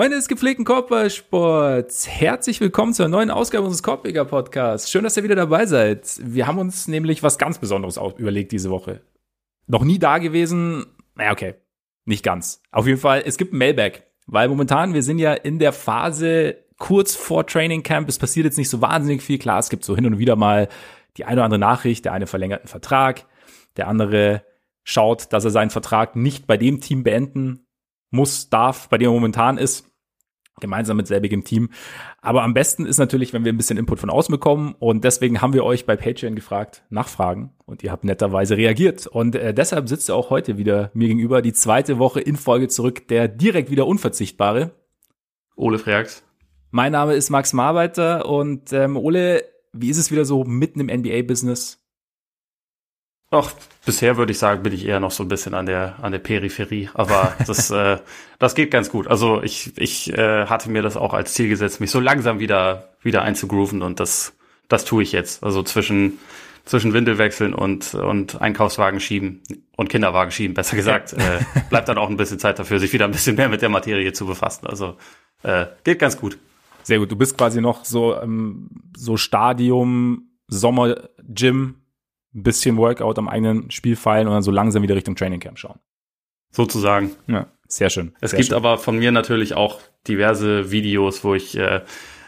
Freunde des gepflegten Korbballsports, herzlich willkommen zur neuen Ausgabe unseres Korbjäger Podcasts. Schön, dass ihr wieder dabei seid. Wir haben uns nämlich was ganz Besonderes überlegt diese Woche. Noch nie da gewesen. Naja, okay. Nicht ganz. Auf jeden Fall, es gibt ein Mailback. Weil momentan, wir sind ja in der Phase kurz vor Training Camp. Es passiert jetzt nicht so wahnsinnig viel. Klar, es gibt so hin und wieder mal die eine oder andere Nachricht, der eine verlängert einen Vertrag, der andere schaut, dass er seinen Vertrag nicht bei dem Team beenden muss, darf, bei dem er momentan ist, gemeinsam mit selbigem Team. Aber am besten ist natürlich, wenn wir ein bisschen Input von außen bekommen. Und deswegen haben wir euch bei Patreon gefragt, Nachfragen. Und ihr habt netterweise reagiert. Und äh, deshalb sitzt auch heute wieder mir gegenüber, die zweite Woche in Folge zurück, der direkt wieder Unverzichtbare. Ole Freaks. Mein Name ist Max Marbeiter und ähm, Ole, wie ist es wieder so mitten im NBA-Business? Ach, bisher würde ich sagen, bin ich eher noch so ein bisschen an der an der Peripherie, aber das äh, das geht ganz gut. Also ich ich äh, hatte mir das auch als Ziel gesetzt, mich so langsam wieder wieder einzugrooven und das das tue ich jetzt. Also zwischen zwischen Windelwechseln und und Einkaufswagen schieben und Kinderwagen schieben, besser gesagt, äh, bleibt dann auch ein bisschen Zeit dafür, sich wieder ein bisschen mehr mit der Materie zu befassen. Also äh, geht ganz gut. Sehr gut. Du bist quasi noch so ähm, so Stadium Sommer Gym ein bisschen Workout am eigenen Spiel feilen und dann so langsam wieder Richtung Training Camp schauen. Sozusagen. Ja, sehr schön. Es sehr gibt schön. aber von mir natürlich auch diverse Videos, wo ich äh,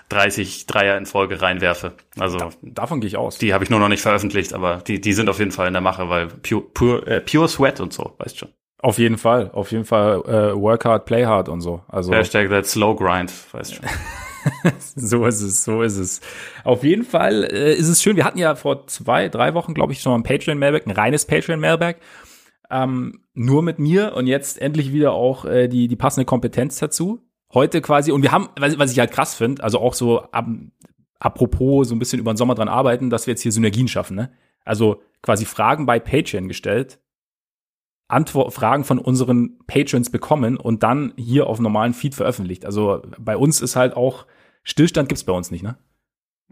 30 Dreier in Folge reinwerfe. Also da, davon gehe ich aus. Die habe ich nur noch nicht veröffentlicht, aber die, die sind auf jeden Fall in der Mache, weil pure, pure, äh, pure Sweat und so, weißt schon. Auf jeden Fall, auf jeden Fall äh, Work hard, Play hard und so. Also Hashtag that slow grind, weißt schon. so ist es, so ist es. Auf jeden Fall äh, ist es schön. Wir hatten ja vor zwei, drei Wochen, glaube ich, schon mal ein Patreon-Mailback, ein reines Patreon-Mailback. Ähm, nur mit mir und jetzt endlich wieder auch äh, die, die passende Kompetenz dazu. Heute quasi, und wir haben, was, was ich halt krass finde, also auch so ab, apropos so ein bisschen über den Sommer dran arbeiten, dass wir jetzt hier Synergien schaffen, ne? Also quasi Fragen bei Patreon gestellt, Antwort, Fragen von unseren Patrons bekommen und dann hier auf normalen Feed veröffentlicht. Also bei uns ist halt auch Stillstand gibt's bei uns nicht, ne?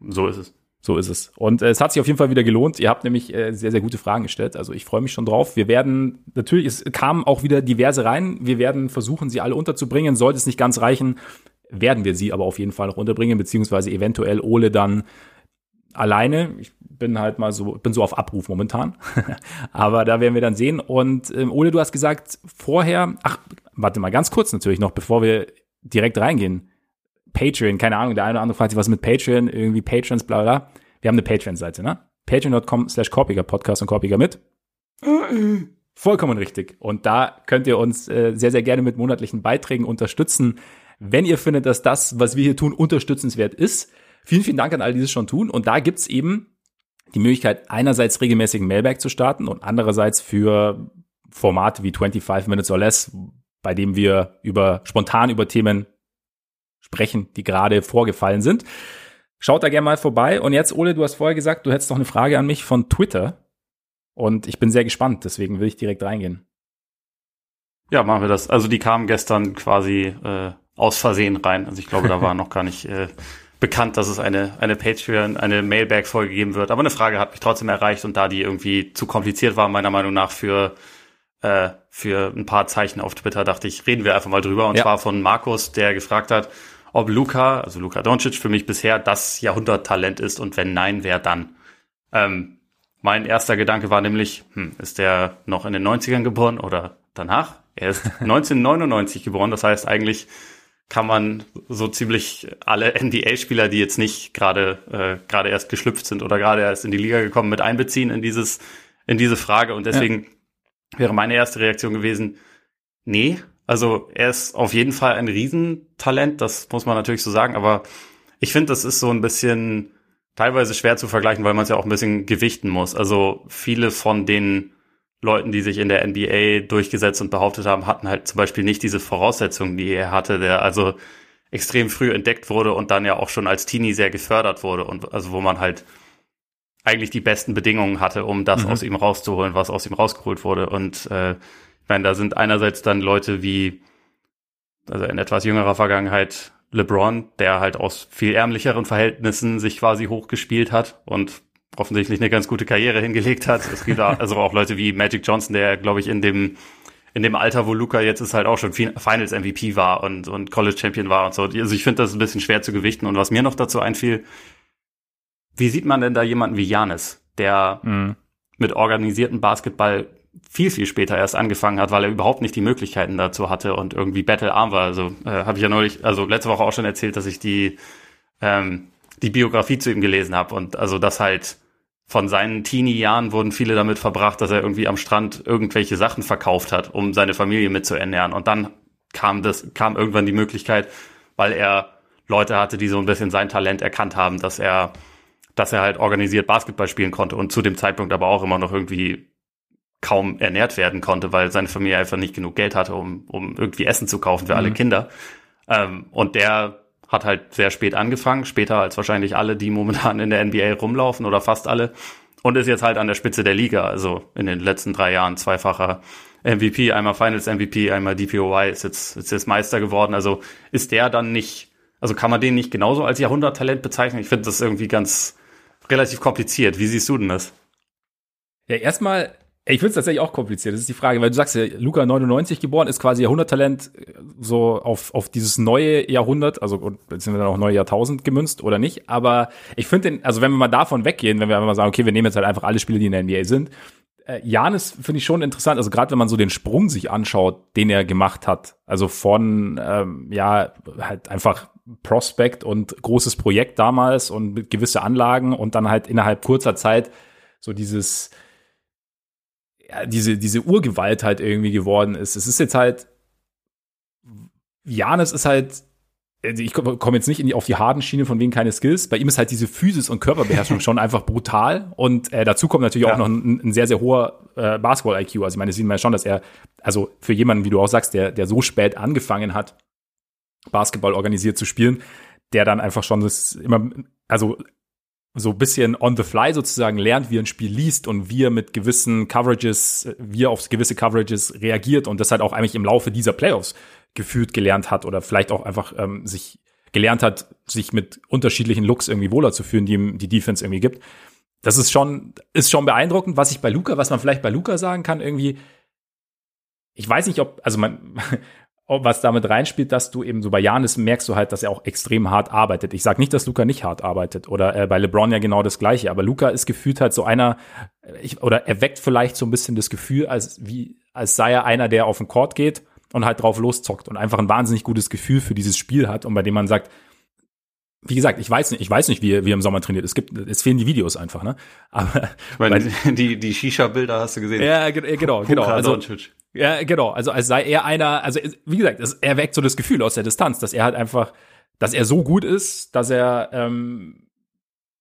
So ist es. So ist es. Und äh, es hat sich auf jeden Fall wieder gelohnt. Ihr habt nämlich äh, sehr, sehr gute Fragen gestellt. Also ich freue mich schon drauf. Wir werden, natürlich, es kamen auch wieder diverse rein. Wir werden versuchen, sie alle unterzubringen. Sollte es nicht ganz reichen, werden wir sie aber auf jeden Fall noch unterbringen, beziehungsweise eventuell Ole dann alleine. Ich bin halt mal so, bin so auf Abruf momentan. aber da werden wir dann sehen. Und ähm, Ole, du hast gesagt, vorher, ach, warte mal, ganz kurz natürlich noch, bevor wir direkt reingehen. Patreon, keine Ahnung, der eine oder andere fragt sich, was mit Patreon, irgendwie Patrons, bla bla. Wir haben eine Patreon-Seite, ne? Patreon.com slash Korpiger Podcast und Korpiger mit. Vollkommen richtig. Und da könnt ihr uns äh, sehr, sehr gerne mit monatlichen Beiträgen unterstützen, wenn ihr findet, dass das, was wir hier tun, unterstützenswert ist. Vielen, vielen Dank an all die das schon tun. Und da gibt's eben die Möglichkeit, einerseits regelmäßigen Mailback zu starten und andererseits für Formate wie 25 Minutes or Less, bei dem wir über spontan über Themen sprechen, die gerade vorgefallen sind. Schaut da gerne mal vorbei. Und jetzt, Ole, du hast vorher gesagt, du hättest noch eine Frage an mich von Twitter. Und ich bin sehr gespannt, deswegen will ich direkt reingehen. Ja, machen wir das. Also die kamen gestern quasi äh, aus Versehen rein. Also ich glaube, da war noch gar nicht äh, bekannt, dass es eine, eine Patreon, eine Mailback-Folge geben wird. Aber eine Frage hat mich trotzdem erreicht und da die irgendwie zu kompliziert war, meiner Meinung nach, für, äh, für ein paar Zeichen auf Twitter, dachte ich, reden wir einfach mal drüber. Und Ja. zwar von Markus, der gefragt hat, ob Luca, also Luka Doncic für mich bisher das Jahrhunderttalent ist und wenn nein, wer dann? Ähm, mein erster Gedanke war nämlich, hm, ist der noch in den 90ern geboren oder danach? Er ist 1999 geboren, das heißt eigentlich kann man so ziemlich alle NBA-Spieler, die jetzt nicht gerade äh, gerade erst geschlüpft sind oder gerade erst in die Liga gekommen, mit einbeziehen in dieses in diese Frage. Und deswegen wäre meine erste Reaktion gewesen, nee, also er ist auf jeden Fall ein Riesentalent, das muss man natürlich so sagen, aber ich finde, das ist so ein bisschen teilweise schwer zu vergleichen, weil man es ja auch ein bisschen gewichten muss. Also viele von den Leuten, die sich in der NBA durchgesetzt und behauptet haben, hatten halt zum Beispiel nicht diese Voraussetzungen, die er hatte, der also extrem früh entdeckt wurde und dann ja auch schon als Teenie sehr gefördert wurde und also wo man halt eigentlich die besten Bedingungen hatte, um das Mhm. aus ihm rauszuholen, was aus ihm rausgeholt wurde. Und äh, ich meine, da sind einerseits dann Leute wie, also in etwas jüngerer Vergangenheit, LeBron, der halt aus viel ärmlicheren Verhältnissen sich quasi hochgespielt hat und offensichtlich eine ganz gute Karriere hingelegt hat. Es gibt auch, also auch Leute wie Magic Johnson, der, glaube ich, in dem in dem Alter, wo Luca jetzt ist, halt auch schon Finals MVP war und, und College Champion war und so. Also ich finde das ein bisschen schwer zu gewichten. Und was mir noch dazu einfiel, wie sieht man denn da jemanden wie Janis, der mhm. mit organisierten Basketball viel, viel später erst angefangen hat, weil er überhaupt nicht die Möglichkeiten dazu hatte und irgendwie Battle-arm war. Also äh, habe ich ja neulich, also letzte Woche auch schon erzählt, dass ich die, ähm, die Biografie zu ihm gelesen habe und also das halt von seinen Teenie-Jahren wurden viele damit verbracht, dass er irgendwie am Strand irgendwelche Sachen verkauft hat, um seine Familie mitzuernähren. Und dann kam das, kam irgendwann die Möglichkeit, weil er Leute hatte, die so ein bisschen sein Talent erkannt haben, dass er, dass er halt organisiert Basketball spielen konnte und zu dem Zeitpunkt aber auch immer noch irgendwie kaum ernährt werden konnte, weil seine Familie einfach nicht genug Geld hatte, um, um irgendwie Essen zu kaufen für mhm. alle Kinder. Ähm, und der hat halt sehr spät angefangen, später als wahrscheinlich alle, die momentan in der NBA rumlaufen oder fast alle. Und ist jetzt halt an der Spitze der Liga, also in den letzten drei Jahren zweifacher MVP, einmal Finals MVP, einmal DPOY, ist jetzt, ist jetzt Meister geworden. Also ist der dann nicht, also kann man den nicht genauso als Jahrhunderttalent bezeichnen? Ich finde das irgendwie ganz relativ kompliziert. Wie siehst du denn das? Ja, erstmal ich finde es tatsächlich auch kompliziert. Das ist die Frage, weil du sagst ja, Luca 99 geboren, ist quasi Jahrhunderttalent äh, so auf, auf dieses neue Jahrhundert, also sind wir dann auch neue Jahrtausend gemünzt oder nicht. Aber ich finde den, also wenn wir mal davon weggehen, wenn wir einfach mal sagen, okay, wir nehmen jetzt halt einfach alle Spiele, die in der NBA sind. Äh, Janis finde ich schon interessant, also gerade wenn man so den Sprung sich anschaut, den er gemacht hat. Also von, ähm, ja, halt einfach Prospect und großes Projekt damals und gewisse Anlagen und dann halt innerhalb kurzer Zeit so dieses ja, diese, diese Urgewalt halt irgendwie geworden ist. Es ist jetzt halt, Janis ist halt, also ich komme jetzt nicht in die, auf die harten Schiene von wegen keine Skills. Bei ihm ist halt diese Physis und Körperbeherrschung schon einfach brutal. Und äh, dazu kommt natürlich ja. auch noch ein, ein, sehr, sehr hoher äh, Basketball-IQ. Also ich meine, das sieht man ja schon, dass er, also für jemanden, wie du auch sagst, der, der so spät angefangen hat, Basketball organisiert zu spielen, der dann einfach schon das immer, also so bisschen on the fly sozusagen lernt, wie ein Spiel liest und wie er mit gewissen Coverages, wie er auf gewisse Coverages reagiert und das halt auch eigentlich im Laufe dieser Playoffs gefühlt gelernt hat oder vielleicht auch einfach ähm, sich gelernt hat, sich mit unterschiedlichen Looks irgendwie wohler zu fühlen, die ihm die Defense irgendwie gibt. Das ist schon, ist schon beeindruckend. Was ich bei Luca, was man vielleicht bei Luca sagen kann, irgendwie, ich weiß nicht, ob, also man, was damit reinspielt, dass du eben so bei Janis merkst du halt, dass er auch extrem hart arbeitet. Ich sage nicht, dass Luca nicht hart arbeitet oder äh, bei LeBron ja genau das gleiche, aber Luca ist gefühlt halt so einer ich, oder er weckt vielleicht so ein bisschen das Gefühl, als wie als sei er einer, der auf den Court geht und halt drauf loszockt und einfach ein wahnsinnig gutes Gefühl für dieses Spiel hat und bei dem man sagt, wie gesagt, ich weiß nicht, ich weiß nicht, wie er, wie er im Sommer trainiert. Es gibt, es fehlen die Videos einfach, ne? Aber ich meine, die die Shisha-Bilder hast du gesehen. Ja, genau, genau. Also, ja, genau. Also als sei er einer, also wie gesagt, es, er weckt so das Gefühl aus der Distanz, dass er halt einfach, dass er so gut ist, dass er ähm,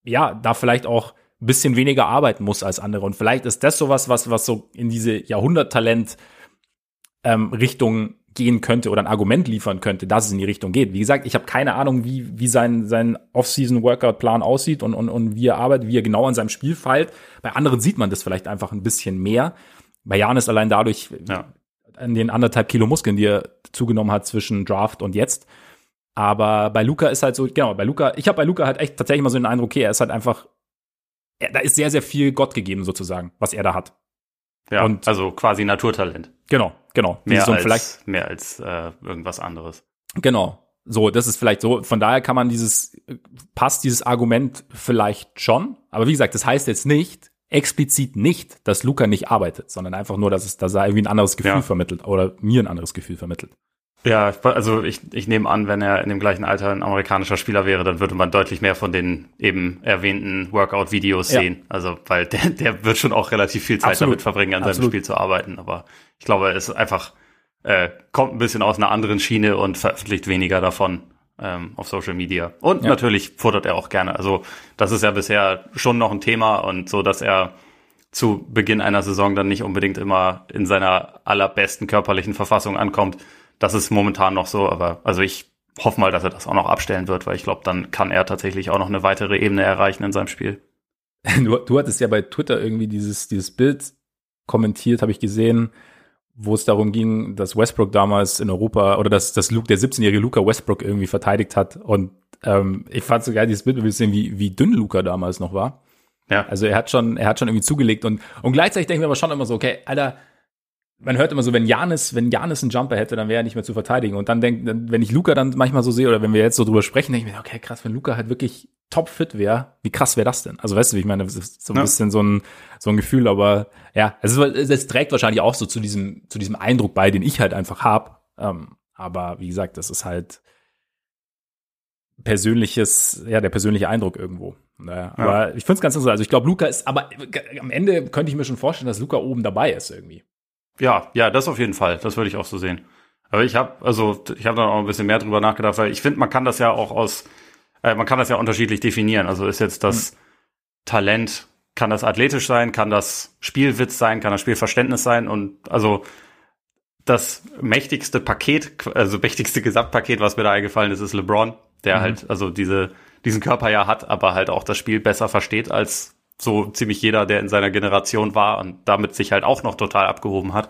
ja da vielleicht auch ein bisschen weniger arbeiten muss als andere. Und vielleicht ist das sowas, was, was so in diese Jahrhunderttalent ähm, gehen könnte oder ein Argument liefern könnte, dass es in die Richtung geht. Wie gesagt, ich habe keine Ahnung, wie, wie sein, sein Off-Season-Workout-Plan aussieht und, und, und wie er arbeitet, wie er genau an seinem Spiel feilt. Bei anderen sieht man das vielleicht einfach ein bisschen mehr. Bei Janis allein dadurch, ja. an den anderthalb Kilo Muskeln, die er zugenommen hat zwischen Draft und jetzt. Aber bei Luca ist halt so, genau, bei Luca, ich habe bei Luca halt echt tatsächlich mal so den Eindruck, okay, er ist halt einfach, er, da ist sehr, sehr viel Gott gegeben sozusagen, was er da hat. Ja, und, also quasi Naturtalent. Genau, genau. Mehr als, vielleicht, mehr als äh, irgendwas anderes. Genau. So, das ist vielleicht so. Von daher kann man dieses, passt dieses Argument vielleicht schon. Aber wie gesagt, das heißt jetzt nicht, explizit nicht, dass Luca nicht arbeitet, sondern einfach nur, dass es, er irgendwie ein anderes Gefühl ja. vermittelt oder mir ein anderes Gefühl vermittelt. Ja, also ich, ich nehme an, wenn er in dem gleichen Alter ein amerikanischer Spieler wäre, dann würde man deutlich mehr von den eben erwähnten Workout-Videos ja. sehen. Also, weil der, der wird schon auch relativ viel Zeit Absolut. damit verbringen, an seinem Absolut. Spiel zu arbeiten. Aber ich glaube, es ist einfach, äh, kommt ein bisschen aus einer anderen Schiene und veröffentlicht weniger davon ähm, auf Social Media. Und ja. natürlich futtert er auch gerne. Also das ist ja bisher schon noch ein Thema und so, dass er zu Beginn einer Saison dann nicht unbedingt immer in seiner allerbesten körperlichen Verfassung ankommt. Das ist momentan noch so, aber also ich hoffe mal, dass er das auch noch abstellen wird, weil ich glaube, dann kann er tatsächlich auch noch eine weitere Ebene erreichen in seinem Spiel. Du, du hattest ja bei Twitter irgendwie dieses, dieses Bild kommentiert, habe ich gesehen, wo es darum ging, dass Westbrook damals in Europa oder dass, dass Luke, der 17-jährige Luca Westbrook irgendwie verteidigt hat. Und ähm, ich fand so geil dieses Bild, wir sehen, wie, wie dünn Luca damals noch war. Ja. Also er hat schon, er hat schon irgendwie zugelegt und, und gleichzeitig denken wir aber schon immer so, okay, Alter, man hört immer so, wenn Janis, wenn Janis einen Jumper hätte, dann wäre er nicht mehr zu verteidigen. Und dann denkt, wenn ich Luca dann manchmal so sehe, oder wenn wir jetzt so drüber sprechen, denke ich mir, okay, krass, wenn Luca halt wirklich topfit wäre, wie krass wäre das denn? Also weißt du, wie ich meine, das ist so ein ja. bisschen so ein, so ein Gefühl, aber ja, es, ist, es trägt wahrscheinlich auch so zu diesem, zu diesem Eindruck bei, den ich halt einfach hab. Ähm, aber wie gesagt, das ist halt persönliches, ja, der persönliche Eindruck irgendwo. Naja, ja. Aber ich finde es ganz interessant. Also ich glaube, Luca ist, aber am Ende könnte ich mir schon vorstellen, dass Luca oben dabei ist irgendwie. Ja, ja, das auf jeden Fall. Das würde ich auch so sehen. Aber ich habe, also ich habe da auch ein bisschen mehr drüber nachgedacht, weil ich finde, man kann das ja auch aus, äh, man kann das ja unterschiedlich definieren. Also ist jetzt das mhm. Talent, kann das athletisch sein, kann das Spielwitz sein, kann das Spielverständnis sein und also das mächtigste Paket, also mächtigste Gesamtpaket, was mir da eingefallen ist, ist LeBron, der mhm. halt also diese diesen Körper ja hat, aber halt auch das Spiel besser versteht als so ziemlich jeder, der in seiner Generation war und damit sich halt auch noch total abgehoben hat.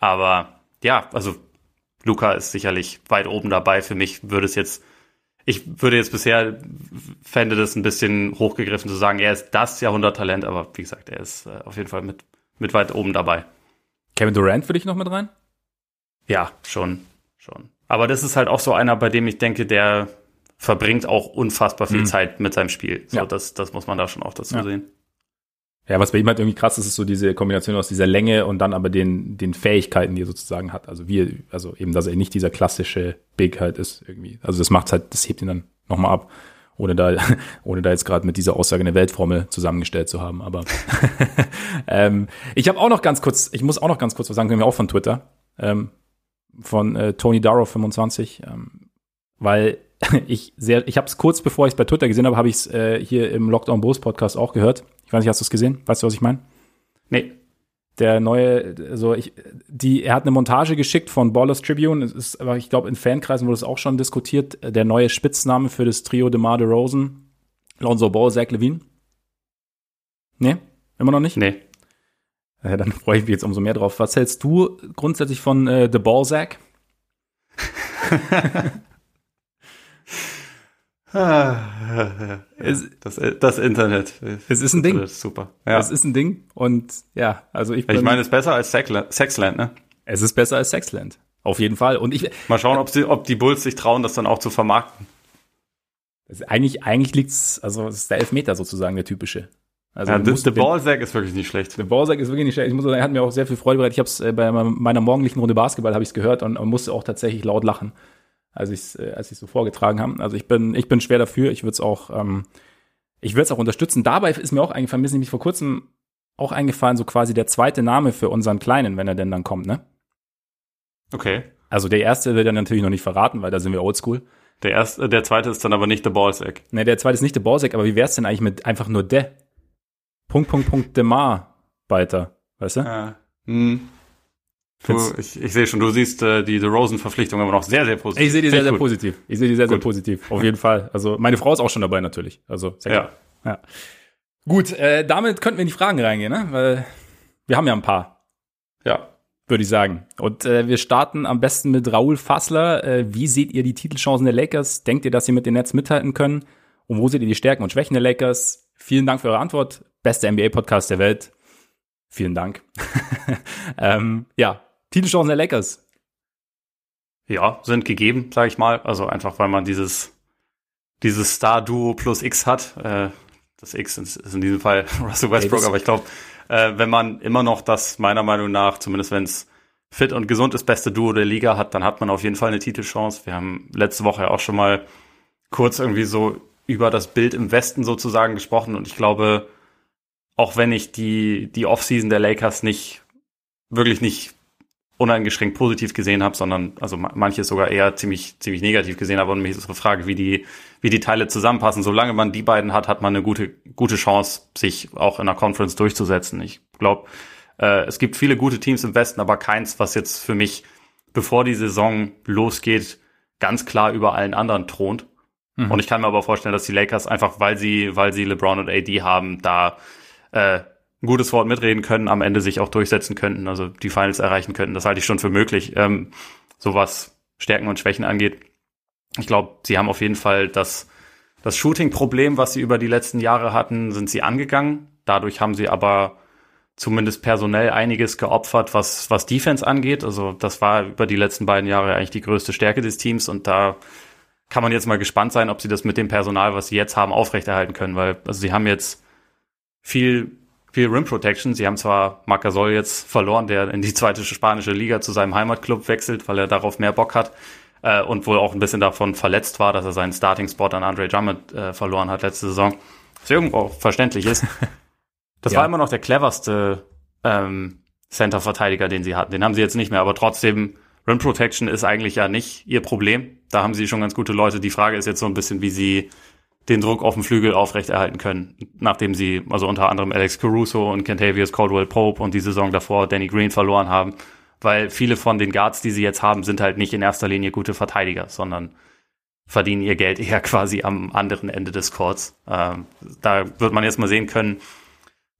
Aber ja, also Luca ist sicherlich weit oben dabei. Für mich würde es jetzt, ich würde jetzt bisher, fände das ein bisschen hochgegriffen zu sagen, er ist das Jahrhunderttalent, aber wie gesagt, er ist äh, auf jeden Fall mit, mit weit oben dabei. Kevin Durant für dich noch mit rein? Ja, schon, schon. Aber das ist halt auch so einer, bei dem ich denke, der verbringt auch unfassbar viel mhm. Zeit mit seinem Spiel. So, ja. das, das muss man da schon auch dazu ja. sehen. Ja, was bei ihm halt irgendwie krass ist, ist so diese Kombination aus dieser Länge und dann aber den, den Fähigkeiten, die er sozusagen hat. Also wie, also eben, dass er nicht dieser klassische Big halt ist irgendwie. Also das macht halt, das hebt ihn dann nochmal ab, ohne da, ohne da jetzt gerade mit dieser Aussage eine Weltformel zusammengestellt zu haben. Aber ähm, ich habe auch noch ganz kurz, ich muss auch noch ganz kurz was sagen, können wir auch von Twitter, ähm, von äh, Tony Darrow 25, ähm, weil ich sehr, ich habe es kurz bevor ich es bei Twitter gesehen habe, habe ich es äh, hier im Lockdown Bros Podcast auch gehört. Ich weiß nicht, hast du es gesehen? Weißt du, was ich meine? Nee. Der neue, also ich, die, er hat eine Montage geschickt von Ballers Tribune. Es ist, aber ich glaube, in Fankreisen wurde es auch schon diskutiert. Der neue Spitzname für das Trio de Mar de Rosen, Lonzo Ball, Zach Levine. Nee? Immer noch nicht? Nee. Ja, dann freue ich mich jetzt umso mehr drauf. Was hältst du grundsätzlich von äh, The Ball Zach? es, das, das, Internet. Es ist ein Ding. Das ist super. Ja. Es ist ein Ding. Und ja, also ich bin, Ich meine, es ist besser als Sexland, ne? Es ist besser als Sexland. Auf jeden Fall. Und ich. Mal schauen, ob, sie, ob die Bulls sich trauen, das dann auch zu vermarkten. eigentlich, eigentlich liegt's, also es ist der Elfmeter sozusagen, der typische. Also ja, the, Ballsack ist wirklich nicht schlecht. Der Ballsack ist wirklich nicht schlecht. Ich muss sagen, er hat mir auch sehr viel Freude bereitet. Ich habe es äh, bei meiner morgendlichen Runde Basketball habe ich es gehört und, und musste auch tatsächlich laut lachen als ich äh, als ich so vorgetragen haben. Also ich bin ich bin schwer dafür. Ich würde es auch ähm, ich würde es auch unterstützen. Dabei ist mir auch eingefallen, mir ist nämlich vor kurzem auch eingefallen, so quasi der zweite Name für unseren Kleinen, wenn er denn dann kommt, ne? Okay. Also der erste wird er natürlich noch nicht verraten, weil da sind wir oldschool. Der erste, der zweite ist dann aber nicht der Ballsack. Ne, der zweite ist nicht der Ballsack, aber wie wär's denn eigentlich mit einfach nur de? Punkt, Punkt, Punkt, Demar weiter, weißt du? Ja. Hm. Du, ich, ich sehe schon, du siehst äh, die The Rosen-Verpflichtung aber noch sehr, sehr positiv. Ich sehe die sehr, sehr gut. positiv. Ich sehe die sehr, gut. sehr positiv. Auf jeden Fall. Also meine Frau ist auch schon dabei natürlich. Also sehr ja. ja. Gut, äh, damit könnten wir in die Fragen reingehen, ne? Weil wir haben ja ein paar. Ja. Würde ich sagen. Und äh, wir starten am besten mit Raoul Fassler. Äh, wie seht ihr die Titelchancen der Lakers? Denkt ihr, dass sie mit den Nets mithalten können? Und wo seht ihr die Stärken und Schwächen der Lakers? Vielen Dank für eure Antwort. Beste NBA-Podcast der Welt. Vielen Dank. ähm, ja, Titelchancen der Lakers. Ja, sind gegeben, sage ich mal. Also einfach, weil man dieses, dieses Star-Duo plus X hat. Äh, das X ist, in diesem Fall Russell Westbrook, hey, aber ich glaube, äh, wenn man immer noch das, meiner Meinung nach, zumindest wenn es fit und gesund ist, beste Duo der Liga hat, dann hat man auf jeden Fall eine Titelchance. Wir haben letzte Woche auch schon mal kurz irgendwie so über das Bild im Westen sozusagen gesprochen und ich glaube, auch wenn ich die, die Offseason der Lakers nicht, wirklich nicht uneingeschränkt positiv gesehen habe, sondern also manche sogar eher ziemlich ziemlich negativ gesehen habe und mich ist unsere Frage, wie die wie die Teile zusammenpassen. Solange man die beiden hat, hat man eine gute gute Chance, sich auch in der Conference durchzusetzen. Ich glaube, äh, es gibt viele gute Teams im Westen, aber keins, was jetzt für mich, bevor die Saison losgeht, ganz klar über allen anderen thront. Mhm. Und ich kann mir aber vorstellen, dass die Lakers einfach, weil sie weil sie LeBron und AD haben, da äh, ein gutes Wort mitreden können, am Ende sich auch durchsetzen könnten, also die Finals erreichen könnten. Das halte ich schon für möglich, ähm, so was Stärken und Schwächen angeht. Ich glaube, sie haben auf jeden Fall das, das Shooting-Problem, was sie über die letzten Jahre hatten, sind sie angegangen. Dadurch haben sie aber zumindest personell einiges geopfert, was, was Defense angeht. Also das war über die letzten beiden Jahre eigentlich die größte Stärke des Teams und da kann man jetzt mal gespannt sein, ob sie das mit dem Personal, was sie jetzt haben, aufrechterhalten können, weil also sie haben jetzt viel viel Rim Protection. Sie haben zwar Marc Gasol jetzt verloren, der in die zweite spanische Liga zu seinem Heimatclub wechselt, weil er darauf mehr Bock hat äh, und wohl auch ein bisschen davon verletzt war, dass er seinen Starting-Spot an Andre Drummond äh, verloren hat letzte Saison. Was irgendwo auch verständlich ist. Das ja. war immer noch der cleverste ähm, Center-Verteidiger, den sie hatten. Den haben sie jetzt nicht mehr, aber trotzdem, Rim Protection ist eigentlich ja nicht ihr Problem. Da haben sie schon ganz gute Leute. Die Frage ist jetzt so ein bisschen, wie sie den Druck auf dem Flügel aufrechterhalten können, nachdem sie also unter anderem Alex Caruso und Kentavious Caldwell Pope und die Saison davor Danny Green verloren haben, weil viele von den Guards, die sie jetzt haben, sind halt nicht in erster Linie gute Verteidiger, sondern verdienen ihr Geld eher quasi am anderen Ende des Courts. Ähm, da wird man jetzt mal sehen können,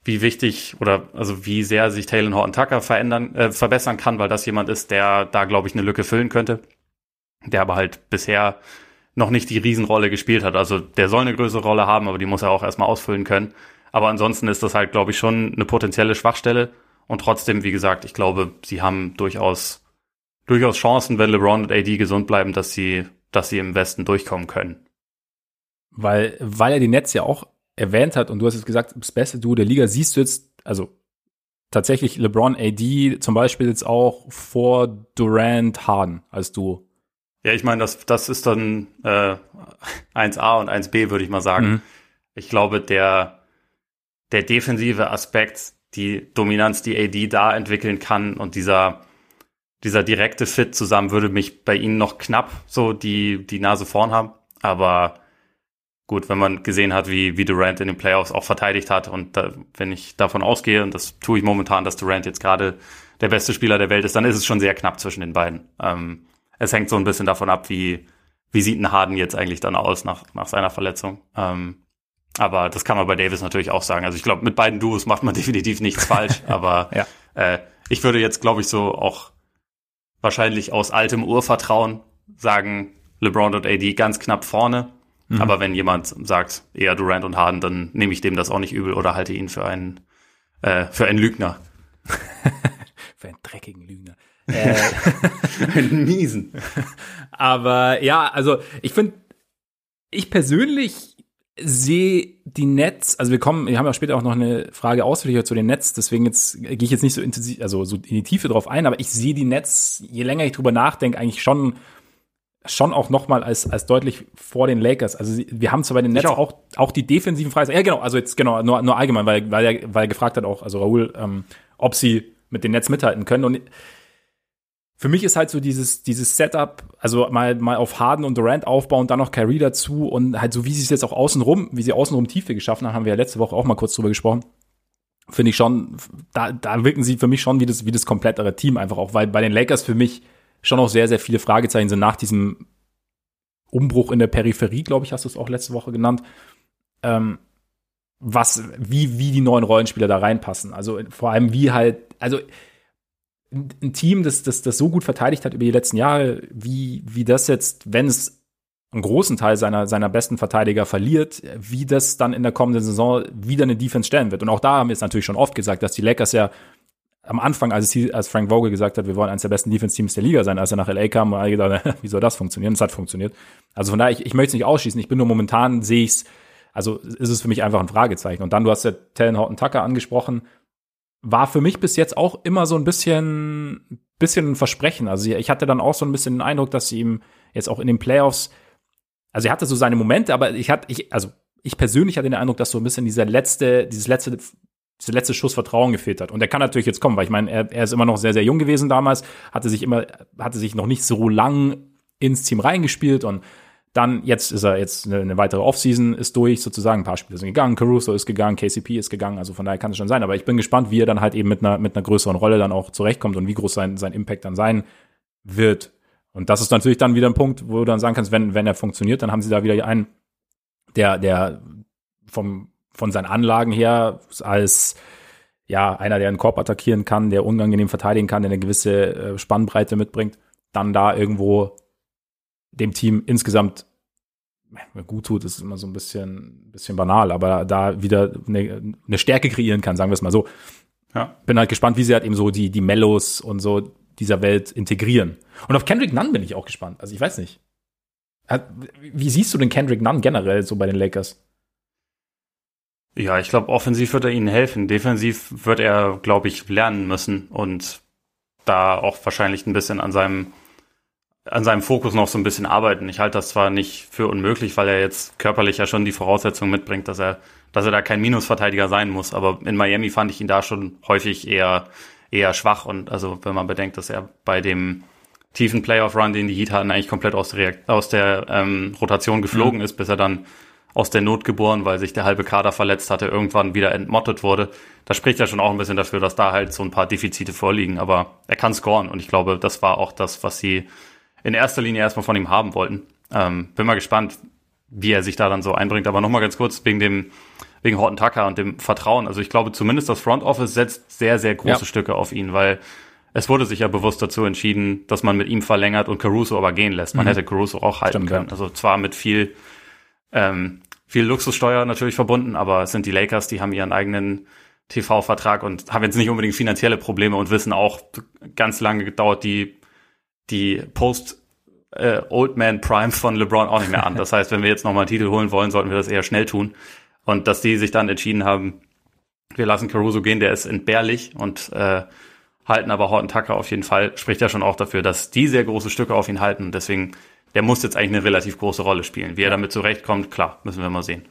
wie wichtig oder also wie sehr sich Taylor Horton Tucker verändern, äh, verbessern kann, weil das jemand ist, der da, glaube ich, eine Lücke füllen könnte. Der aber halt bisher noch nicht die Riesenrolle gespielt hat. Also der soll eine größere Rolle haben, aber die muss er auch erstmal ausfüllen können. Aber ansonsten ist das halt, glaube ich, schon eine potenzielle Schwachstelle. Und trotzdem, wie gesagt, ich glaube, sie haben durchaus, durchaus Chancen, wenn LeBron und AD gesund bleiben, dass sie, dass sie im Westen durchkommen können. Weil, weil er die Netz ja auch erwähnt hat und du hast jetzt gesagt, das beste Duo der Liga, siehst du jetzt, also tatsächlich LeBron AD zum Beispiel jetzt auch vor Durant Harden als Duo. Ja, ich meine, das, das ist dann äh, 1a und 1b, würde ich mal sagen. Mhm. Ich glaube, der, der defensive Aspekt, die Dominanz, die AD da entwickeln kann und dieser, dieser direkte Fit zusammen würde mich bei ihnen noch knapp so die, die Nase vorn haben. Aber gut, wenn man gesehen hat, wie, wie Durant in den Playoffs auch verteidigt hat und da, wenn ich davon ausgehe, und das tue ich momentan, dass Durant jetzt gerade der beste Spieler der Welt ist, dann ist es schon sehr knapp zwischen den beiden. Ähm, es hängt so ein bisschen davon ab, wie, wie sieht ein Harden jetzt eigentlich dann aus nach, nach seiner Verletzung. Ähm, aber das kann man bei Davis natürlich auch sagen. Also ich glaube, mit beiden Duos macht man definitiv nichts falsch. Aber ja. äh, ich würde jetzt, glaube ich, so auch wahrscheinlich aus altem Urvertrauen sagen, LeBron und AD ganz knapp vorne. Mhm. Aber wenn jemand sagt, eher Durant und Harden, dann nehme ich dem das auch nicht übel oder halte ihn für einen, äh, für einen Lügner. für einen dreckigen Lügner. Äh, einen miesen. Aber ja, also ich finde, ich persönlich sehe die Netz, also wir kommen, wir haben ja später auch noch eine Frage ausführlicher zu den Netz, deswegen jetzt gehe ich jetzt nicht so intensiv, also so in die Tiefe drauf ein, aber ich sehe die Netz, je länger ich drüber nachdenke, eigentlich schon schon auch noch mal als, als deutlich vor den Lakers. Also wir haben zwar bei den Nets auch. auch. auch die defensiven Fragen. Ja, genau, also jetzt genau, nur, nur allgemein, weil, weil, er, weil er gefragt hat auch, also Raoul, ähm, ob sie mit den Nets mithalten können. Und für mich ist halt so dieses, dieses Setup, also mal, mal auf Harden und Durant aufbauen, dann noch Kyrie dazu und halt so, wie sie es jetzt auch außenrum, wie sie außenrum Tiefe geschaffen haben, haben wir ja letzte Woche auch mal kurz drüber gesprochen. Finde ich schon, da, da wirken sie für mich schon wie das, wie das komplettere Team einfach auch, weil bei den Lakers für mich schon auch sehr, sehr viele Fragezeichen sind nach diesem Umbruch in der Peripherie, glaube ich, hast du es auch letzte Woche genannt. Ähm, was, wie, wie die neuen Rollenspieler da reinpassen. Also vor allem wie halt, also ein Team, das, das, das so gut verteidigt hat über die letzten Jahre, wie, wie das jetzt, wenn es einen großen Teil seiner, seiner besten Verteidiger verliert, wie das dann in der kommenden Saison wieder eine Defense stellen wird. Und auch da haben wir es natürlich schon oft gesagt, dass die Lakers ja am Anfang, als, es, als Frank Vogel gesagt hat, wir wollen eines der besten Defense-Teams der Liga sein, als er nach LA kam, war ich gedacht, wie soll das funktionieren? Es hat funktioniert. Also von daher, ich, ich möchte es nicht ausschließen. Ich bin nur momentan, sehe ich es, also ist es für mich einfach ein Fragezeichen. Und dann, du hast ja Tellen Horton Tucker angesprochen, war für mich bis jetzt auch immer so ein bisschen, bisschen ein Versprechen. Also ich hatte dann auch so ein bisschen den Eindruck, dass sie ihm jetzt auch in den Playoffs, also er hatte so seine Momente, aber ich hatte, ich, also ich persönlich hatte den Eindruck, dass so ein bisschen dieser letzte, dieses letzte, dieser letzte Schuss Vertrauen gefehlt hat. Und der kann natürlich jetzt kommen, weil ich meine, er, er ist immer noch sehr, sehr jung gewesen damals, hatte sich immer, hatte sich noch nicht so lang ins Team reingespielt und dann, jetzt ist er jetzt eine, eine weitere Offseason ist durch, sozusagen. Ein paar Spiele sind gegangen, Caruso ist gegangen, KCP ist gegangen, also von daher kann es schon sein. Aber ich bin gespannt, wie er dann halt eben mit einer, mit einer größeren Rolle dann auch zurechtkommt und wie groß sein, sein Impact dann sein wird. Und das ist natürlich dann wieder ein Punkt, wo du dann sagen kannst, wenn, wenn er funktioniert, dann haben sie da wieder einen, der, der vom, von seinen Anlagen her als ja, einer, der einen Korb attackieren kann, der unangenehm verteidigen kann, der eine gewisse äh, Spannbreite mitbringt, dann da irgendwo dem Team insgesamt gut tut, ist immer so ein bisschen, bisschen banal, aber da wieder eine, eine Stärke kreieren kann, sagen wir es mal so. Ja. Bin halt gespannt, wie sie halt eben so die, die Mellows und so dieser Welt integrieren. Und auf Kendrick Nunn bin ich auch gespannt. Also ich weiß nicht. Wie siehst du den Kendrick Nunn generell so bei den Lakers? Ja, ich glaube, offensiv wird er ihnen helfen. Defensiv wird er, glaube ich, lernen müssen und da auch wahrscheinlich ein bisschen an seinem an seinem Fokus noch so ein bisschen arbeiten. Ich halte das zwar nicht für unmöglich, weil er jetzt körperlich ja schon die Voraussetzung mitbringt, dass er, dass er da kein Minusverteidiger sein muss. Aber in Miami fand ich ihn da schon häufig eher, eher schwach. Und also, wenn man bedenkt, dass er bei dem tiefen Playoff-Run, den die Heat hatten, eigentlich komplett aus der, aus der ähm, Rotation geflogen mhm. ist, bis er dann aus der Not geboren, weil sich der halbe Kader verletzt hatte, irgendwann wieder entmottet wurde. Das spricht ja schon auch ein bisschen dafür, dass da halt so ein paar Defizite vorliegen. Aber er kann scoren und ich glaube, das war auch das, was sie in erster Linie erstmal von ihm haben wollten. Ähm, bin mal gespannt, wie er sich da dann so einbringt. Aber nochmal ganz kurz wegen dem, wegen Horton Tucker und dem Vertrauen. Also ich glaube zumindest das Front Office setzt sehr, sehr große ja. Stücke auf ihn, weil es wurde sich ja bewusst dazu entschieden, dass man mit ihm verlängert und Caruso aber gehen lässt. Man mhm. hätte Caruso auch halten Stimmt, können. Ja. Also zwar mit viel, ähm, viel Luxussteuer natürlich verbunden, aber es sind die Lakers, die haben ihren eigenen TV-Vertrag und haben jetzt nicht unbedingt finanzielle Probleme und wissen auch, ganz lange gedauert die die Post äh, Old Man Prime von LeBron auch nicht mehr an. Das heißt, wenn wir jetzt nochmal einen Titel holen wollen, sollten wir das eher schnell tun. Und dass die sich dann entschieden haben, wir lassen Caruso gehen, der ist entbehrlich und äh, halten aber Horton Tucker auf jeden Fall, spricht ja schon auch dafür, dass die sehr große Stücke auf ihn halten. Und deswegen, der muss jetzt eigentlich eine relativ große Rolle spielen. Wie er damit zurechtkommt, klar, müssen wir mal sehen.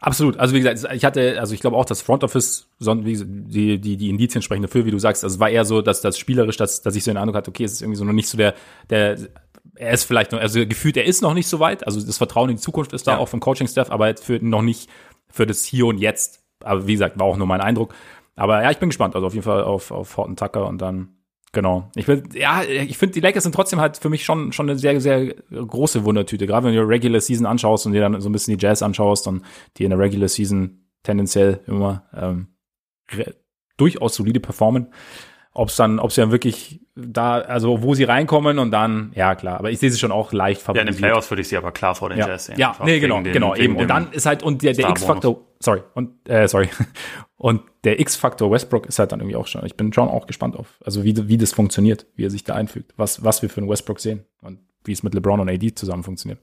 Absolut. Also wie gesagt, ich hatte, also ich glaube auch das Front Office, die, die, die Indizien sprechen dafür, wie du sagst. Also war eher so, dass das spielerisch, dass, dass ich so den Eindruck hatte, okay, es ist irgendwie so noch nicht so der, der, er ist vielleicht noch, also gefühlt, er ist noch nicht so weit. Also das Vertrauen in die Zukunft ist da ja. auch vom Coaching-Staff, aber jetzt für noch nicht für das Hier und Jetzt. Aber wie gesagt, war auch nur mein Eindruck. Aber ja, ich bin gespannt. Also auf jeden Fall auf, auf Horton Tucker und dann Genau. Ich will, ja, ich finde, die Lakers sind trotzdem halt für mich schon, schon eine sehr, sehr große Wundertüte. Gerade wenn du Regular Season anschaust und dir dann so ein bisschen die Jazz anschaust und die in der Regular Season tendenziell immer ähm, durchaus solide performen. Ob es dann, ob sie dann wirklich da, also wo sie reinkommen und dann, ja klar, aber ich sehe sie schon auch leicht favorisiert. Ja, in den Playoffs würde ich sie aber klar vor den ja. Jazz sehen. Ja, nee, genau, den, genau, eben. Und dann ist halt, und der, der X-Faktor, sorry, und, äh, sorry. Und der X-Faktor Westbrook ist halt dann irgendwie auch schon. Ich bin schon auch gespannt auf, also wie, wie das funktioniert, wie er sich da einfügt, was, was wir für einen Westbrook sehen und wie es mit LeBron und AD zusammen funktioniert.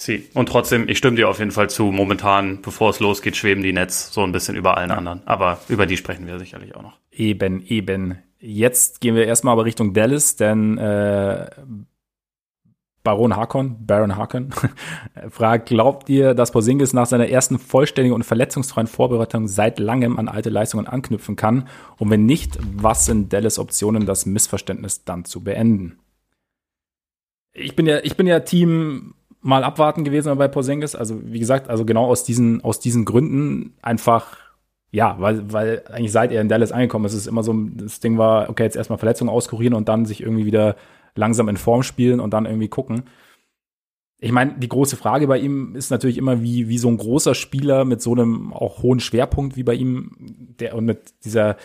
Sie. Und trotzdem, ich stimme dir auf jeden Fall zu. Momentan, bevor es losgeht, schweben die Nets so ein bisschen über allen ja. anderen. Aber über die sprechen wir sicherlich auch noch. Eben, eben. Jetzt gehen wir erstmal aber Richtung Dallas, denn äh, Baron Hakon, Baron Hakon, fragt, glaubt ihr, dass Porzingis nach seiner ersten vollständigen und verletzungsfreien Vorbereitung seit langem an alte Leistungen anknüpfen kann? Und wenn nicht, was sind Dallas Optionen, das Missverständnis dann zu beenden? Ich bin ja, ich bin ja Team mal abwarten gewesen bei Porzingis. Also, wie gesagt, also genau aus diesen, aus diesen Gründen einfach, ja, weil, weil eigentlich seit er in Dallas angekommen ist, ist immer so, das Ding war, okay, jetzt erstmal Verletzungen auskurieren und dann sich irgendwie wieder langsam in Form spielen und dann irgendwie gucken. Ich meine, die große Frage bei ihm ist natürlich immer, wie, wie so ein großer Spieler mit so einem auch hohen Schwerpunkt wie bei ihm, der und mit dieser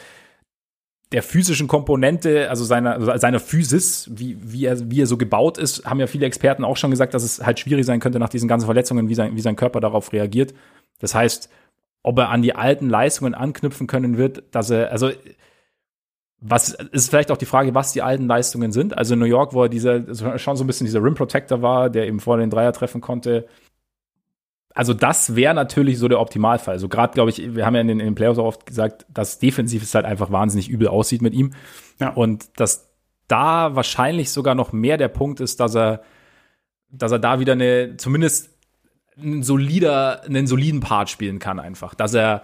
der physischen Komponente, also seiner, seiner Physis, wie, wie, er, wie er so gebaut ist, haben ja viele Experten auch schon gesagt, dass es halt schwierig sein könnte nach diesen ganzen Verletzungen, wie sein, wie sein Körper darauf reagiert. Das heißt, ob er an die alten Leistungen anknüpfen können wird, dass er, also was ist vielleicht auch die Frage, was die alten Leistungen sind. Also in New York, wo er dieser schon so ein bisschen dieser Rim Protector war, der eben vor den Dreier treffen konnte. Also das wäre natürlich so der Optimalfall. Also gerade glaube ich, wir haben ja in den, in den Playoffs auch oft gesagt, dass defensiv es halt einfach wahnsinnig übel aussieht mit ihm. Ja. Und dass da wahrscheinlich sogar noch mehr der Punkt ist, dass er, dass er da wieder eine, zumindest einen solider, einen soliden Part spielen kann einfach. Dass er,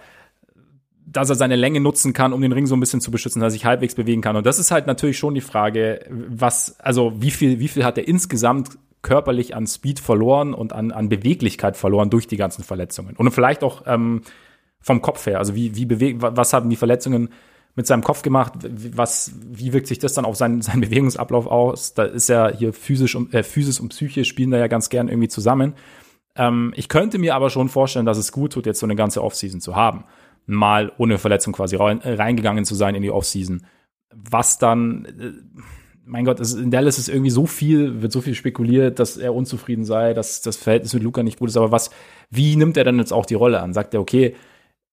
dass er seine Länge nutzen kann, um den Ring so ein bisschen zu beschützen, dass er sich halbwegs bewegen kann. Und das ist halt natürlich schon die Frage, was, also wie viel, wie viel hat er insgesamt körperlich an Speed verloren und an, an Beweglichkeit verloren durch die ganzen Verletzungen. Und vielleicht auch ähm, vom Kopf her. Also wie, wie bewegt, was haben die Verletzungen mit seinem Kopf gemacht? Was, wie wirkt sich das dann auf seinen, seinen Bewegungsablauf aus? Da ist ja hier physisch und, äh, Physis und Psyche spielen da ja ganz gern irgendwie zusammen. Ähm, ich könnte mir aber schon vorstellen, dass es gut tut, jetzt so eine ganze Offseason zu haben mal ohne Verletzung quasi äh, reingegangen zu sein in die Offseason. Was dann, äh, mein Gott, in Dallas ist irgendwie so viel, wird so viel spekuliert, dass er unzufrieden sei, dass das Verhältnis mit Luca nicht gut ist. Aber was, wie nimmt er dann jetzt auch die Rolle an? Sagt er, okay,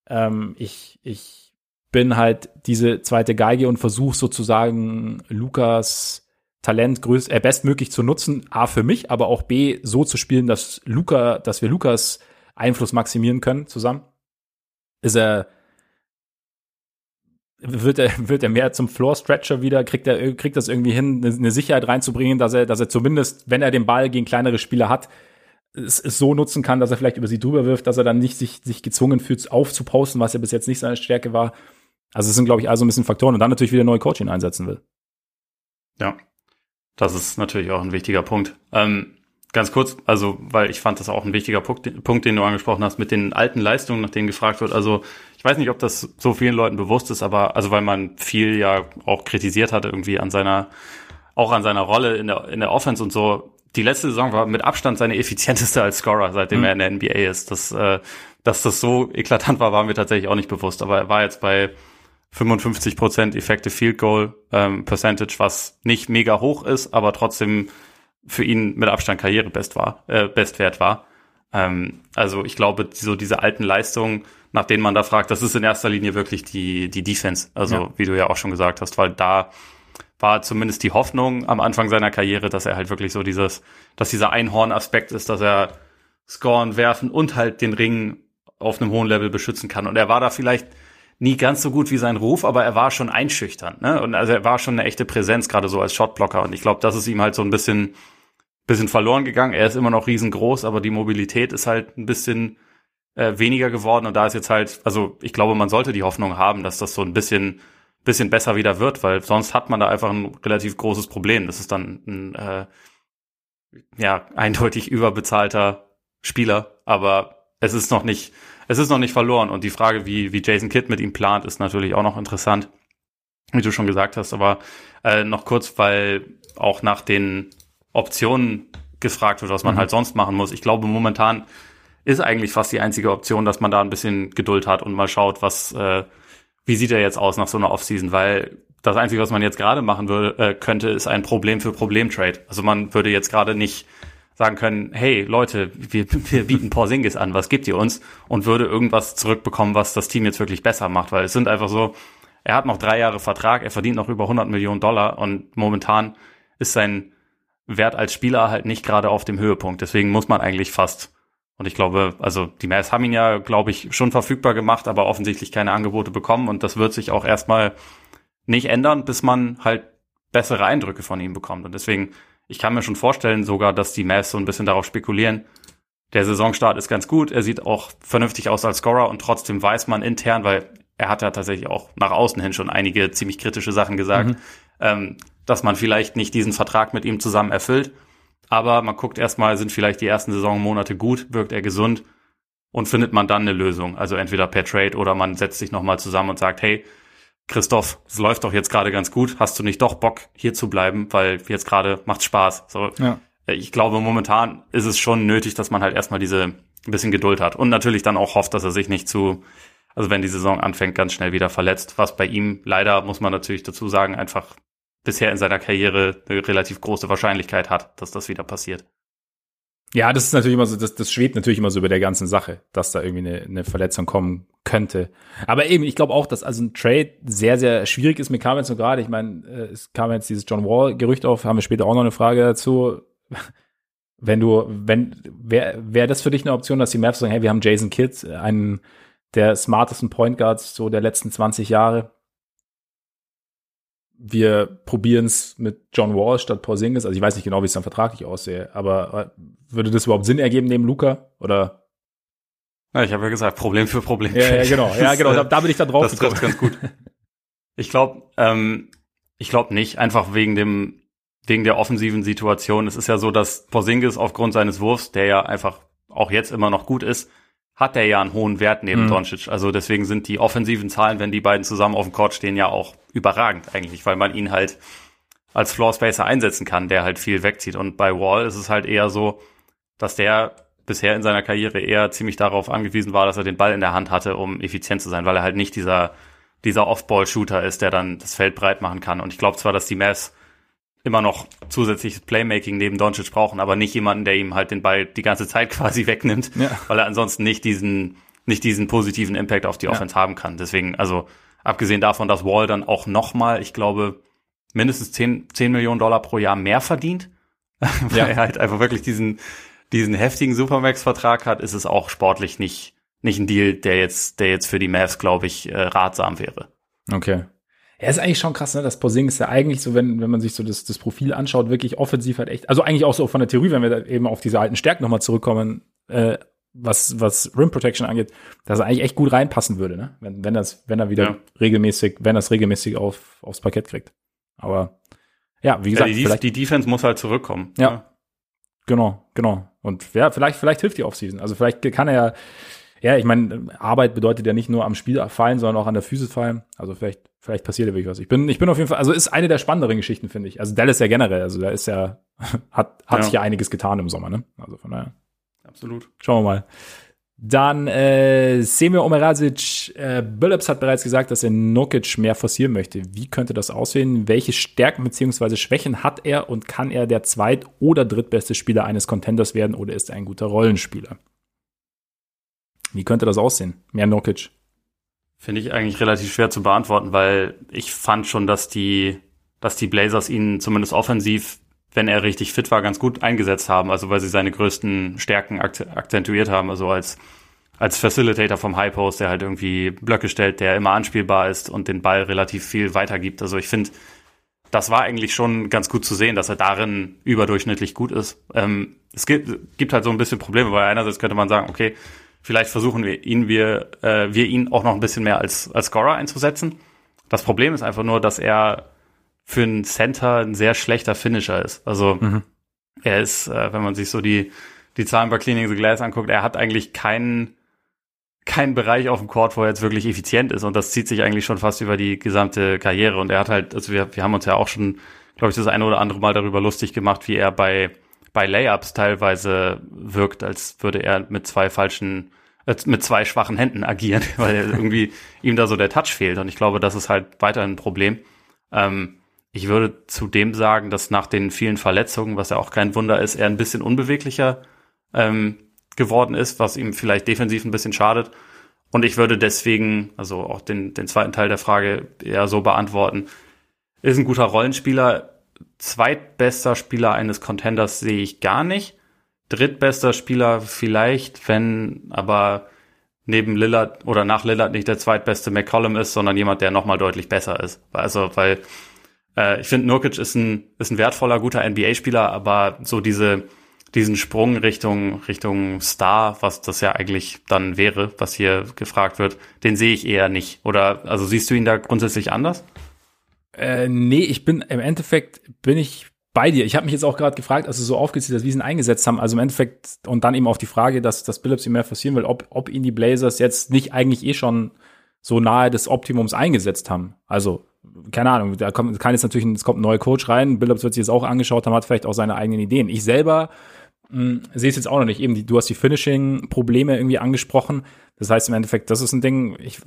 ähm, ich, ich bin halt diese zweite Geige und versuche sozusagen Lukas Talent größ äh, bestmöglich zu nutzen. A für mich, aber auch B so zu spielen, dass Luca, dass wir Lukas Einfluss maximieren können zusammen. Ist er wird er, wird er mehr zum Floor Stretcher wieder, kriegt er, kriegt das irgendwie hin, eine Sicherheit reinzubringen, dass er, dass er zumindest, wenn er den Ball gegen kleinere Spieler hat, es, es so nutzen kann, dass er vielleicht über sie drüber wirft, dass er dann nicht sich, sich gezwungen fühlt, aufzuposten, was ja bis jetzt nicht seine Stärke war. Also es sind, glaube ich, also ein bisschen Faktoren und dann natürlich wieder neue Coaching einsetzen will. Ja, das ist natürlich auch ein wichtiger Punkt. Ähm, ganz kurz, also, weil ich fand das auch ein wichtiger Punkt, Punkt, den du angesprochen hast, mit den alten Leistungen, nach denen gefragt wird. Also, ich weiß nicht, ob das so vielen Leuten bewusst ist, aber, also, weil man viel ja auch kritisiert hatte irgendwie an seiner, auch an seiner Rolle in der, in der Offense und so die letzte Saison war mit Abstand seine effizienteste als Scorer, seitdem mhm. er in der NBA ist. Das, äh, dass das so eklatant war, war mir tatsächlich auch nicht bewusst. Aber er war jetzt bei 55 Prozent Effective Field Goal ähm, Percentage, was nicht mega hoch ist, aber trotzdem für ihn mit Abstand Karrierebest war, äh, Bestwert war. Ähm, also ich glaube, so diese alten Leistungen, nach denen man da fragt, das ist in erster Linie wirklich die die Defense. Also ja. wie du ja auch schon gesagt hast, weil da war zumindest die Hoffnung am Anfang seiner Karriere, dass er halt wirklich so dieses, dass dieser Einhorn-Aspekt ist, dass er scoren, werfen und halt den Ring auf einem hohen Level beschützen kann. Und er war da vielleicht nie ganz so gut wie sein Ruf, aber er war schon einschüchternd. Ne? Und also er war schon eine echte Präsenz, gerade so als Shotblocker. Und ich glaube, das ist ihm halt so ein bisschen, bisschen verloren gegangen. Er ist immer noch riesengroß, aber die Mobilität ist halt ein bisschen äh, weniger geworden. Und da ist jetzt halt, also ich glaube, man sollte die Hoffnung haben, dass das so ein bisschen bisschen besser wieder wird, weil sonst hat man da einfach ein relativ großes Problem. Das ist dann ein äh, ja eindeutig überbezahlter Spieler, aber es ist noch nicht, es ist noch nicht verloren. Und die Frage, wie, wie Jason Kidd mit ihm plant, ist natürlich auch noch interessant, wie du schon gesagt hast. Aber äh, noch kurz, weil auch nach den Optionen gefragt wird, was man mhm. halt sonst machen muss. Ich glaube, momentan ist eigentlich fast die einzige Option, dass man da ein bisschen Geduld hat und mal schaut, was äh, wie sieht er jetzt aus nach so einer Offseason? Weil das Einzige, was man jetzt gerade machen würde, äh, könnte, ist ein Problem für Problem-Trade. Also man würde jetzt gerade nicht sagen können, hey Leute, wir, wir bieten Porzingis an, was gibt ihr uns? Und würde irgendwas zurückbekommen, was das Team jetzt wirklich besser macht. Weil es sind einfach so, er hat noch drei Jahre Vertrag, er verdient noch über 100 Millionen Dollar und momentan ist sein Wert als Spieler halt nicht gerade auf dem Höhepunkt. Deswegen muss man eigentlich fast und ich glaube, also die Mavs haben ihn ja, glaube ich, schon verfügbar gemacht, aber offensichtlich keine Angebote bekommen. Und das wird sich auch erstmal nicht ändern, bis man halt bessere Eindrücke von ihm bekommt. Und deswegen, ich kann mir schon vorstellen sogar, dass die Mavs so ein bisschen darauf spekulieren. Der Saisonstart ist ganz gut. Er sieht auch vernünftig aus als Scorer und trotzdem weiß man intern, weil er hat ja tatsächlich auch nach außen hin schon einige ziemlich kritische Sachen gesagt, mhm. ähm, dass man vielleicht nicht diesen Vertrag mit ihm zusammen erfüllt. Aber man guckt erstmal, sind vielleicht die ersten Saisonmonate gut, wirkt er gesund und findet man dann eine Lösung. Also entweder per Trade oder man setzt sich nochmal zusammen und sagt, hey, Christoph, es läuft doch jetzt gerade ganz gut. Hast du nicht doch Bock, hier zu bleiben? Weil jetzt gerade macht Spaß. So, ja. Äh, ich glaube, momentan ist es schon nötig, dass man halt erstmal diese ein bisschen Geduld hat und natürlich dann auch hofft, dass er sich nicht zu, also wenn die Saison anfängt, ganz schnell wieder verletzt, was bei ihm leider, muss man natürlich dazu sagen, einfach bisher in seiner Karriere eine relativ große Wahrscheinlichkeit hat, dass das wieder passiert. Ja, das ist natürlich immer so, das, das schwebt natürlich immer so über der ganzen Sache, dass da irgendwie eine, eine Verletzung kommen könnte. Aber eben, ich glaube auch, dass also ein Trade sehr, sehr schwierig ist. Mir kam jetzt so gerade, ich meine, äh, es kam jetzt dieses John Wall-Gerücht auf, haben wir später auch noch eine Frage dazu. Wenn du, wenn, wäre wär das für dich eine Option, dass die Mavs sagen, hey, wir haben Jason Kidd, einen der smartesten Point Guards so der letzten 20 Jahre, wir probieren es mit John Wall statt Porzingis. Also ich weiß nicht genau, wie es dann vertraglich aussehe, aber äh, würde das überhaupt Sinn ergeben neben Luca oder? Ja, ich habe ja gesagt, Problem für Problem. Ja, ja genau, ja genau. Da, da bin ich da drauf. Das trifft ganz gut. Ich glaube, ähm, ich glaube nicht, einfach wegen dem wegen der offensiven Situation. Es ist ja so, dass Porzingis aufgrund seines Wurfs, der ja einfach auch jetzt immer noch gut ist, hat er ja einen hohen Wert neben mhm. Doncic. Also deswegen sind die offensiven Zahlen, wenn die beiden zusammen auf dem Court stehen, ja auch überragend eigentlich, weil man ihn halt als Floor Spacer einsetzen kann, der halt viel wegzieht. Und bei Wall ist es halt eher so, dass der bisher in seiner Karriere eher ziemlich darauf angewiesen war, dass er den Ball in der Hand hatte, um effizient zu sein, weil er halt nicht dieser, dieser Off-Ball-Shooter ist, der dann das Feld breit machen kann. Und ich glaube zwar, dass die Mavs immer noch zusätzliches Playmaking neben Doncic brauchen, aber nicht jemanden, der ihm halt den Ball die ganze Zeit quasi wegnimmt, ja. weil er ansonsten nicht diesen nicht diesen positiven Impact auf die ja. Offense haben kann. Deswegen, also abgesehen davon, dass Wall dann auch nochmal, ich glaube, mindestens 10, 10 Millionen Dollar pro Jahr mehr verdient, weil ja. er halt einfach wirklich diesen, diesen heftigen Supermax-Vertrag hat, ist es auch sportlich nicht, nicht ein Deal, der jetzt, der jetzt für die Mavs, glaube ich, äh, ratsam wäre. Okay. Ja, ist eigentlich schon krass, ne? Das Posing ist ja eigentlich so, wenn, wenn man sich so das, das Profil anschaut, wirklich offensiv halt echt, also eigentlich auch so von der Theorie, wenn wir eben auf diese alten Stärken nochmal zurückkommen, äh, was, was Rim Protection angeht, dass er eigentlich echt gut reinpassen würde, ne? Wenn, wenn das, wenn er wieder ja. regelmäßig, wenn er es regelmäßig auf, aufs Parkett kriegt. Aber ja, wie gesagt, ja, die, vielleicht, die Defense muss halt zurückkommen. Ja. ja. Genau, genau. Und ja, vielleicht, vielleicht hilft die Offseason. Also vielleicht kann er ja, ja, ich meine, Arbeit bedeutet ja nicht nur am Spiel fallen, sondern auch an der Physis fallen. Also vielleicht, vielleicht passiert ja wirklich was. Ich bin, ich bin auf jeden Fall, also ist eine der spannenderen Geschichten, finde ich. Also Dallas ja generell, also da ist ja, hat, hat ja. sich ja einiges getan im Sommer, ne? Also von daher. Absolut. Schauen wir mal. Dann äh, Semir Omerasic, äh, Billups hat bereits gesagt, dass er Nokic mehr forcieren möchte. Wie könnte das aussehen? Welche Stärken bzw. Schwächen hat er und kann er der zweit- oder drittbeste Spieler eines Contenders werden oder ist er ein guter Rollenspieler? Wie könnte das aussehen? Mehr Nokic. Finde ich eigentlich relativ schwer zu beantworten, weil ich fand schon, dass die, dass die Blazers ihn zumindest offensiv, wenn er richtig fit war, ganz gut eingesetzt haben. Also weil sie seine größten Stärken akzentuiert haben. Also als, als Facilitator vom High Post, der halt irgendwie Blöcke stellt, der immer anspielbar ist und den Ball relativ viel weitergibt. Also ich finde, das war eigentlich schon ganz gut zu sehen, dass er darin überdurchschnittlich gut ist. Ähm, es gibt, gibt halt so ein bisschen Probleme, weil einerseits könnte man sagen, okay, Vielleicht versuchen wir ihn, wir, äh, wir ihn auch noch ein bisschen mehr als, als Scorer einzusetzen. Das Problem ist einfach nur, dass er für einen Center ein sehr schlechter Finisher ist. Also mhm. er ist, äh, wenn man sich so die, die Zahlen bei Cleaning the Glass anguckt, er hat eigentlich keinen keinen Bereich auf dem Court, wo er jetzt wirklich effizient ist. Und das zieht sich eigentlich schon fast über die gesamte Karriere. Und er hat halt, also wir, wir haben uns ja auch schon, glaube ich, das eine oder andere Mal darüber lustig gemacht, wie er bei bei Layups teilweise wirkt, als würde er mit zwei falschen, äh, mit zwei schwachen Händen agieren, weil irgendwie ihm da so der Touch fehlt. Und ich glaube, das ist halt weiterhin ein Problem. Ähm, ich würde zudem sagen, dass nach den vielen Verletzungen, was ja auch kein Wunder ist, er ein bisschen unbeweglicher ähm, geworden ist, was ihm vielleicht defensiv ein bisschen schadet. Und ich würde deswegen, also auch den, den zweiten Teil der Frage eher so beantworten, ist ein guter Rollenspieler, zweitbester Spieler eines Contenders sehe ich gar nicht. Drittbester Spieler vielleicht, wenn aber neben Lillard oder nach Lillard nicht der zweitbeste McCollum ist, sondern jemand, der nochmal deutlich besser ist. Also, weil äh, ich finde, Nurkic ist ein, ist ein wertvoller, guter NBA-Spieler, aber so diese, diesen Sprung Richtung, Richtung Star, was das ja eigentlich dann wäre, was hier gefragt wird, den sehe ich eher nicht. Oder, also siehst du ihn da grundsätzlich anders? Äh, nee, ich bin im Endeffekt bin ich bei dir. Ich habe mich jetzt auch gerade gefragt, als du so aufgezählt wie sie ihn eingesetzt haben. Also im Endeffekt und dann eben auf die Frage, dass, dass Billups ihm mehr forcieren will, ob, ob ihn die Blazers jetzt nicht eigentlich eh schon so nahe des Optimums eingesetzt haben. Also, keine Ahnung, da kommt, kann jetzt natürlich, es kommt ein neuer Coach rein, Billups wird sich jetzt auch angeschaut haben, hat vielleicht auch seine eigenen Ideen. Ich selber hm, sehe es jetzt auch noch nicht. Eben, die, du hast die Finishing-Probleme irgendwie angesprochen. Das heißt im Endeffekt, das ist ein Ding, ich,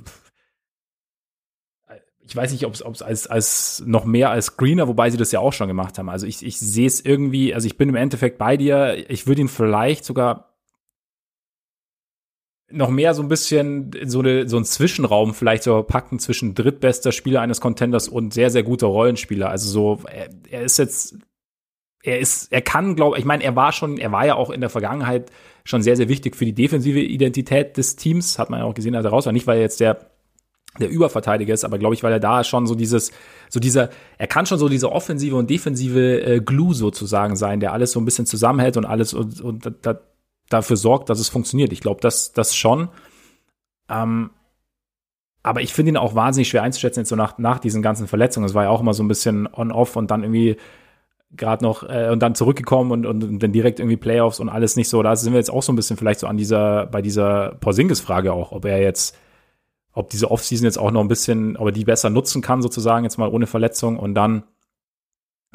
ich weiß nicht, ob es als, als noch mehr als Screener, wobei sie das ja auch schon gemacht haben. Also ich, ich sehe es irgendwie, also ich bin im Endeffekt bei dir. Ich würde ihn vielleicht sogar noch mehr so ein bisschen in so, eine, so einen Zwischenraum vielleicht so packen zwischen drittbester Spieler eines Contenders und sehr, sehr guter Rollenspieler. Also so, er, er ist jetzt, er ist, er kann, glaube ich, meine, er war schon, er war ja auch in der Vergangenheit schon sehr, sehr wichtig für die defensive Identität des Teams. Hat man ja auch gesehen, als er raus war. Nicht, weil er jetzt der der Überverteidiger ist, aber glaube ich, weil er da schon so dieses, so dieser, er kann schon so diese offensive und defensive äh, Glue sozusagen sein, der alles so ein bisschen zusammenhält und alles und, und da, dafür sorgt, dass es funktioniert. Ich glaube, das, das schon. Ähm, aber ich finde ihn auch wahnsinnig schwer einzuschätzen jetzt so nach, nach diesen ganzen Verletzungen. Es war ja auch immer so ein bisschen on-off und dann irgendwie gerade noch äh, und dann zurückgekommen und, und, und dann direkt irgendwie Playoffs und alles nicht so. Da sind wir jetzt auch so ein bisschen vielleicht so an dieser, bei dieser Porzingis-Frage auch, ob er jetzt ob diese Offseason jetzt auch noch ein bisschen, ob er die besser nutzen kann, sozusagen, jetzt mal ohne Verletzung und dann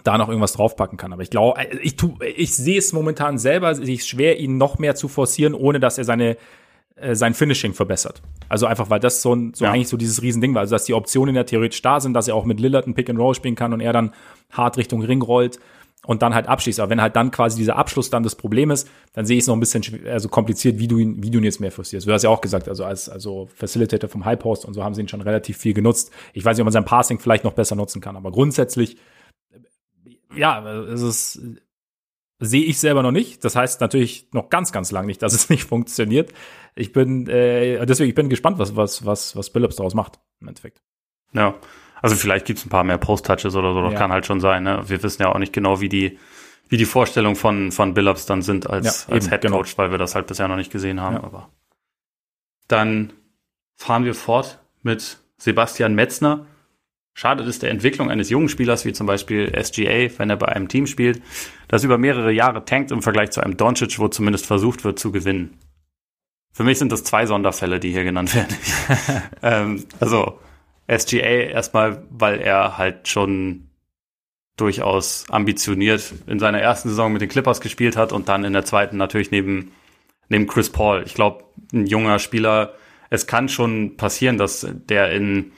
da noch irgendwas draufpacken kann. Aber ich glaube, äh, ich, tu, ich sehe es momentan selber, es ist schwer, ihn noch mehr zu forcieren, ohne dass er seine äh, sein Finishing verbessert. Also einfach, weil das so, ein, so ja. eigentlich so dieses Riesending war. Also, dass die Optionen ja theoretisch da sind, dass er auch mit Lillard ein Pick and Roll spielen kann und er dann hart Richtung Ring rollt. Und dann halt abschließt. Aber wenn halt dann quasi dieser Abschluss dann das Problem ist, dann sehe ich es noch ein bisschen also kompliziert, wie du ihn, wie du ihn jetzt mehr forcierst. Du hast ja auch gesagt, also als also Facilitator vom High Post und so haben sie ihn schon relativ viel genutzt. Ich weiß nicht, ob man sein Passing vielleicht noch besser nutzen kann, aber grundsätzlich, ja, es ist, sehe ich selber noch nicht. Das heißt natürlich noch ganz, ganz lang nicht, dass es nicht funktioniert. Ich bin, äh, deswegen, ich bin gespannt, was, was, was, was Billups daraus macht, im Endeffekt. Ja. Also vielleicht gibt's ein paar mehr Post-Touches oder so, das ja. kann halt schon sein. Ne? Wir wissen ja auch nicht genau, wie die, wie die Vorstellungen von, von Billups dann sind als, ja, als Head Coach, genau. weil wir das halt bisher noch nicht gesehen haben. Ja. Aber dann fahren wir fort mit Sebastian Metzner. Schadet es der Entwicklung eines jungen Spielers wie zum Beispiel SGA, wenn er bei einem Team spielt, das über mehrere Jahre tankt im Vergleich zu einem Doncic, wo zumindest versucht wird zu gewinnen. Für mich sind das zwei Sonderfälle, die hier genannt werden. ähm, also SGA erstmal, weil er halt schon durchaus ambitioniert in seiner ersten Saison mit den Clippers gespielt hat und dann in der zweiten natürlich neben, neben Chris Paul. Ich glaube, ein junger Spieler, es kann schon passieren, dass der in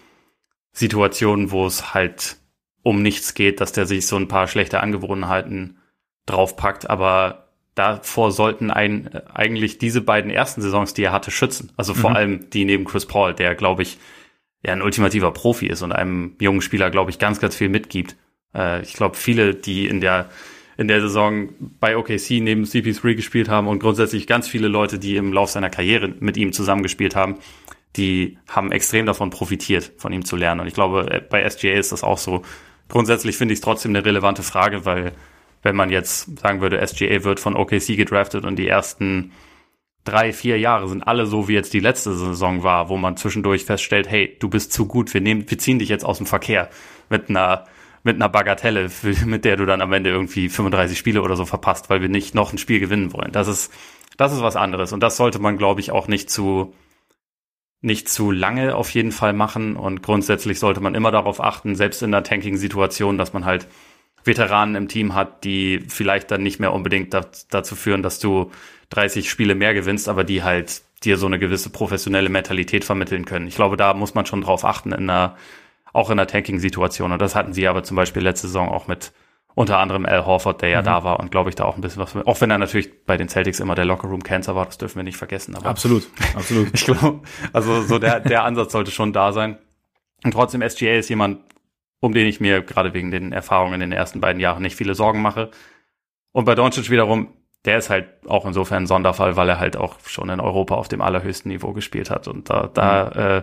Situationen, wo es halt um nichts geht, dass der sich so ein paar schlechte Angewohnheiten draufpackt, aber davor sollten ein, eigentlich diese beiden ersten Saisons, die er hatte, schützen. Also vor mhm. allem die neben Chris Paul, der, glaube ich, ja ein ultimativer Profi ist und einem jungen Spieler, glaube ich, ganz, ganz viel mitgibt. Äh, ich glaube, viele, die in der in der Saison bei OKC neben CP3 gespielt haben und grundsätzlich ganz viele Leute, die im Lauf seiner Karriere mit ihm zusammengespielt haben, die haben extrem davon profitiert, von ihm zu lernen. Und ich glaube, äh, bei SGA ist das auch so. Grundsätzlich finde ich es trotzdem eine relevante Frage, weil wenn man jetzt sagen würde, SGA wird von OKC gedraftet und die ersten drei, vier Jahre sind alle so, wie jetzt die letzte Saison war, wo man zwischendurch feststellt, hey, du bist zu gut, wir nehmen, wir ziehen dich jetzt aus dem Verkehr mit einer, mit einer Bagatelle, mit der du dann am Ende irgendwie 35 Spiele oder so verpasst, weil wir nicht noch ein Spiel gewinnen wollen. Das ist, das ist was anderes. Und das sollte man, glaube ich, auch nicht zu, nicht zu lange auf jeden Fall machen. Und grundsätzlich sollte man immer darauf achten, selbst in einer Tanking-Situation, dass man halt Veteranen im Team hat, die vielleicht dann nicht mehr unbedingt dazu führen, dass du 30 Spiele mehr gewinnst, aber die halt dir so eine gewisse professionelle Mentalität vermitteln können. Ich glaube, da muss man schon drauf achten in einer, auch in einer Tanking-Situation. Und das hatten sie aber zum Beispiel letzte Saison auch mit unter anderem Al Horford, der ja mhm. da war und glaube ich da auch ein bisschen was, auch wenn er natürlich bei den Celtics immer der Lockerroom-Cancer war, das dürfen wir nicht vergessen. Aber absolut, absolut. ich glaube, also so der, der Ansatz sollte schon da sein. Und trotzdem, SGA ist jemand, um den ich mir gerade wegen den Erfahrungen in den ersten beiden Jahren nicht viele Sorgen mache. Und bei Doncic wiederum, der ist halt auch insofern ein Sonderfall, weil er halt auch schon in Europa auf dem allerhöchsten Niveau gespielt hat. Und da, da mhm. äh,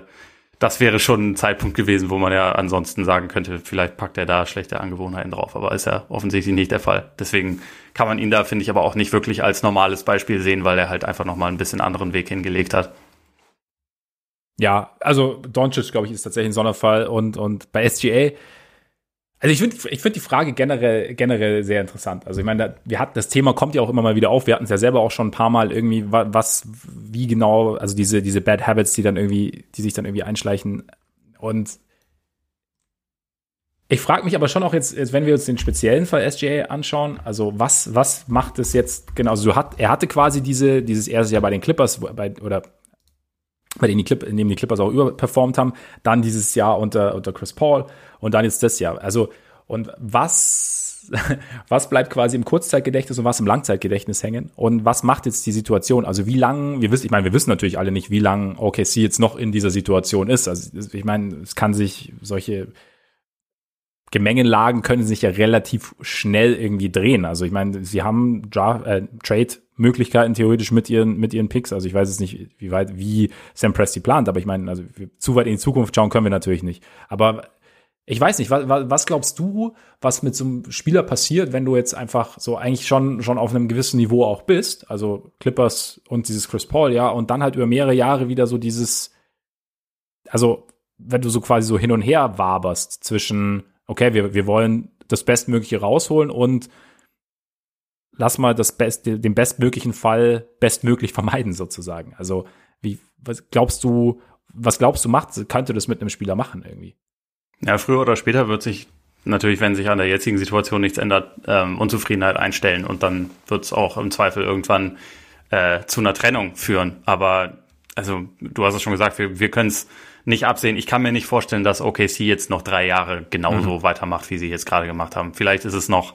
das wäre schon ein Zeitpunkt gewesen, wo man ja ansonsten sagen könnte, vielleicht packt er da schlechte Angewohnheiten drauf, aber ist ja offensichtlich nicht der Fall. Deswegen kann man ihn da, finde ich, aber auch nicht wirklich als normales Beispiel sehen, weil er halt einfach nochmal ein bisschen anderen Weg hingelegt hat. Ja, also Doncic, glaube ich, ist tatsächlich ein Sonderfall und, und bei SGA, also ich finde ich finde die Frage generell, generell sehr interessant. Also ich meine, wir hatten, das Thema kommt ja auch immer mal wieder auf. Wir hatten es ja selber auch schon ein paar Mal irgendwie, was, wie genau, also diese, diese Bad Habits, die dann irgendwie, die sich dann irgendwie einschleichen. Und ich frage mich aber schon auch jetzt, jetzt, wenn wir uns den speziellen Fall SGA anschauen, also was, was macht es jetzt genau? Also hat, er hatte quasi diese, dieses erste Jahr bei den Clippers, bei, oder bei denen die, Clip, in dem die Clippers auch überperformt haben, dann dieses Jahr unter, unter Chris Paul und dann jetzt das Jahr. Also, und was, was bleibt quasi im Kurzzeitgedächtnis und was im Langzeitgedächtnis hängen? Und was macht jetzt die Situation? Also, wie lang, wir wissen, ich meine, wir wissen natürlich alle nicht, wie lang OKC jetzt noch in dieser Situation ist. Also, ich meine, es kann sich solche Gemengenlagen können sich ja relativ schnell irgendwie drehen. Also ich meine, sie haben äh, Trade-Möglichkeiten theoretisch mit ihren mit ihren Picks. Also ich weiß es nicht, wie weit wie Sam Presti plant, aber ich meine, also zu weit in die Zukunft schauen können wir natürlich nicht. Aber ich weiß nicht, was, was glaubst du, was mit so einem Spieler passiert, wenn du jetzt einfach so eigentlich schon schon auf einem gewissen Niveau auch bist, also Clippers und dieses Chris Paul, ja, und dann halt über mehrere Jahre wieder so dieses, also wenn du so quasi so hin und her waberst zwischen okay, wir, wir wollen das Bestmögliche rausholen und lass mal das Best, den bestmöglichen Fall bestmöglich vermeiden, sozusagen. Also, wie, was glaubst du, was glaubst du macht, könnte das mit einem Spieler machen irgendwie? Ja, früher oder später wird sich natürlich, wenn sich an der jetzigen Situation nichts ändert, ähm, Unzufriedenheit einstellen und dann wird es auch im Zweifel irgendwann äh, zu einer Trennung führen. Aber also du hast es schon gesagt, wir, wir können es nicht absehen. Ich kann mir nicht vorstellen, dass OKC jetzt noch drei Jahre genauso mhm. weitermacht, wie sie jetzt gerade gemacht haben. Vielleicht ist es noch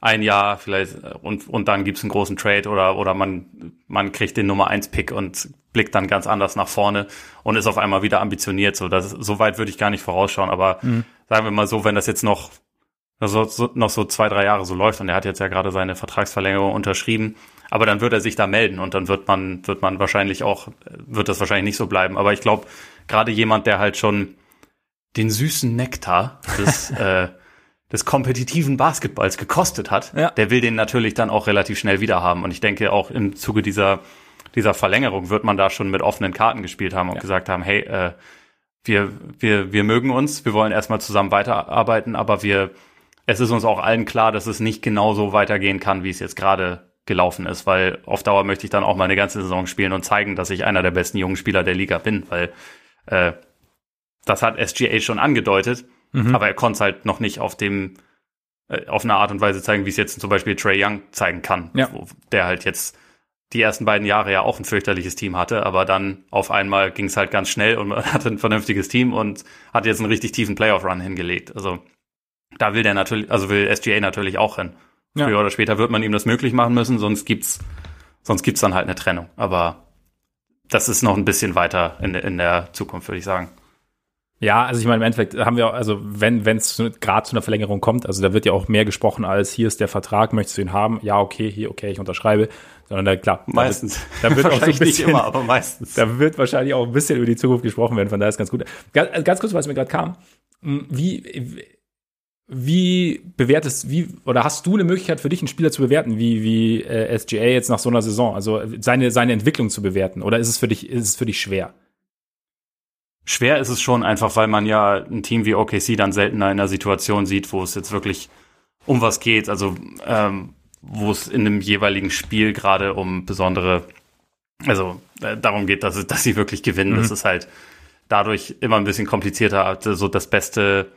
ein Jahr vielleicht und, und dann gibt's einen großen Trade oder, oder man, man kriegt den Nummer eins Pick und blickt dann ganz anders nach vorne und ist auf einmal wieder ambitioniert. So, das, so weit würde ich gar nicht vorausschauen, aber mhm. sagen wir mal so, wenn das jetzt noch, so, noch so zwei, drei Jahre so läuft und er hat jetzt ja gerade seine Vertragsverlängerung unterschrieben, aber dann wird er sich da melden und dann wird man, wird man wahrscheinlich auch, wird das wahrscheinlich nicht so bleiben. Aber ich glaube, gerade jemand, der halt schon den süßen Nektar des, äh, des kompetitiven Basketballs gekostet hat, ja. der will den natürlich dann auch relativ schnell wieder haben. Und ich denke, auch im Zuge dieser, dieser Verlängerung wird man da schon mit offenen Karten gespielt haben und ja. gesagt haben, hey, äh, wir, wir, wir mögen uns, wir wollen erstmal zusammen weiterarbeiten, aber wir, es ist uns auch allen klar, dass es nicht genau so weitergehen kann, wie es jetzt gerade gelaufen ist, weil auf Dauer möchte ich dann auch mal eine ganze Saison spielen und zeigen, dass ich einer der besten jungen Spieler der Liga bin, weil äh, das hat SGA schon angedeutet, mhm. aber er konnte es halt noch nicht auf dem äh, auf eine Art und Weise zeigen, wie es jetzt zum Beispiel Trey Young zeigen kann, ja. wo, der halt jetzt die ersten beiden Jahre ja auch ein fürchterliches Team hatte, aber dann auf einmal ging es halt ganz schnell und man hatte ein vernünftiges Team und hat jetzt einen richtig tiefen Playoff-Run hingelegt. Also da will der natürlich, also will SGA natürlich auch hin. Ja. Früher oder später wird man ihm das möglich machen müssen, sonst gibt's, sonst gibt's dann halt eine Trennung. Aber das ist noch ein bisschen weiter in, in der Zukunft, würde ich sagen. Ja, also ich meine, im Endeffekt haben wir, also wenn wenn es gerade zu einer Verlängerung kommt, also da wird ja auch mehr gesprochen als hier ist der Vertrag, möchtest du ihn haben? Ja, okay, hier, okay, ich unterschreibe. Sondern da, klar. Meistens. Da wird, da wird auch so ein bisschen, nicht immer, aber meistens. Da wird wahrscheinlich auch ein bisschen über die Zukunft gesprochen werden, von daher ist ganz gut. Ganz, ganz kurz, was mir gerade kam. Wie, wie bewertest, wie, oder hast du eine Möglichkeit für dich, einen Spieler zu bewerten, wie, wie äh, SGA jetzt nach so einer Saison, also seine, seine Entwicklung zu bewerten? Oder ist es für dich, ist es für dich schwer? Schwer ist es schon einfach, weil man ja ein Team wie OKC dann seltener in einer Situation sieht, wo es jetzt wirklich um was geht, also ähm, wo es in einem jeweiligen Spiel gerade um besondere, also äh, darum geht, dass, dass sie wirklich gewinnen. Mhm. Das ist halt dadurch immer ein bisschen komplizierter, also so das beste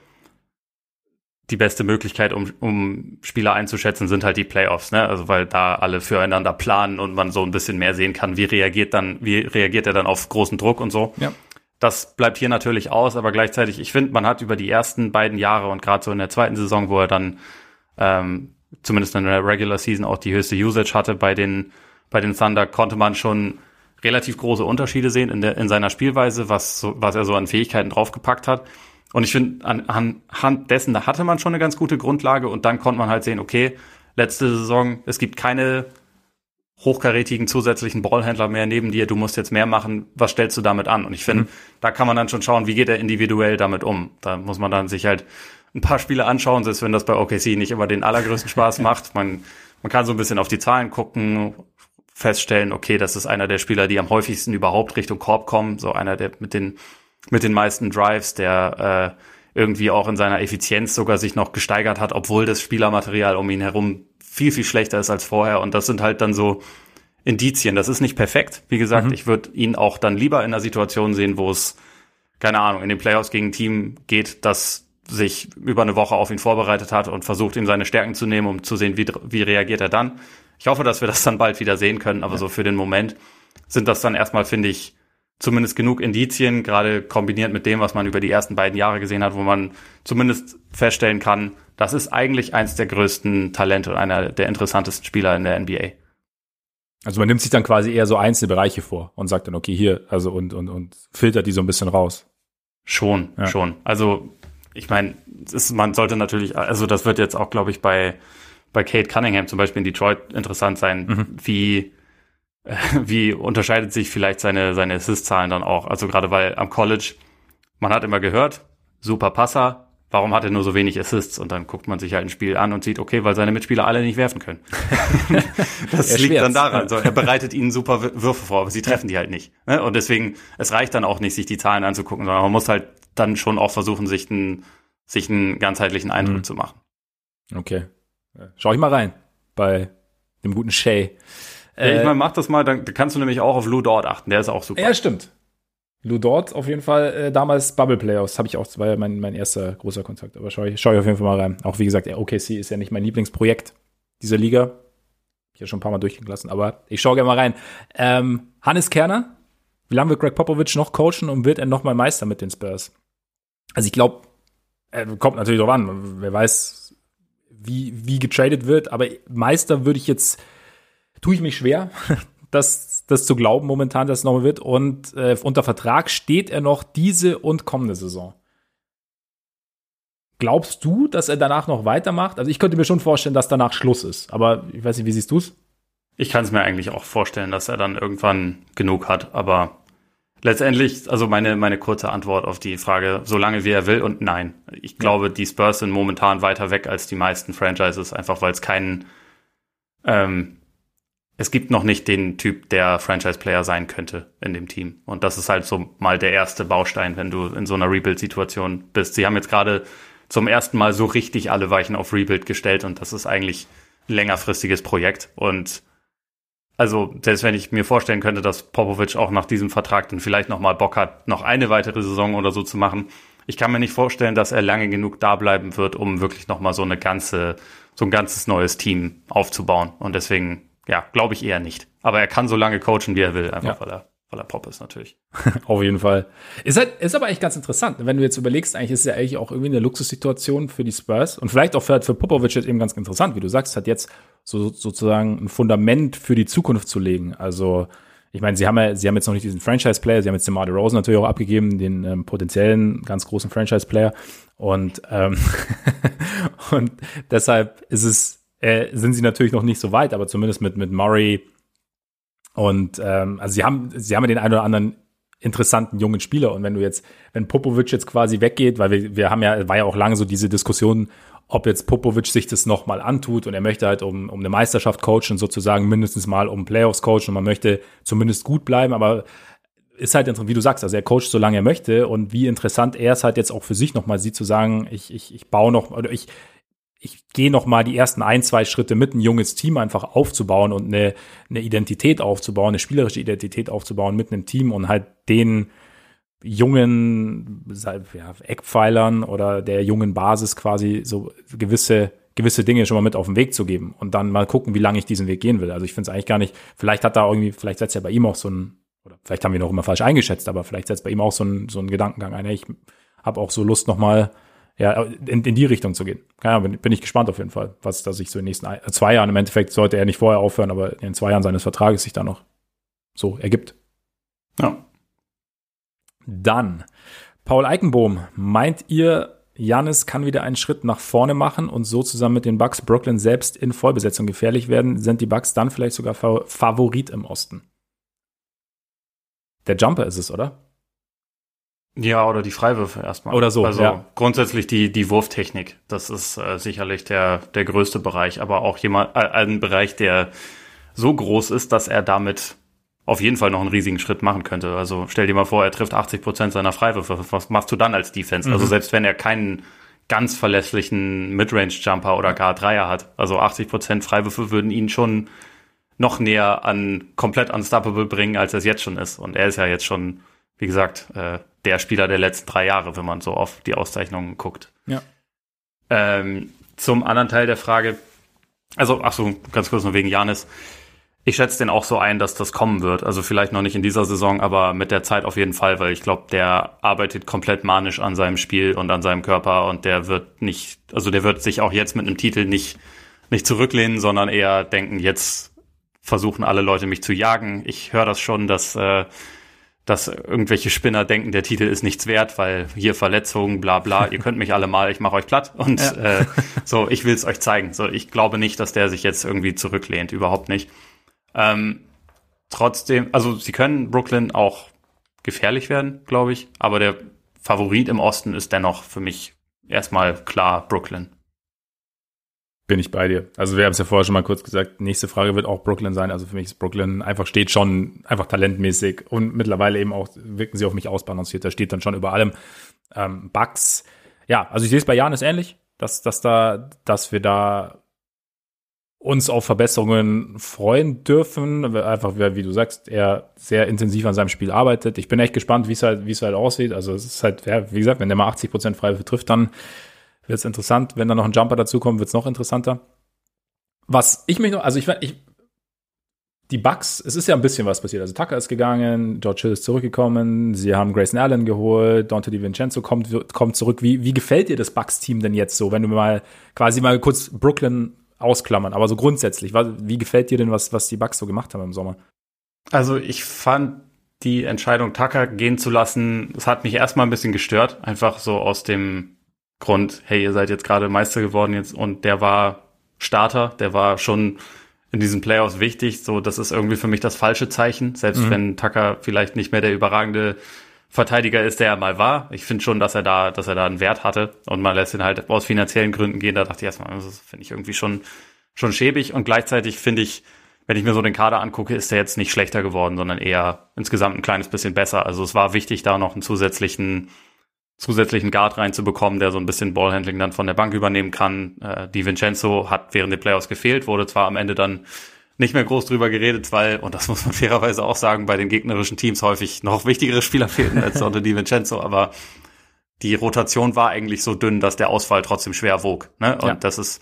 die beste Möglichkeit, um, um Spieler einzuschätzen, sind halt die Playoffs, ne? Also weil da alle füreinander planen und man so ein bisschen mehr sehen kann, wie reagiert dann, wie reagiert er dann auf großen Druck und so. Ja. Das bleibt hier natürlich aus, aber gleichzeitig, ich finde, man hat über die ersten beiden Jahre und gerade so in der zweiten Saison, wo er dann ähm, zumindest in der Regular Season auch die höchste Usage hatte bei den bei den Thunder, konnte man schon relativ große Unterschiede sehen in, der, in seiner Spielweise, was, was er so an Fähigkeiten draufgepackt hat. Und ich finde, anhand dessen, da hatte man schon eine ganz gute Grundlage und dann konnte man halt sehen, okay, letzte Saison, es gibt keine hochkarätigen zusätzlichen Ballhändler mehr neben dir, du musst jetzt mehr machen, was stellst du damit an? Und ich finde, mhm. da kann man dann schon schauen, wie geht er individuell damit um. Da muss man dann sich halt ein paar Spiele anschauen, selbst wenn das bei OKC nicht immer den allergrößten Spaß macht. Man, man kann so ein bisschen auf die Zahlen gucken, feststellen, okay, das ist einer der Spieler, die am häufigsten überhaupt Richtung Korb kommen, so einer der mit den mit den meisten Drives, der äh, irgendwie auch in seiner Effizienz sogar sich noch gesteigert hat, obwohl das Spielermaterial um ihn herum viel, viel schlechter ist als vorher. Und das sind halt dann so Indizien. Das ist nicht perfekt. Wie gesagt, mhm. ich würde ihn auch dann lieber in einer Situation sehen, wo es, keine Ahnung, in den Playoffs gegen ein Team geht, das sich über eine Woche auf ihn vorbereitet hat und versucht, ihm seine Stärken zu nehmen, um zu sehen, wie, wie reagiert er dann. Ich hoffe, dass wir das dann bald wieder sehen können, aber ja. so für den Moment sind das dann erstmal, finde ich, zumindest genug Indizien, gerade kombiniert mit dem, was man über die ersten beiden Jahre gesehen hat, wo man zumindest feststellen kann, das ist eigentlich eins der größten Talente und einer der interessantesten Spieler in der NBA. Also man nimmt sich dann quasi eher so einzelne Bereiche vor und sagt dann, okay, hier, also und, und, und filtert die so ein bisschen raus. Schon, ja. schon. Also ich meine, man sollte natürlich, also das wird jetzt auch, glaube ich, bei, bei Kate Cunningham zum Beispiel in Detroit interessant sein, mhm. wie wie unterscheidet sich vielleicht seine, seine Assist-Zahlen dann auch? Also gerade weil am College, man hat immer gehört, super Passer, warum hat er nur so wenig Assists? Und dann guckt man sich halt ein Spiel an und sieht, okay, weil seine Mitspieler alle nicht werfen können. das liegt dann daran. So, er bereitet ihnen super Würfe vor, aber sie treffen die halt nicht. Ne? Und deswegen, es reicht dann auch nicht, sich die Zahlen anzugucken, sondern man muss halt dann schon auch versuchen, sich einen, sich einen ganzheitlichen Eindruck mhm. zu machen. Okay. Schau ich mal rein bei dem guten Shay. Ja, ich äh, meine, mach das mal, dann kannst du nämlich auch auf Lou Dort achten, der ist auch super. Ja, stimmt. Lou Dort auf jeden Fall, äh, damals Bubble Playoffs, habe ich auch, das war ja mein, mein erster großer Kontakt, aber schau ich, schau ich auf jeden Fall mal rein. Auch wie gesagt, OKC ist ja nicht mein Lieblingsprojekt dieser Liga. Ich ja schon ein paar Mal durchgehen lassen, aber ich schaue gerne mal rein. Ähm, Hannes Kerner, wie lange wird Greg Popovich noch coachen und wird er noch mal Meister mit den Spurs? Also ich glaube, äh, kommt natürlich drauf an. Wer weiß, wie, wie getradet wird. Aber Meister würde ich jetzt, tue ich mich schwer, das, das zu glauben momentan, dass es nochmal wird. Und äh, unter Vertrag steht er noch diese und kommende Saison. Glaubst du, dass er danach noch weitermacht? Also ich könnte mir schon vorstellen, dass danach Schluss ist. Aber ich weiß nicht, wie siehst du es? Ich kann es mir eigentlich auch vorstellen, dass er dann irgendwann genug hat. Aber letztendlich, also meine, meine kurze Antwort auf die Frage, so lange wie er will und nein. Ich glaube, die Spurs sind momentan weiter weg als die meisten Franchises, einfach weil es keinen, ähm, es gibt noch nicht den Typ, der Franchise-Player sein könnte in dem Team. Und das ist halt so mal der erste Baustein, wenn du in so einer Rebuild-Situation bist. Sie haben jetzt gerade zum ersten Mal so richtig alle Weichen auf Rebuild gestellt und das ist eigentlich ein längerfristiges Projekt. Und also, selbst wenn ich mir vorstellen könnte, dass Popovic auch nach diesem Vertrag dann vielleicht nochmal Bock hat, noch eine weitere Saison oder so zu machen, ich kann mir nicht vorstellen, dass er lange genug da bleiben wird, um wirklich nochmal so eine ganze, so ein ganzes neues Team aufzubauen. Und deswegen, ja, glaube ich eher nicht. Aber er kann so lange coachen, wie er will, einfach ja. weil er weil er Pop ist natürlich. Auf jeden Fall. Ist halt, ist aber echt ganz interessant. Wenn du jetzt überlegst, eigentlich ist es ja eigentlich auch irgendwie eine Luxussituation für die Spurs und vielleicht auch für, für Popovic jetzt eben ganz interessant, wie du sagst, hat jetzt so, sozusagen ein Fundament für die Zukunft zu legen. Also, ich meine, sie haben ja, sie haben jetzt noch nicht diesen Franchise-Player, sie haben jetzt den Marty Rosen natürlich auch abgegeben, den ähm, potenziellen ganz großen Franchise-Player. Und, ähm, und deshalb ist es, äh, sind sie natürlich noch nicht so weit, aber zumindest mit, mit Murray, und ähm, also sie haben, sie haben ja den einen oder anderen interessanten jungen Spieler. Und wenn du jetzt, wenn Popovic jetzt quasi weggeht, weil wir, wir haben ja, war ja auch lange so diese Diskussion, ob jetzt Popovic sich das nochmal antut und er möchte halt um, um eine Meisterschaft coachen, sozusagen mindestens mal um Playoffs coachen und man möchte zumindest gut bleiben, aber ist halt, wie du sagst, also er coacht, solange er möchte und wie interessant er es halt jetzt auch für sich nochmal sieht, zu sagen, ich, ich, ich baue noch, oder ich, ich gehe noch mal die ersten ein, zwei Schritte mit, ein junges Team einfach aufzubauen und eine, eine Identität aufzubauen, eine spielerische Identität aufzubauen mit einem Team und halt den jungen ja, Eckpfeilern oder der jungen Basis quasi so gewisse gewisse Dinge schon mal mit auf den Weg zu geben und dann mal gucken, wie lange ich diesen Weg gehen will. Also ich finde es eigentlich gar nicht, vielleicht hat da irgendwie, vielleicht setzt ja bei ihm auch so ein, oder vielleicht haben wir noch immer falsch eingeschätzt, aber vielleicht setzt bei ihm auch so ein, so ein Gedankengang ein, ich habe auch so Lust nochmal ja, in, in die Richtung zu gehen. Ja, bin, bin ich gespannt auf jeden Fall, was da sich so in den nächsten ein, zwei Jahren, im Endeffekt sollte er nicht vorher aufhören, aber in zwei Jahren seines Vertrages sich da noch so ergibt. Ja. Dann, Paul Eichenbohm, meint ihr, Janis kann wieder einen Schritt nach vorne machen und so zusammen mit den Bucks Brooklyn selbst in Vollbesetzung gefährlich werden? Sind die Bucks dann vielleicht sogar Favorit im Osten? Der Jumper ist es, oder? Ja, oder die Freiwürfe erstmal. Oder so. Also ja. grundsätzlich die, die Wurftechnik. Das ist äh, sicherlich der, der größte Bereich, aber auch jemand, äh, ein Bereich, der so groß ist, dass er damit auf jeden Fall noch einen riesigen Schritt machen könnte. Also stell dir mal vor, er trifft 80 Prozent seiner Freiwürfe. Was machst du dann als Defense? Also mhm. Also selbst wenn er keinen ganz verlässlichen Midrange-Jumper oder gar Dreier hat, also 80 Prozent Freiwürfe würden ihn schon noch näher an komplett unstoppable bringen, als er es jetzt schon ist. Und er ist ja jetzt schon, wie gesagt, äh, der Spieler der letzten drei Jahre, wenn man so auf die Auszeichnungen guckt. Ja. Ähm, zum anderen Teil der Frage, also, ach so, ganz kurz nur wegen Janis. Ich schätze den auch so ein, dass das kommen wird. Also vielleicht noch nicht in dieser Saison, aber mit der Zeit auf jeden Fall, weil ich glaube, der arbeitet komplett manisch an seinem Spiel und an seinem Körper und der wird nicht, also der wird sich auch jetzt mit einem Titel nicht, nicht zurücklehnen, sondern eher denken, jetzt versuchen alle Leute mich zu jagen. Ich höre das schon, dass äh, dass irgendwelche Spinner denken, der Titel ist nichts wert, weil hier Verletzungen, bla bla, ihr könnt mich alle mal, ich mache euch platt und ja. äh, so, ich will es euch zeigen. So, ich glaube nicht, dass der sich jetzt irgendwie zurücklehnt, überhaupt nicht. Ähm, trotzdem, also sie können Brooklyn auch gefährlich werden, glaube ich, aber der Favorit im Osten ist dennoch für mich erstmal klar Brooklyn. Bin ich bei dir. Also wir haben es ja vorher schon mal kurz gesagt, nächste Frage wird auch Brooklyn sein. Also für mich ist Brooklyn einfach steht schon einfach talentmäßig und mittlerweile eben auch wirken sie auf mich ausbalanciert. Da steht dann schon über allem. Ähm, Bugs, ja, also ich sehe es bei Janis ähnlich, dass, dass da, dass wir da uns auf Verbesserungen freuen dürfen. Einfach, wie du sagst, er sehr intensiv an seinem Spiel arbeitet. Ich bin echt gespannt, wie es halt, wie es halt aussieht. Also es ist halt, ja, wie gesagt, wenn der mal 80 Prozent frei trifft, dann wird es interessant. Wenn da noch ein Jumper dazukommt, wird es noch interessanter. Was ich mich noch, also ich, ich die Bucks, es ist ja ein bisschen was passiert. Also Tucker ist gegangen, George Hill ist zurückgekommen, sie haben Grayson Allen geholt, Dante DiVincenzo kommt, kommt zurück. Wie, wie gefällt dir das Bucks-Team denn jetzt so, wenn du mal quasi mal kurz Brooklyn ausklammern, aber so grundsätzlich, wie gefällt dir denn, was, was die Bucks so gemacht haben im Sommer? Also ich fand die Entscheidung, Tucker gehen zu lassen, das hat mich erstmal ein bisschen gestört, einfach so aus dem Grund, hey, ihr seid jetzt gerade Meister geworden jetzt und der war Starter, der war schon in diesen Playoffs wichtig. So, das ist irgendwie für mich das falsche Zeichen, selbst mhm. wenn Tucker vielleicht nicht mehr der überragende Verteidiger ist, der er mal war. Ich finde schon, dass er da, dass er da einen Wert hatte und man lässt ihn halt aus finanziellen Gründen gehen. Da dachte ich erstmal, das finde ich irgendwie schon, schon schäbig und gleichzeitig finde ich, wenn ich mir so den Kader angucke, ist er jetzt nicht schlechter geworden, sondern eher insgesamt ein kleines bisschen besser. Also es war wichtig, da noch einen zusätzlichen zusätzlichen Guard reinzubekommen, der so ein bisschen Ballhandling dann von der Bank übernehmen kann. Äh, die Vincenzo hat während der Playoffs gefehlt, wurde zwar am Ende dann nicht mehr groß drüber geredet, weil, und das muss man fairerweise auch sagen, bei den gegnerischen Teams häufig noch wichtigere Spieler fehlten als Sonne Di Vincenzo, aber die Rotation war eigentlich so dünn, dass der Ausfall trotzdem schwer wog. Ne? Und ja. das ist,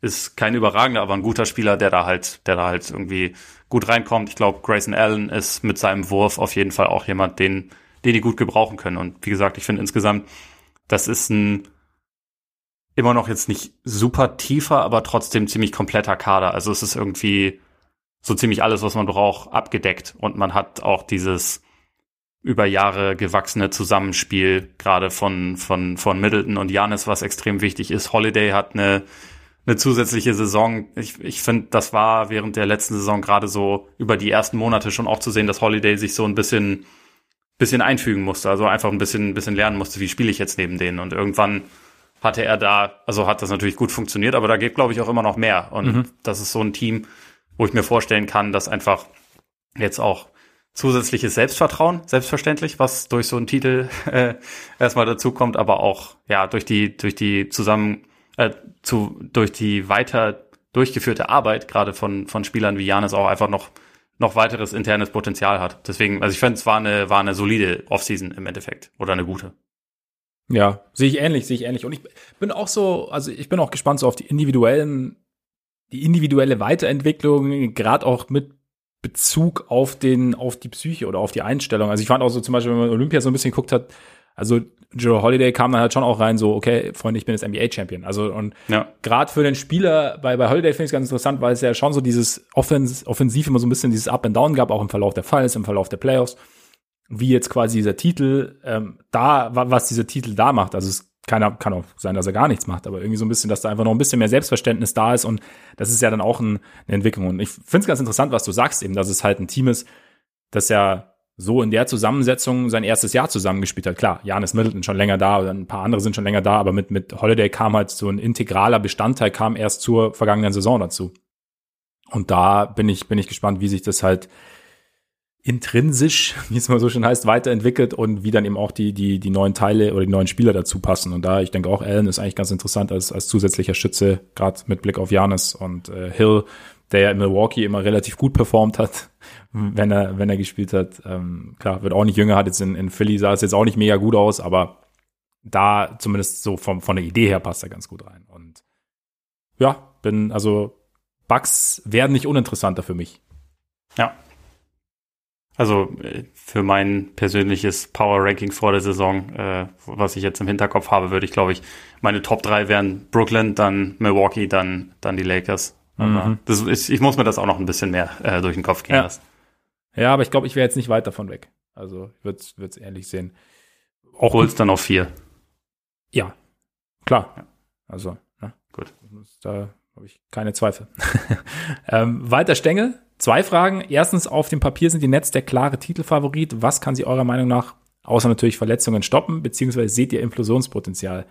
ist kein überragender, aber ein guter Spieler, der da halt, der da halt irgendwie gut reinkommt. Ich glaube, Grayson Allen ist mit seinem Wurf auf jeden Fall auch jemand, den den die gut gebrauchen können. Und wie gesagt, ich finde insgesamt, das ist ein immer noch jetzt nicht super tiefer, aber trotzdem ziemlich kompletter Kader. Also es ist irgendwie so ziemlich alles, was man braucht, abgedeckt. Und man hat auch dieses über Jahre gewachsene Zusammenspiel, gerade von, von, von Middleton und Janis, was extrem wichtig ist. Holiday hat eine, eine zusätzliche Saison. Ich, ich finde, das war während der letzten Saison gerade so über die ersten Monate schon auch zu sehen, dass Holiday sich so ein bisschen bisschen einfügen musste, also einfach ein bisschen, ein bisschen lernen musste, wie spiele ich jetzt neben denen. Und irgendwann hatte er da, also hat das natürlich gut funktioniert, aber da geht, glaube ich, auch immer noch mehr. Und mhm. das ist so ein Team, wo ich mir vorstellen kann, dass einfach jetzt auch zusätzliches Selbstvertrauen, selbstverständlich, was durch so einen Titel äh, erstmal dazu kommt, aber auch ja durch die durch die zusammen äh, zu durch die weiter durchgeführte Arbeit gerade von von Spielern wie Janis auch einfach noch noch weiteres internes Potenzial hat. Deswegen, also ich fand, es war eine, war eine solide Offseason im Endeffekt oder eine gute. Ja, sehe ich ähnlich, sehe ich ähnlich. Und ich bin auch so, also ich bin auch gespannt so auf die individuellen, die individuelle Weiterentwicklung, gerade auch mit Bezug auf den, auf die Psyche oder auf die Einstellung. Also ich fand auch so zum Beispiel, wenn man Olympia so ein bisschen geguckt hat, also Joe Holiday kam dann halt schon auch rein, so, okay, Freunde, ich bin jetzt NBA-Champion. Also, und ja. gerade für den Spieler, bei, bei Holiday finde ich es ganz interessant, weil es ja schon so dieses Offens Offensiv immer so ein bisschen dieses Up and Down gab, auch im Verlauf der Falls, im Verlauf der Playoffs, wie jetzt quasi dieser Titel, ähm, da, was dieser Titel da macht. Also es kann, kann auch sein, dass er gar nichts macht, aber irgendwie so ein bisschen, dass da einfach noch ein bisschen mehr Selbstverständnis da ist und das ist ja dann auch ein, eine Entwicklung. Und ich finde es ganz interessant, was du sagst eben, dass es halt ein Team ist, das ja so in der Zusammensetzung sein erstes Jahr zusammengespielt hat. Klar, Janis Middleton schon länger da, ein paar andere sind schon länger da, aber mit, mit Holiday kam halt so ein integraler Bestandteil, kam erst zur vergangenen Saison dazu. Und da bin ich, bin ich gespannt, wie sich das halt intrinsisch, wie es mal so schön heißt, weiterentwickelt und wie dann eben auch die, die, die neuen Teile oder die neuen Spieler dazu passen. Und da, ich denke auch, Allen ist eigentlich ganz interessant als, als zusätzlicher Schütze, gerade mit Blick auf Janis und äh, Hill, der ja in Milwaukee immer relativ gut performt hat, wenn er, wenn er gespielt hat. Ähm, klar, wird auch nicht jünger, hat jetzt in, in Philly sah es jetzt auch nicht mega gut aus, aber da zumindest so vom, von der Idee her passt er ganz gut rein. Und ja, bin, also Bugs werden nicht uninteressanter für mich. Ja. Also äh, für mein persönliches Power Ranking vor der Saison, äh, was ich jetzt im Hinterkopf habe, würde ich, glaube ich, meine Top 3 wären Brooklyn, dann Milwaukee, dann, dann die Lakers. Mhm. das ist, ich muss mir das auch noch ein bisschen mehr äh, durch den Kopf gehen ja. lassen. Ja, aber ich glaube, ich wäre jetzt nicht weit davon weg. Also ich würde es ehrlich sehen. Auch holst dann auf vier. Ja, klar. Ja. Also, ne? gut. Da habe ich keine Zweifel. ähm, weiter Stengel, zwei Fragen. Erstens, auf dem Papier sind die Netz der klare Titelfavorit. Was kann sie eurer Meinung nach, außer natürlich Verletzungen, stoppen? Beziehungsweise seht ihr Implosionspotenzial?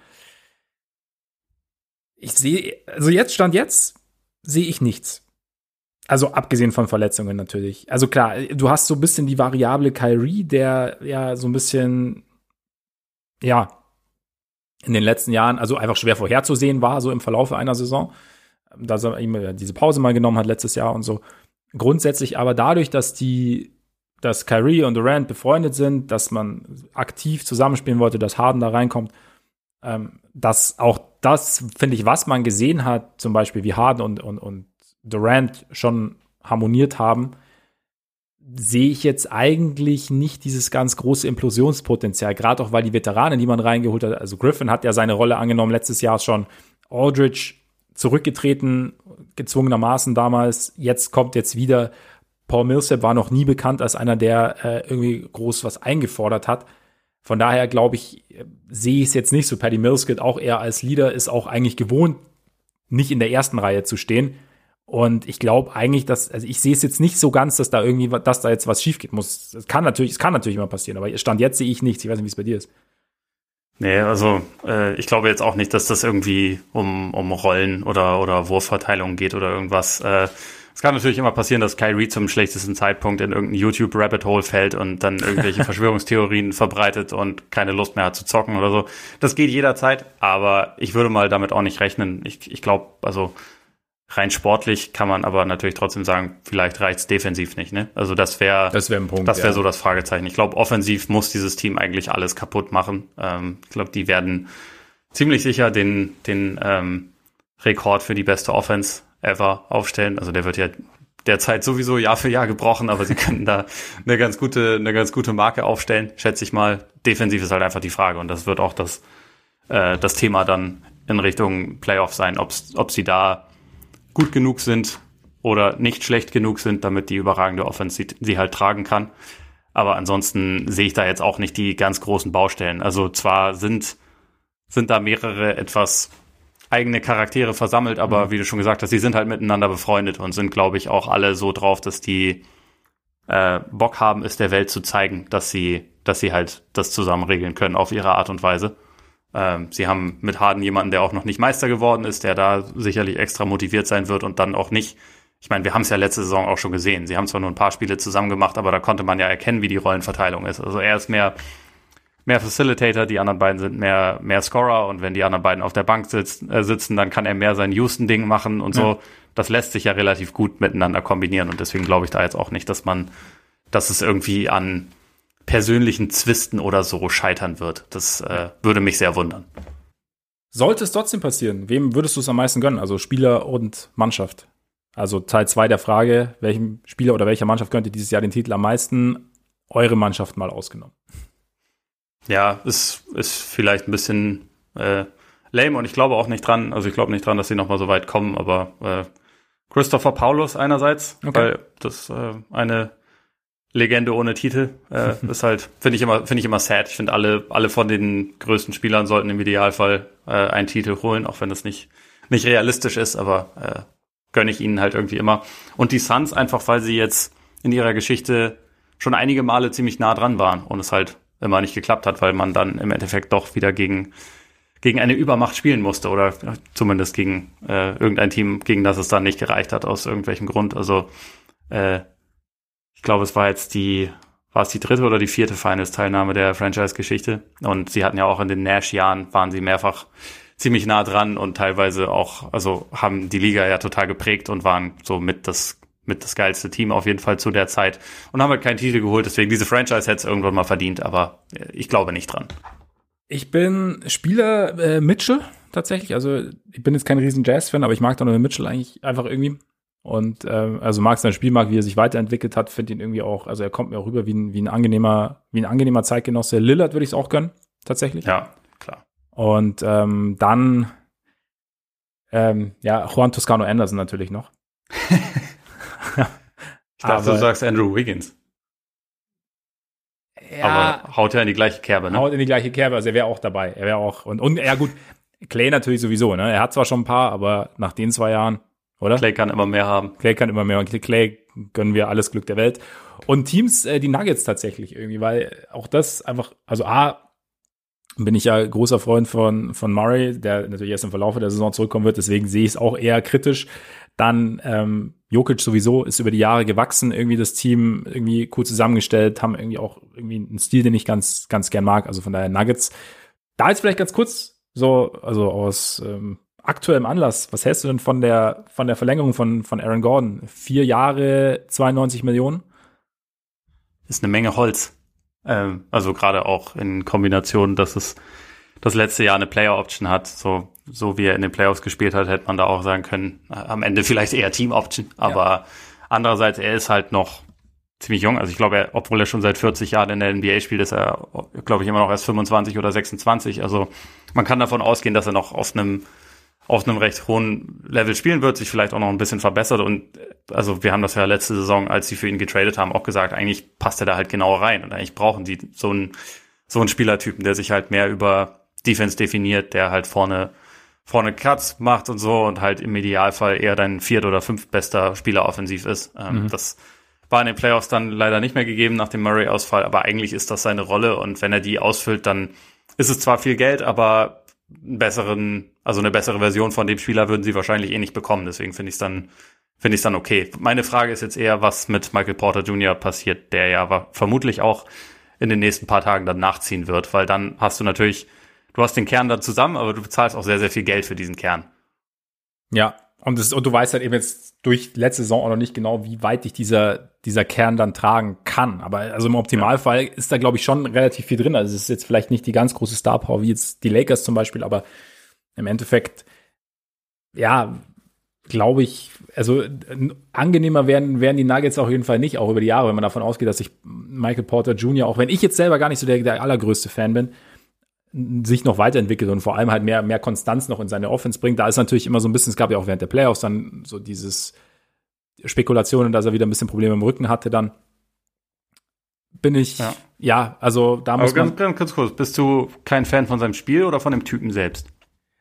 Ich sehe, also jetzt stand jetzt, sehe ich nichts. Also abgesehen von Verletzungen natürlich. Also klar, du hast so ein bisschen die Variable Kyrie, der ja so ein bisschen, ja, in den letzten Jahren, also einfach schwer vorherzusehen war, so im Verlauf einer Saison. Dass er ihm diese Pause mal genommen hat letztes Jahr und so. Grundsätzlich aber dadurch, dass die, dass Kyrie und Durant befreundet sind, dass man aktiv zusammenspielen wollte, dass Harden da reinkommt, ähm, dass auch das, finde ich, was man gesehen hat, zum Beispiel wie Harden und, und, und Durant schon harmoniert haben, sehe ich jetzt eigentlich nicht dieses ganz große Implosionspotenzial, gerade auch weil die Veteranen, die man reingeholt hat, also Griffin hat ja seine Rolle angenommen letztes Jahr schon, Aldridge zurückgetreten, gezwungenermaßen damals, jetzt kommt jetzt wieder, Paul Millsap war noch nie bekannt als einer, der äh, irgendwie groß was eingefordert hat. Von daher glaube ich, sehe ich es jetzt nicht so. Paddy Millskit auch eher als Leader ist auch eigentlich gewohnt, nicht in der ersten Reihe zu stehen. Und ich glaube eigentlich, dass, also ich sehe es jetzt nicht so ganz, dass da irgendwie, dass da jetzt was schief geht muss. Es kann natürlich, es kann natürlich immer passieren, aber Stand jetzt sehe ich nichts. Ich weiß nicht, wie es bei dir ist. Nee, also äh, ich glaube jetzt auch nicht, dass das irgendwie um, um Rollen oder, oder Wurfverteilung geht oder irgendwas. Äh, es kann natürlich immer passieren, dass Kyrie zum schlechtesten Zeitpunkt in irgendein YouTube-Rabbit-Hole fällt und dann irgendwelche Verschwörungstheorien verbreitet und keine Lust mehr hat zu zocken oder so. Das geht jederzeit, aber ich würde mal damit auch nicht rechnen. Ich, ich glaube, also Rein sportlich kann man aber natürlich trotzdem sagen, vielleicht reicht's defensiv nicht. Ne? Also das wäre das wäre ein Punkt. Das wäre ja. so das Fragezeichen. Ich glaube, offensiv muss dieses Team eigentlich alles kaputt machen. Ähm, ich glaube, die werden ziemlich sicher den den ähm, Rekord für die beste Offense ever aufstellen. Also der wird ja derzeit sowieso Jahr für Jahr gebrochen, aber sie können da eine ganz gute eine ganz gute Marke aufstellen, schätze ich mal. Defensiv ist halt einfach die Frage und das wird auch das äh, das Thema dann in Richtung Playoff sein, ob's, ob sie da gut genug sind oder nicht schlecht genug sind, damit die überragende Offense sie, sie halt tragen kann. Aber ansonsten sehe ich da jetzt auch nicht die ganz großen Baustellen. Also zwar sind, sind da mehrere etwas eigene Charaktere versammelt, aber mhm. wie du schon gesagt hast, sie sind halt miteinander befreundet und sind, glaube ich, auch alle so drauf, dass die äh, Bock haben, es der Welt zu zeigen, dass sie, dass sie halt das zusammen regeln können auf ihre Art und Weise. Ähm, sie haben mit Harden jemanden, der auch noch nicht Meister geworden ist, der da sicherlich extra motiviert sein wird und dann auch nicht. Ich meine, wir haben es ja letzte Saison auch schon gesehen. Sie haben zwar nur ein paar Spiele zusammen gemacht, aber da konnte man ja erkennen, wie die Rollenverteilung ist. Also er ist mehr, mehr Facilitator, die anderen beiden sind mehr, mehr Scorer und wenn die anderen beiden auf der Bank sitz, äh, sitzen, dann kann er mehr sein Houston-Ding machen und so. Ja. Das lässt sich ja relativ gut miteinander kombinieren und deswegen glaube ich da jetzt auch nicht, dass man, dass es irgendwie an persönlichen Zwisten oder so scheitern wird. Das äh, würde mich sehr wundern. Sollte es trotzdem passieren, wem würdest du es am meisten gönnen? Also Spieler und Mannschaft. Also Teil 2 der Frage, welchem Spieler oder welcher Mannschaft könnte dieses Jahr den Titel am meisten? Eure Mannschaft mal ausgenommen. Ja, ist, ist vielleicht ein bisschen äh, lame und ich glaube auch nicht dran, also ich glaube nicht dran, dass sie nochmal so weit kommen, aber äh, Christopher Paulus einerseits, okay. weil das äh, eine Legende ohne Titel. Äh, ist halt, finde ich immer, finde ich immer sad. Ich finde alle, alle von den größten Spielern sollten im Idealfall äh, einen Titel holen, auch wenn das nicht, nicht realistisch ist, aber äh, gönne ich ihnen halt irgendwie immer. Und die Suns einfach, weil sie jetzt in ihrer Geschichte schon einige Male ziemlich nah dran waren und es halt immer nicht geklappt hat, weil man dann im Endeffekt doch wieder gegen gegen eine Übermacht spielen musste oder zumindest gegen äh, irgendein Team, gegen das es dann nicht gereicht hat aus irgendwelchem Grund. Also äh, ich glaube, es war jetzt die, war es die dritte oder die vierte Finals-Teilnahme der Franchise-Geschichte. Und sie hatten ja auch in den Nash-Jahren, waren sie mehrfach ziemlich nah dran und teilweise auch, also haben die Liga ja total geprägt und waren so mit das mit das geilste Team auf jeden Fall zu der Zeit und haben halt keinen Titel geholt. Deswegen diese Franchise hätte es irgendwann mal verdient, aber ich glaube nicht dran. Ich bin Spieler äh, Mitchell tatsächlich. Also ich bin jetzt kein riesen Jazz-Fan, aber ich mag Donovan Mitchell eigentlich einfach irgendwie. Und äh, also mag sein Spiel, mag, wie er sich weiterentwickelt hat, finde ihn irgendwie auch, also er kommt mir auch rüber wie ein, wie ein angenehmer, wie ein angenehmer Zeitgenosse. Lillard würde ich es auch gönnen, tatsächlich. Ja, klar. Und ähm, dann ähm, ja, Juan Toscano Anderson natürlich noch. ich dachte, du sagst Andrew Wiggins. Ja, Aber haut ja in die gleiche Kerbe, ne? Haut in die gleiche Kerbe, also er wäre auch dabei. Er wäre auch, und, und ja gut, Clay natürlich sowieso, ne? Er hat zwar schon ein paar, aber nach den zwei Jahren oder? Clay kann immer mehr haben. Clay kann immer mehr. Und Clay gönnen wir alles Glück der Welt. Und Teams, äh, die Nuggets tatsächlich irgendwie, weil auch das einfach, also A, bin ich ja großer Freund von, von Murray, der natürlich erst im Verlauf der Saison zurückkommen wird, deswegen sehe ich es auch eher kritisch. Dann ähm, Jokic sowieso ist über die Jahre gewachsen, irgendwie das Team irgendwie cool zusammengestellt, haben irgendwie auch irgendwie einen Stil, den ich ganz, ganz gern mag. Also von daher Nuggets. Da jetzt vielleicht ganz kurz so, also aus ähm, aktuellem Anlass, was hältst du denn von der, von der Verlängerung von, von Aaron Gordon? Vier Jahre, 92 Millionen? Ist eine Menge Holz. Ähm, also gerade auch in Kombination, dass es das letzte Jahr eine Player-Option hat. So, so wie er in den Playoffs gespielt hat, hätte man da auch sagen können, äh, am Ende vielleicht eher Team-Option. Aber ja. andererseits, er ist halt noch ziemlich jung. Also ich glaube, er, obwohl er schon seit 40 Jahren in der NBA spielt, ist er, glaube ich, immer noch erst 25 oder 26. Also man kann davon ausgehen, dass er noch auf einem auf einem recht hohen Level spielen wird, sich vielleicht auch noch ein bisschen verbessert. Und also wir haben das ja letzte Saison, als sie für ihn getradet haben, auch gesagt, eigentlich passt er da halt genau rein. Und eigentlich brauchen sie so einen, so einen Spielertypen, der sich halt mehr über Defense definiert, der halt vorne, vorne Cuts macht und so und halt im Idealfall eher dein viert- oder fünftbester Spieler offensiv ist. Ähm, mhm. Das war in den Playoffs dann leider nicht mehr gegeben nach dem Murray-Ausfall, aber eigentlich ist das seine Rolle und wenn er die ausfüllt, dann ist es zwar viel Geld, aber besseren, also eine bessere Version von dem Spieler würden sie wahrscheinlich eh nicht bekommen. Deswegen finde ich es dann, finde ich dann okay. Meine Frage ist jetzt eher, was mit Michael Porter Jr. passiert, der ja vermutlich auch in den nächsten paar Tagen dann nachziehen wird, weil dann hast du natürlich, du hast den Kern dann zusammen, aber du bezahlst auch sehr, sehr viel Geld für diesen Kern. Ja, und, das, und du weißt halt eben jetzt durch letzte Saison auch noch nicht genau, wie weit dich dieser, dieser Kern dann tragen kann. Aber also im Optimalfall ist da, glaube ich, schon relativ viel drin. Also es ist jetzt vielleicht nicht die ganz große Star Power wie jetzt die Lakers zum Beispiel, aber im Endeffekt, ja, glaube ich, also angenehmer werden, werden die Nuggets auf jeden Fall nicht, auch über die Jahre, wenn man davon ausgeht, dass sich Michael Porter Jr., auch wenn ich jetzt selber gar nicht so der, der allergrößte Fan bin, sich noch weiterentwickelt und vor allem halt mehr, mehr Konstanz noch in seine Offense bringt. Da ist natürlich immer so ein bisschen, es gab ja auch während der Playoffs dann so dieses Spekulationen, dass er wieder ein bisschen Probleme im Rücken hatte dann. Bin ich, ja, ja also da muss Aber ganz, ganz, ganz kurz, bist du kein Fan von seinem Spiel oder von dem Typen selbst?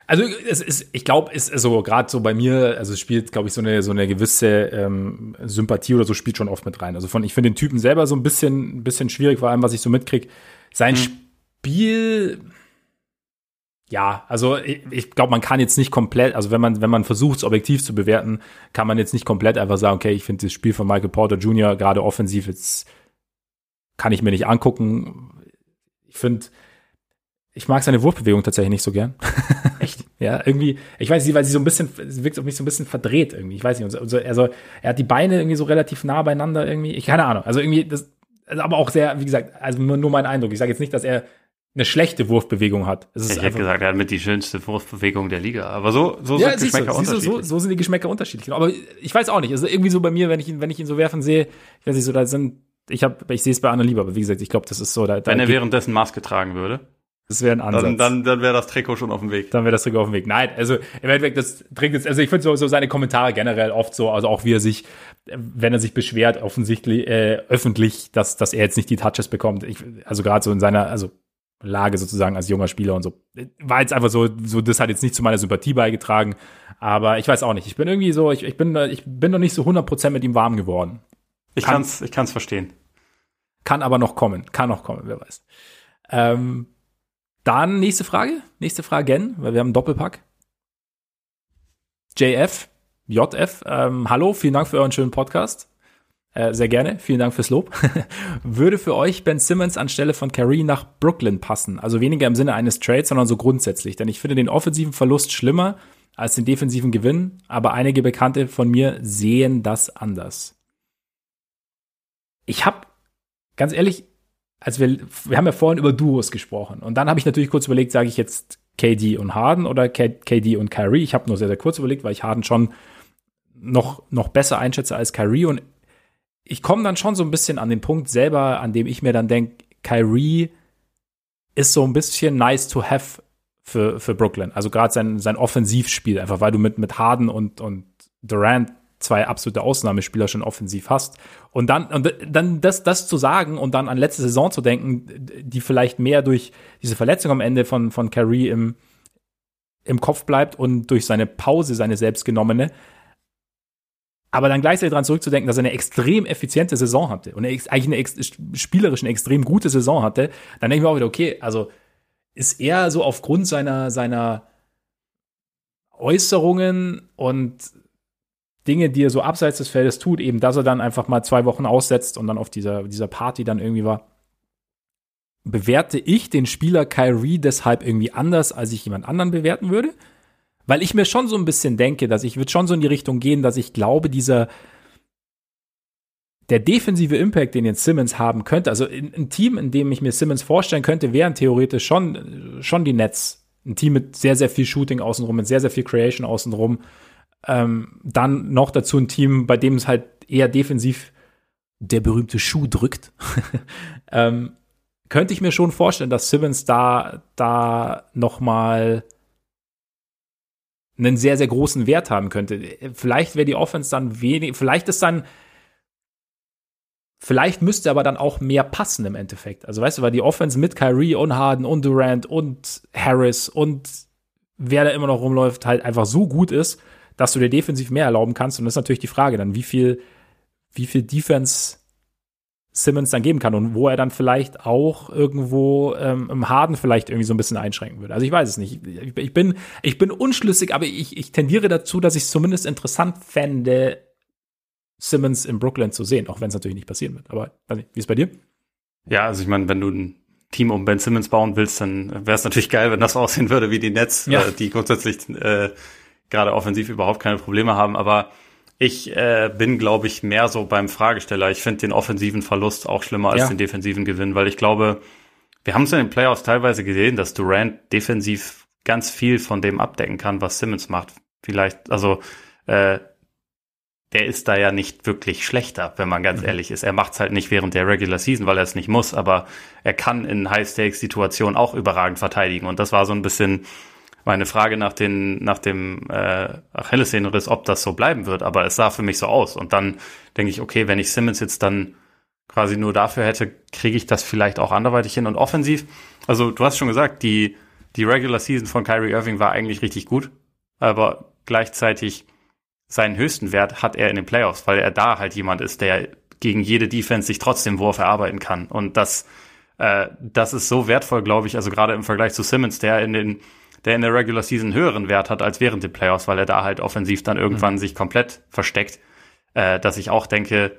Also es ist, ich glaube, es ist so gerade so bei mir, also es spielt, glaube ich, so eine so eine gewisse ähm, Sympathie oder so spielt schon oft mit rein. Also von, ich finde den Typen selber so ein bisschen, ein bisschen schwierig, vor allem was ich so mitkrieg. Sein hm. Spiel, ja, also ich, ich glaube, man kann jetzt nicht komplett, also wenn man, wenn man versucht, es objektiv zu bewerten, kann man jetzt nicht komplett einfach sagen, okay, ich finde das Spiel von Michael Porter Jr. gerade offensiv jetzt kann ich mir nicht angucken. Ich finde, ich mag seine Wurfbewegung tatsächlich nicht so gern. Echt? ja, irgendwie, ich weiß nicht, weil sie so ein bisschen, sie wirkt auf mich so ein bisschen verdreht irgendwie. Ich weiß nicht, also, also er hat die Beine irgendwie so relativ nah beieinander irgendwie. Ich keine Ahnung. Also irgendwie, das, also aber auch sehr, wie gesagt, also nur, nur mein Eindruck. Ich sage jetzt nicht, dass er eine schlechte Wurfbewegung hat. ich hätte gesagt, er hat mit die schönste Wurfbewegung der Liga. Aber so, so ja, sind Geschmäcker du, unterschiedlich. So, so sind die Geschmäcker unterschiedlich. Aber ich weiß auch nicht. Also irgendwie so bei mir, wenn ich ihn, wenn ich ihn so werfen sehe, ich weiß nicht, so da sind, ich habe, ich sehe es bei Anna lieber, aber wie gesagt, ich glaube, das ist so. Da, da wenn er währenddessen Maske tragen würde. Das wäre ein Ansatz. Dann, dann, dann wäre das Trikot schon auf dem Weg. Dann wäre das Trikot auf dem Weg. Nein, also im Endeffekt, das trinkt jetzt, also ich finde so, so seine Kommentare generell oft so, also auch wie er sich, wenn er sich beschwert, offensichtlich äh, öffentlich, dass, dass er jetzt nicht die Touches bekommt. Ich, also gerade so in seiner, also Lage sozusagen als junger Spieler und so. War jetzt einfach so, so das hat jetzt nicht zu meiner Sympathie beigetragen. Aber ich weiß auch nicht. Ich bin irgendwie so, ich, ich bin, ich bin noch nicht so 100% mit ihm warm geworden. Ich kann, kann's, ich kann's verstehen. Kann aber noch kommen. Kann noch kommen, wer weiß. Ähm, dann nächste Frage. Nächste Frage, Gen, weil wir haben einen Doppelpack. JF, JF, ähm, hallo, vielen Dank für euren schönen Podcast. Äh, sehr gerne, vielen Dank fürs Lob. Würde für euch Ben Simmons anstelle von Curry nach Brooklyn passen? Also weniger im Sinne eines Trades, sondern so grundsätzlich. Denn ich finde den offensiven Verlust schlimmer als den defensiven Gewinn, aber einige Bekannte von mir sehen das anders. Ich habe, ganz ehrlich, als wir, wir haben ja vorhin über Duos gesprochen und dann habe ich natürlich kurz überlegt, sage ich jetzt KD und Harden oder KD und Kyrie. Ich habe nur sehr, sehr kurz überlegt, weil ich Harden schon noch, noch besser einschätze als Kyrie und ich komme dann schon so ein bisschen an den Punkt selber, an dem ich mir dann denke, Kyrie ist so ein bisschen nice to have für, für Brooklyn. Also gerade sein, sein Offensivspiel, einfach weil du mit, mit Harden und, und Durant zwei absolute Ausnahmespieler schon offensiv hast. Und dann, und dann das, das zu sagen und dann an letzte Saison zu denken, die vielleicht mehr durch diese Verletzung am Ende von, von Kyrie im, im Kopf bleibt und durch seine Pause, seine selbstgenommene, aber dann gleichzeitig daran zurückzudenken, dass er eine extrem effiziente Saison hatte und eigentlich eine spielerisch eine extrem gute Saison hatte, dann denke ich mir auch wieder, okay, also ist er so aufgrund seiner, seiner Äußerungen und Dinge, die er so abseits des Feldes tut, eben, dass er dann einfach mal zwei Wochen aussetzt und dann auf dieser, dieser Party dann irgendwie war, bewerte ich den Spieler Kyrie deshalb irgendwie anders, als ich jemand anderen bewerten würde? Weil ich mir schon so ein bisschen denke, dass ich würde schon so in die Richtung gehen, dass ich glaube, dieser der defensive Impact, den jetzt Simmons haben könnte, also ein Team, in dem ich mir Simmons vorstellen könnte, wären theoretisch schon, schon die Nets. Ein Team mit sehr, sehr viel Shooting außenrum, mit sehr, sehr viel Creation außenrum. Ähm, dann noch dazu ein Team, bei dem es halt eher defensiv der berühmte Schuh drückt, ähm, könnte ich mir schon vorstellen, dass Simmons da, da noch mal einen sehr, sehr großen Wert haben könnte. Vielleicht wäre die Offense dann wenig, vielleicht ist dann, vielleicht müsste aber dann auch mehr passen im Endeffekt. Also weißt du, weil die Offense mit Kyrie und Harden und Durant und Harris und wer da immer noch rumläuft, halt einfach so gut ist, dass du dir defensiv mehr erlauben kannst. Und das ist natürlich die Frage dann, wie viel, wie viel Defense Simmons dann geben kann und wo er dann vielleicht auch irgendwo ähm, im Harden vielleicht irgendwie so ein bisschen einschränken würde. Also ich weiß es nicht. Ich, ich bin, ich bin unschlüssig, aber ich, ich tendiere dazu, dass ich es zumindest interessant fände, Simmons in Brooklyn zu sehen, auch wenn es natürlich nicht passieren wird. Aber nicht, wie ist bei dir? Ja, also ich meine, wenn du ein Team um Ben Simmons bauen willst, dann wäre es natürlich geil, wenn das aussehen würde wie die Nets, ja. äh, die grundsätzlich äh, gerade offensiv überhaupt keine Probleme haben. Aber ich äh, bin, glaube ich, mehr so beim Fragesteller. Ich finde den offensiven Verlust auch schlimmer als ja. den defensiven Gewinn, weil ich glaube, wir haben es in den Playoffs teilweise gesehen, dass Durant defensiv ganz viel von dem abdecken kann, was Simmons macht. Vielleicht, also äh, der ist da ja nicht wirklich schlechter, wenn man ganz mhm. ehrlich ist. Er macht es halt nicht während der Regular Season, weil er es nicht muss, aber er kann in High-Stakes-Situationen auch überragend verteidigen. Und das war so ein bisschen meine Frage nach, den, nach dem äh, Achillessehnenriss, ob das so bleiben wird. Aber es sah für mich so aus. Und dann denke ich, okay, wenn ich Simmons jetzt dann quasi nur dafür hätte, kriege ich das vielleicht auch anderweitig hin. Und offensiv, also du hast schon gesagt, die, die Regular Season von Kyrie Irving war eigentlich richtig gut. Aber gleichzeitig seinen höchsten Wert hat er in den Playoffs, weil er da halt jemand ist, der gegen jede Defense sich trotzdem Wurf erarbeiten kann. Und das, äh, das ist so wertvoll, glaube ich, also gerade im Vergleich zu Simmons, der in den, der in der Regular Season höheren Wert hat als während den Playoffs, weil er da halt offensiv dann irgendwann mhm. sich komplett versteckt, äh, dass ich auch denke,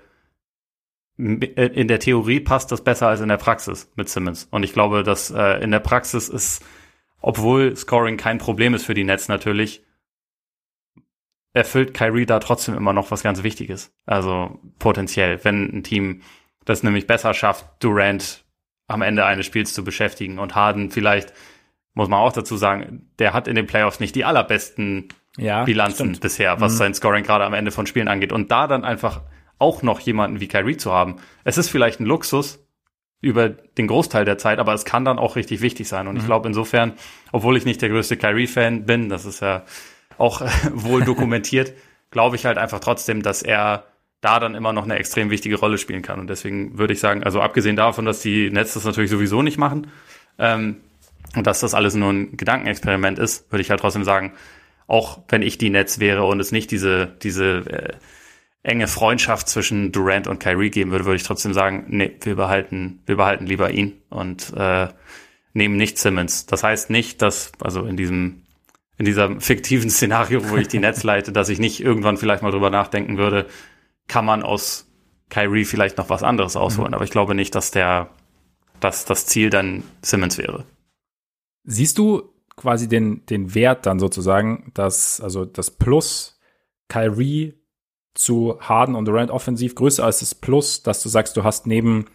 in der Theorie passt das besser als in der Praxis mit Simmons. Und ich glaube, dass äh, in der Praxis ist, obwohl Scoring kein Problem ist für die Nets natürlich, erfüllt Kyrie da trotzdem immer noch was ganz Wichtiges. Also potenziell, wenn ein Team das nämlich besser schafft, Durant am Ende eines Spiels zu beschäftigen und Harden vielleicht, muss man auch dazu sagen, der hat in den Playoffs nicht die allerbesten ja, Bilanzen stimmt. bisher, was mhm. sein Scoring gerade am Ende von Spielen angeht. Und da dann einfach auch noch jemanden wie Kyrie zu haben, es ist vielleicht ein Luxus über den Großteil der Zeit, aber es kann dann auch richtig wichtig sein. Und mhm. ich glaube insofern, obwohl ich nicht der größte Kyrie-Fan bin, das ist ja auch wohl dokumentiert, glaube ich halt einfach trotzdem, dass er da dann immer noch eine extrem wichtige Rolle spielen kann. Und deswegen würde ich sagen, also abgesehen davon, dass die Netz das natürlich sowieso nicht machen ähm, und dass das alles nur ein Gedankenexperiment ist, würde ich halt trotzdem sagen, auch wenn ich die Netz wäre und es nicht diese, diese äh, enge Freundschaft zwischen Durant und Kyrie geben würde, würde ich trotzdem sagen, nee, wir behalten, wir behalten lieber ihn und äh, nehmen nicht Simmons. Das heißt nicht, dass, also in diesem in diesem fiktiven Szenario, wo ich die Netz leite, dass ich nicht irgendwann vielleicht mal drüber nachdenken würde, kann man aus Kyrie vielleicht noch was anderes ausholen. Mhm. Aber ich glaube nicht, dass der, dass das Ziel dann Simmons wäre. Siehst du quasi den, den Wert dann sozusagen, dass, also das Plus Kyrie zu Harden und Durant offensiv größer als das Plus, dass du sagst, du hast neben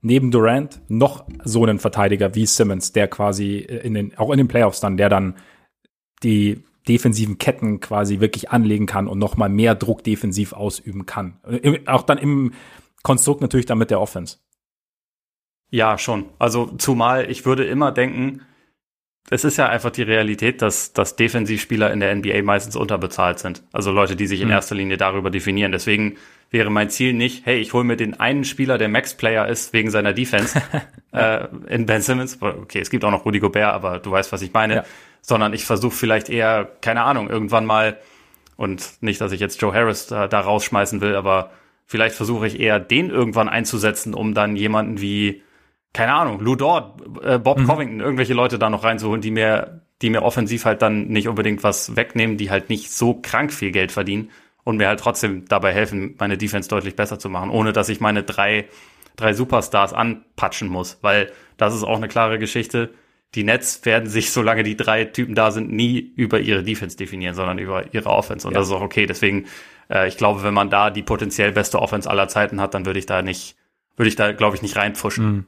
neben Durant noch so einen Verteidiger wie Simmons, der quasi in den, auch in den Playoffs dann, der dann die defensiven Ketten quasi wirklich anlegen kann und nochmal mehr Druck defensiv ausüben kann. Auch dann im Konstrukt natürlich dann mit der Offense. Ja, schon. Also zumal ich würde immer denken, es ist ja einfach die Realität, dass, dass Defensivspieler in der NBA meistens unterbezahlt sind. Also Leute, die sich in mhm. erster Linie darüber definieren. Deswegen wäre mein Ziel nicht, hey, ich hole mir den einen Spieler, der Max-Player ist, wegen seiner Defense äh, in Ben Simmons. Okay, es gibt auch noch Rudy Gobert, aber du weißt, was ich meine. Ja sondern ich versuche vielleicht eher, keine Ahnung, irgendwann mal, und nicht, dass ich jetzt Joe Harris da, da rausschmeißen will, aber vielleicht versuche ich eher, den irgendwann einzusetzen, um dann jemanden wie, keine Ahnung, Lou Dort, äh, Bob mhm. Covington, irgendwelche Leute da noch reinzuholen, die mir, die mir offensiv halt dann nicht unbedingt was wegnehmen, die halt nicht so krank viel Geld verdienen und mir halt trotzdem dabei helfen, meine Defense deutlich besser zu machen, ohne dass ich meine drei, drei Superstars anpatschen muss, weil das ist auch eine klare Geschichte die Nets werden sich, solange die drei Typen da sind, nie über ihre Defense definieren, sondern über ihre Offense. Und ja. das ist auch okay. Deswegen, äh, ich glaube, wenn man da die potenziell beste Offense aller Zeiten hat, dann würde ich da nicht, würde ich da, glaube ich, nicht reinpfuschen. Mhm.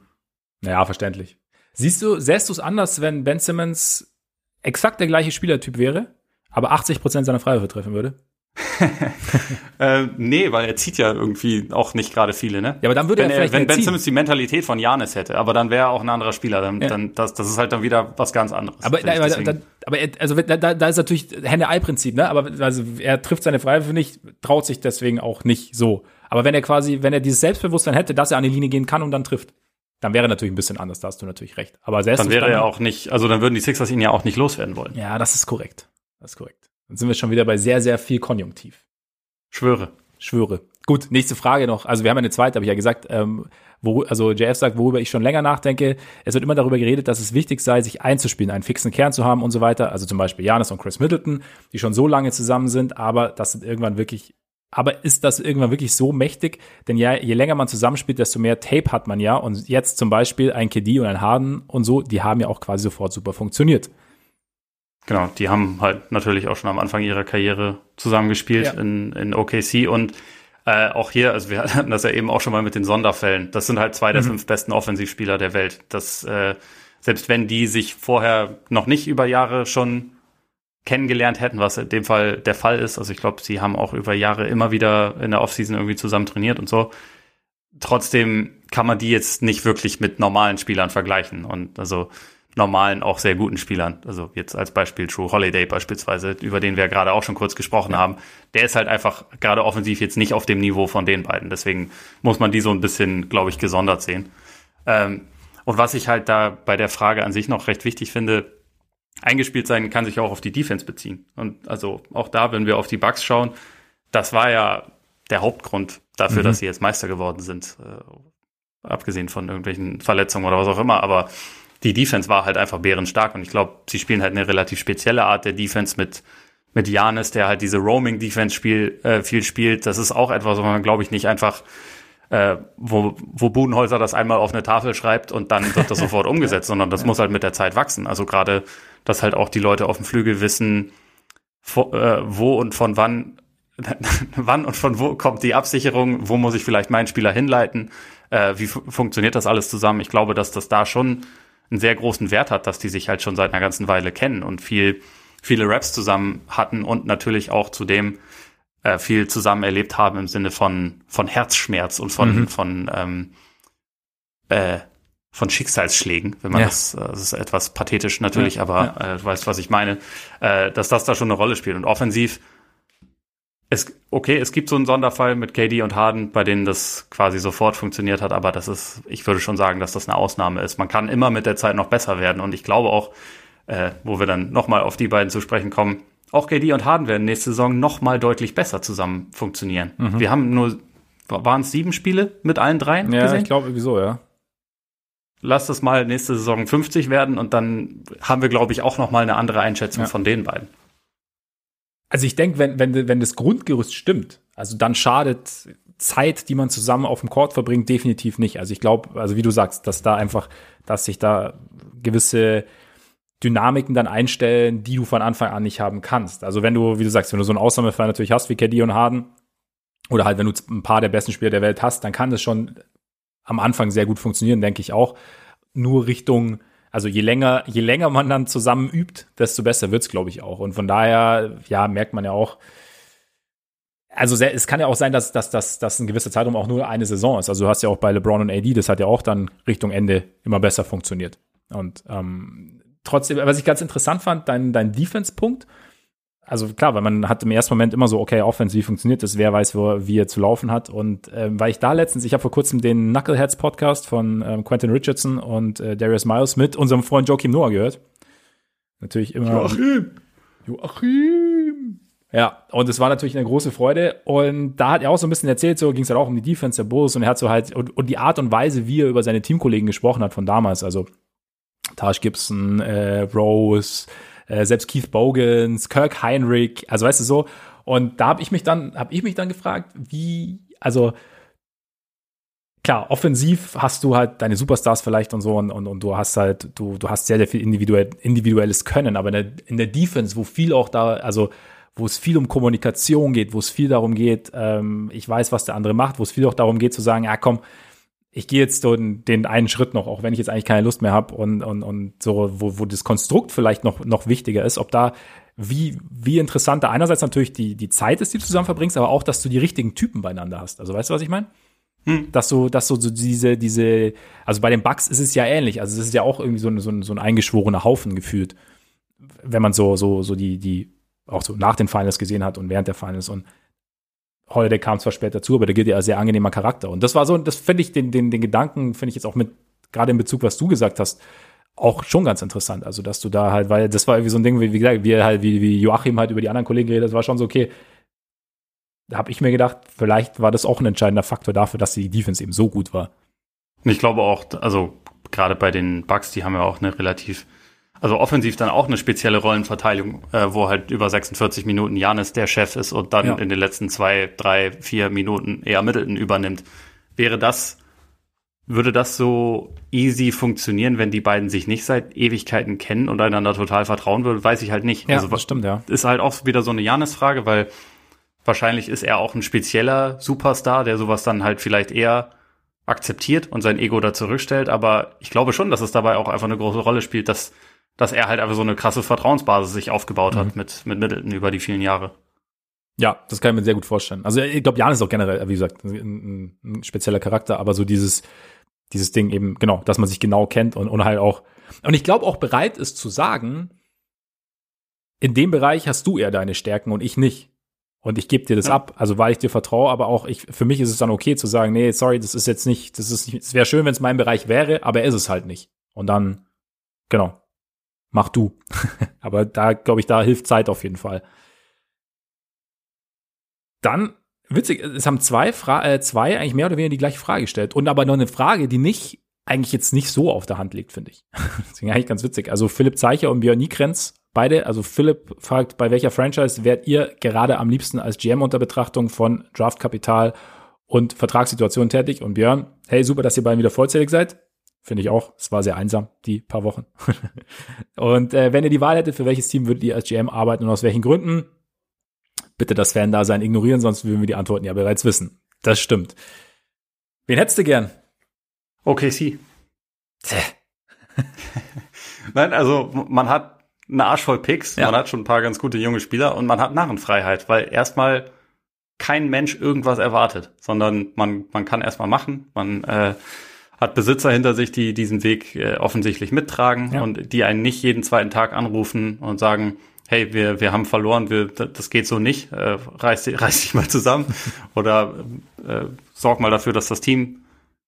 Ja, verständlich. Siehst du, sähst du es anders, wenn Ben Simmons exakt der gleiche Spielertyp wäre, aber 80 Prozent seiner Freiwürfe treffen würde? äh, nee, weil er zieht ja irgendwie auch nicht gerade viele, ne? Ja, aber dann würde wenn er vielleicht wenn mehr Ben ziehen. Simmons die Mentalität von Janis hätte, aber dann wäre er auch ein anderer Spieler. Dann, Ja. dann das, das ist halt dann wieder was ganz anderes. Aber, Deswegen- da, aber er, also da, da da ist natürlich Henne-Ei-Prinzip, ne? Aber also er trifft seine Freiwürfe nicht, traut sich deswegen auch nicht so. Aber wenn er quasi, wenn er dieses Selbstbewusstsein hätte, dass er an die Linie gehen kann und dann trifft, dann wäre natürlich ein bisschen anders, da hast du natürlich recht. Aber selbst dann wäre er auch nicht, also dann würden die Sixers ihn ja auch nicht loswerden wollen. Ja, das ist korrekt. Das ist korrekt. Dann sind wir schon wieder bei sehr, sehr viel Konjunktiv. Schwöre. Schwöre. Gut, nächste Frage noch. Also wir haben eine zweite, habe ich ja gesagt. Ähm, wo, also JF sagt, worüber ich schon länger nachdenke. Es wird immer darüber geredet, dass es wichtig sei, sich einzuspielen, einen fixen Kern zu haben und so weiter. Also zum Beispiel Janis und Chris Middleton, die schon so lange zusammen sind, aber das sind irgendwann wirklich. Aber ist das irgendwann wirklich so mächtig? Denn ja, je länger man zusammenspielt, desto mehr Tape hat man ja. Und jetzt zum Beispiel ein KD und ein Harden und so, die haben ja auch quasi sofort super funktioniert. Genau, die haben halt natürlich auch schon am Anfang ihrer Karriere zusammengespielt Ja. in, in OKC und äh, auch hier, also wir hatten das ja eben auch schon mal mit den Sonderfällen. Das sind halt zwei der fünf besten Offensivspieler der Welt. Das, äh, selbst wenn die sich vorher noch nicht über Jahre schon kennengelernt hätten, was in dem Fall der Fall ist. Also ich glaube, sie haben auch über Jahre immer wieder in der Offseason irgendwie zusammen trainiert und so. Trotzdem kann man die jetzt nicht wirklich mit normalen Spielern vergleichen und also normalen, auch sehr guten Spielern. Also jetzt als Beispiel True Holiday beispielsweise, über den wir gerade auch schon kurz gesprochen haben. Der ist halt einfach gerade offensiv jetzt nicht auf dem Niveau von den beiden. Deswegen muss man die so ein bisschen, glaube ich, gesondert sehen. Ähm, und was ich halt da bei der Frage an sich noch recht wichtig finde, eingespielt sein kann sich auch auf die Defense beziehen. Und also auch da, wenn wir auf die Bugs schauen, das war ja der Hauptgrund dafür, Mhm. dass sie jetzt Meister geworden sind. Äh, abgesehen von irgendwelchen Verletzungen oder was auch immer. Aber die Defense war halt einfach bärenstark und ich glaube, sie spielen halt eine relativ spezielle Art der Defense mit mit Janis, der halt diese Roaming-Defense spiel, äh, viel spielt. Das ist auch etwas, wo man, glaube ich, nicht einfach äh, wo, wo Budenholzer das einmal auf eine Tafel schreibt und dann wird das sofort umgesetzt, sondern das muss halt mit der Zeit wachsen. Also gerade, dass halt auch die Leute auf dem Flügel wissen, wo, äh, wo und von wann, wann und von wo kommt die Absicherung, wo muss ich vielleicht meinen Spieler hinleiten, äh, wie fu funktioniert das alles zusammen. Ich glaube, dass das da schon einen sehr großen Wert hat, dass die sich halt schon seit einer ganzen Weile kennen und viel, viele Raps zusammen hatten und natürlich auch zudem äh, viel zusammen erlebt haben im Sinne von, von Herzschmerz und von, Mhm. von, ähm, äh, von Schicksalsschlägen, wenn man Ja. das, äh, das ist etwas pathetisch natürlich, Ja, aber Äh, du weißt, was ich meine, äh, dass das da schon eine Rolle spielt. Und offensiv, es, okay, es gibt so einen Sonderfall mit KD und Harden, bei denen das quasi sofort funktioniert hat, aber das ist, ich würde schon sagen, dass das eine Ausnahme ist. Man kann immer mit der Zeit noch besser werden und ich glaube auch, äh, wo wir dann nochmal auf die beiden zu sprechen kommen, auch KD und Harden werden nächste Saison nochmal deutlich besser zusammen funktionieren. Mhm. Wir haben nur, waren es sieben Spiele mit allen dreien Ja, gesehen? ich glaube sowieso, ja. Lass das mal nächste Saison 50 werden und dann haben wir, glaube ich, auch nochmal eine andere Einschätzung Ja. von den beiden. Also ich denke, wenn, wenn, wenn das Grundgerüst stimmt, also dann schadet Zeit, die man zusammen auf dem Court verbringt, definitiv nicht. Also ich glaube, also wie du sagst, dass da einfach, dass sich da gewisse Dynamiken dann einstellen, die du von Anfang an nicht haben kannst. Also wenn du, wie du sagst, wenn du so einen Ausnahmefall natürlich hast wie KD und Harden, oder halt wenn du ein paar der besten Spieler der Welt hast, dann kann das schon am Anfang sehr gut funktionieren, denke ich auch. Nur Richtung, also je länger, je länger man dann zusammen übt, desto besser wird's, glaube ich, auch. Und von daher, ja, merkt man ja auch, also sehr, es kann ja auch sein, dass, dass, dass, dass ein gewisser Zeitraum auch nur eine Saison ist. Also du hast ja auch bei LeBron und AD, das hat ja auch dann Richtung Ende immer besser funktioniert. Und ähm, trotzdem, was ich ganz interessant fand, dein, dein Defense-Punkt, also klar, weil man hat im ersten Moment immer so, okay, Offense, wie funktioniert das, wer weiß, wo, wie er zu laufen hat. Und ähm, weil ich da letztens, ich habe vor kurzem den Knuckleheads-Podcast von ähm, Quentin Richardson und äh, Darius Miles mit unserem Freund Joachim Noah gehört. Natürlich immer. Joachim! Joachim! Ja, und es war natürlich eine große Freude. Und da hat er auch so ein bisschen erzählt, so ging es halt auch um die Defense der Bulls und er hat so halt, und, und die Art und Weise, wie er über seine Teamkollegen gesprochen hat von damals, also Taj Gibson, äh, Rose, äh, selbst Keith Bogans, Kirk Heinrich, also weißt du so. Und da habe ich mich dann, habe ich mich dann gefragt, wie, also klar, offensiv hast du halt deine Superstars vielleicht und so und, und, und du hast halt, du, du hast sehr, sehr viel individuell, individuelles Können, aber in der, in der Defense, wo viel auch da, also wo es viel um Kommunikation geht, wo es viel darum geht, ähm, ich weiß, was der andere macht, wo es viel auch darum geht zu sagen, ja komm, ich gehe jetzt so den, einen Schritt noch, auch wenn ich jetzt eigentlich keine Lust mehr habe und, und, und so, wo, wo das Konstrukt vielleicht noch, noch wichtiger ist, ob da wie, wie interessant da einerseits natürlich die, die Zeit ist, die du zusammen verbringst, aber auch, dass du die richtigen Typen beieinander hast. Also weißt du, was ich meine? Hm. Dass so, dass so, so diese, diese, also bei den Bugs ist es ja ähnlich. Also es ist ja auch irgendwie so ein, so ein, so ein eingeschworener Haufen gefühlt. Wenn man so, so, so die, die, auch so nach den Finals gesehen hat und während der Finals und Holiday kam zwar später dazu, aber der gilt ja als sehr angenehmer Charakter. Und das war so, das finde ich, den, den, den Gedanken, finde ich jetzt auch mit, gerade in Bezug, was du gesagt hast, auch schon ganz interessant. Also, dass du da halt, weil das war irgendwie so ein Ding, wie, wie gesagt, wie halt, wie, wie Joachim halt über die anderen Kollegen geredet, das war schon so, okay, da habe ich mir gedacht, vielleicht war das auch ein entscheidender Faktor dafür, dass die Defense eben so gut war. Ich glaube auch, also gerade bei den Bucks, die haben ja auch eine relativ, also offensiv dann auch eine spezielle Rollenverteilung, äh, wo halt über 46 Minuten Janis der Chef ist und dann ja. in den letzten zwei, drei, vier Minuten eher Middleton übernimmt. Wäre das würde das so easy funktionieren, wenn die beiden sich nicht seit Ewigkeiten kennen und einander total vertrauen würden? Weiß ich halt nicht. Ja, also, das stimmt, ja. Ist halt auch wieder so eine Janis-Frage, weil wahrscheinlich ist er auch ein spezieller Superstar, der sowas dann halt vielleicht eher akzeptiert und sein Ego da zurückstellt. Aber ich glaube schon, dass es dabei auch einfach eine große Rolle spielt, dass, dass er halt einfach so eine krasse Vertrauensbasis sich aufgebaut mhm. hat mit, mit Middleton über die vielen Jahre. Ja, das kann ich mir sehr gut vorstellen. Also ich glaube, Jan ist auch generell, wie gesagt, ein, ein, spezieller Charakter, aber so dieses, dieses Ding eben, genau, dass man sich genau kennt und, und halt auch, und ich glaube auch bereit ist zu sagen, in dem Bereich hast du eher deine Stärken und ich nicht. Und ich gebe dir das ja. ab, also weil ich dir vertraue, aber auch ich, für mich ist es dann okay zu sagen, nee, sorry, das ist jetzt nicht, das ist nicht, es wäre schön, wenn es mein Bereich wäre, aber er ist es halt nicht. Und dann, genau, mach du. aber da, glaube ich, da hilft Zeit auf jeden Fall. Dann witzig, es haben zwei, Fra äh, zwei eigentlich mehr oder weniger die gleiche Frage gestellt. Und aber noch eine Frage, die nicht, eigentlich jetzt nicht so auf der Hand liegt, finde ich. Deswegen eigentlich ganz witzig. Also Philipp Zeicher und Björn Niekrenz, beide, also Philipp fragt, bei welcher Franchise wärt ihr gerade am liebsten als GM unter Betrachtung von Draftkapital und Vertragssituation tätig? Und Björn, hey, super, dass ihr beiden wieder vollzählig seid. Finde ich auch. Es war sehr einsam, die paar Wochen. und äh, wenn ihr die Wahl hättet, für welches Team würdet ihr als GM arbeiten und aus welchen Gründen? bitte das Fan-Dasein ignorieren, sonst würden wir die Antworten ja bereits wissen. Das stimmt. Wen hättest du gern? OKC. Nein, also man hat eine Arsch voll Picks, ja. man hat schon ein paar ganz gute junge Spieler und man hat Narrenfreiheit, weil erstmal kein Mensch irgendwas erwartet, sondern man, man kann erstmal machen, man äh, hat Besitzer hinter sich, die diesen Weg äh, offensichtlich mittragen ja. und die einen nicht jeden zweiten Tag anrufen und sagen, hey, wir, wir haben verloren, wir, das geht so nicht, äh, reiß, reiß dich mal zusammen oder äh, sorg mal dafür, dass das Team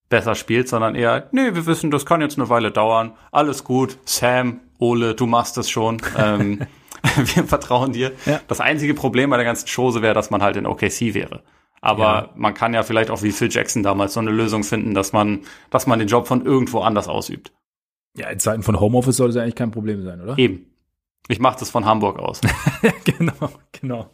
besser spielt, sondern eher, nee, wir wissen, das kann jetzt eine Weile dauern, alles gut, Sam, Ole, du machst es schon, ähm, wir vertrauen dir. Ja. Das einzige Problem bei der ganzen Chose wäre, dass man halt in OKC wäre. Aber ja. man kann ja vielleicht auch wie Phil Jackson damals so eine Lösung finden, dass man, dass man den Job von irgendwo anders ausübt. Ja, in Zeiten von Homeoffice sollte es eigentlich kein Problem sein, oder? Eben. Ich mache das von Hamburg aus. genau, genau.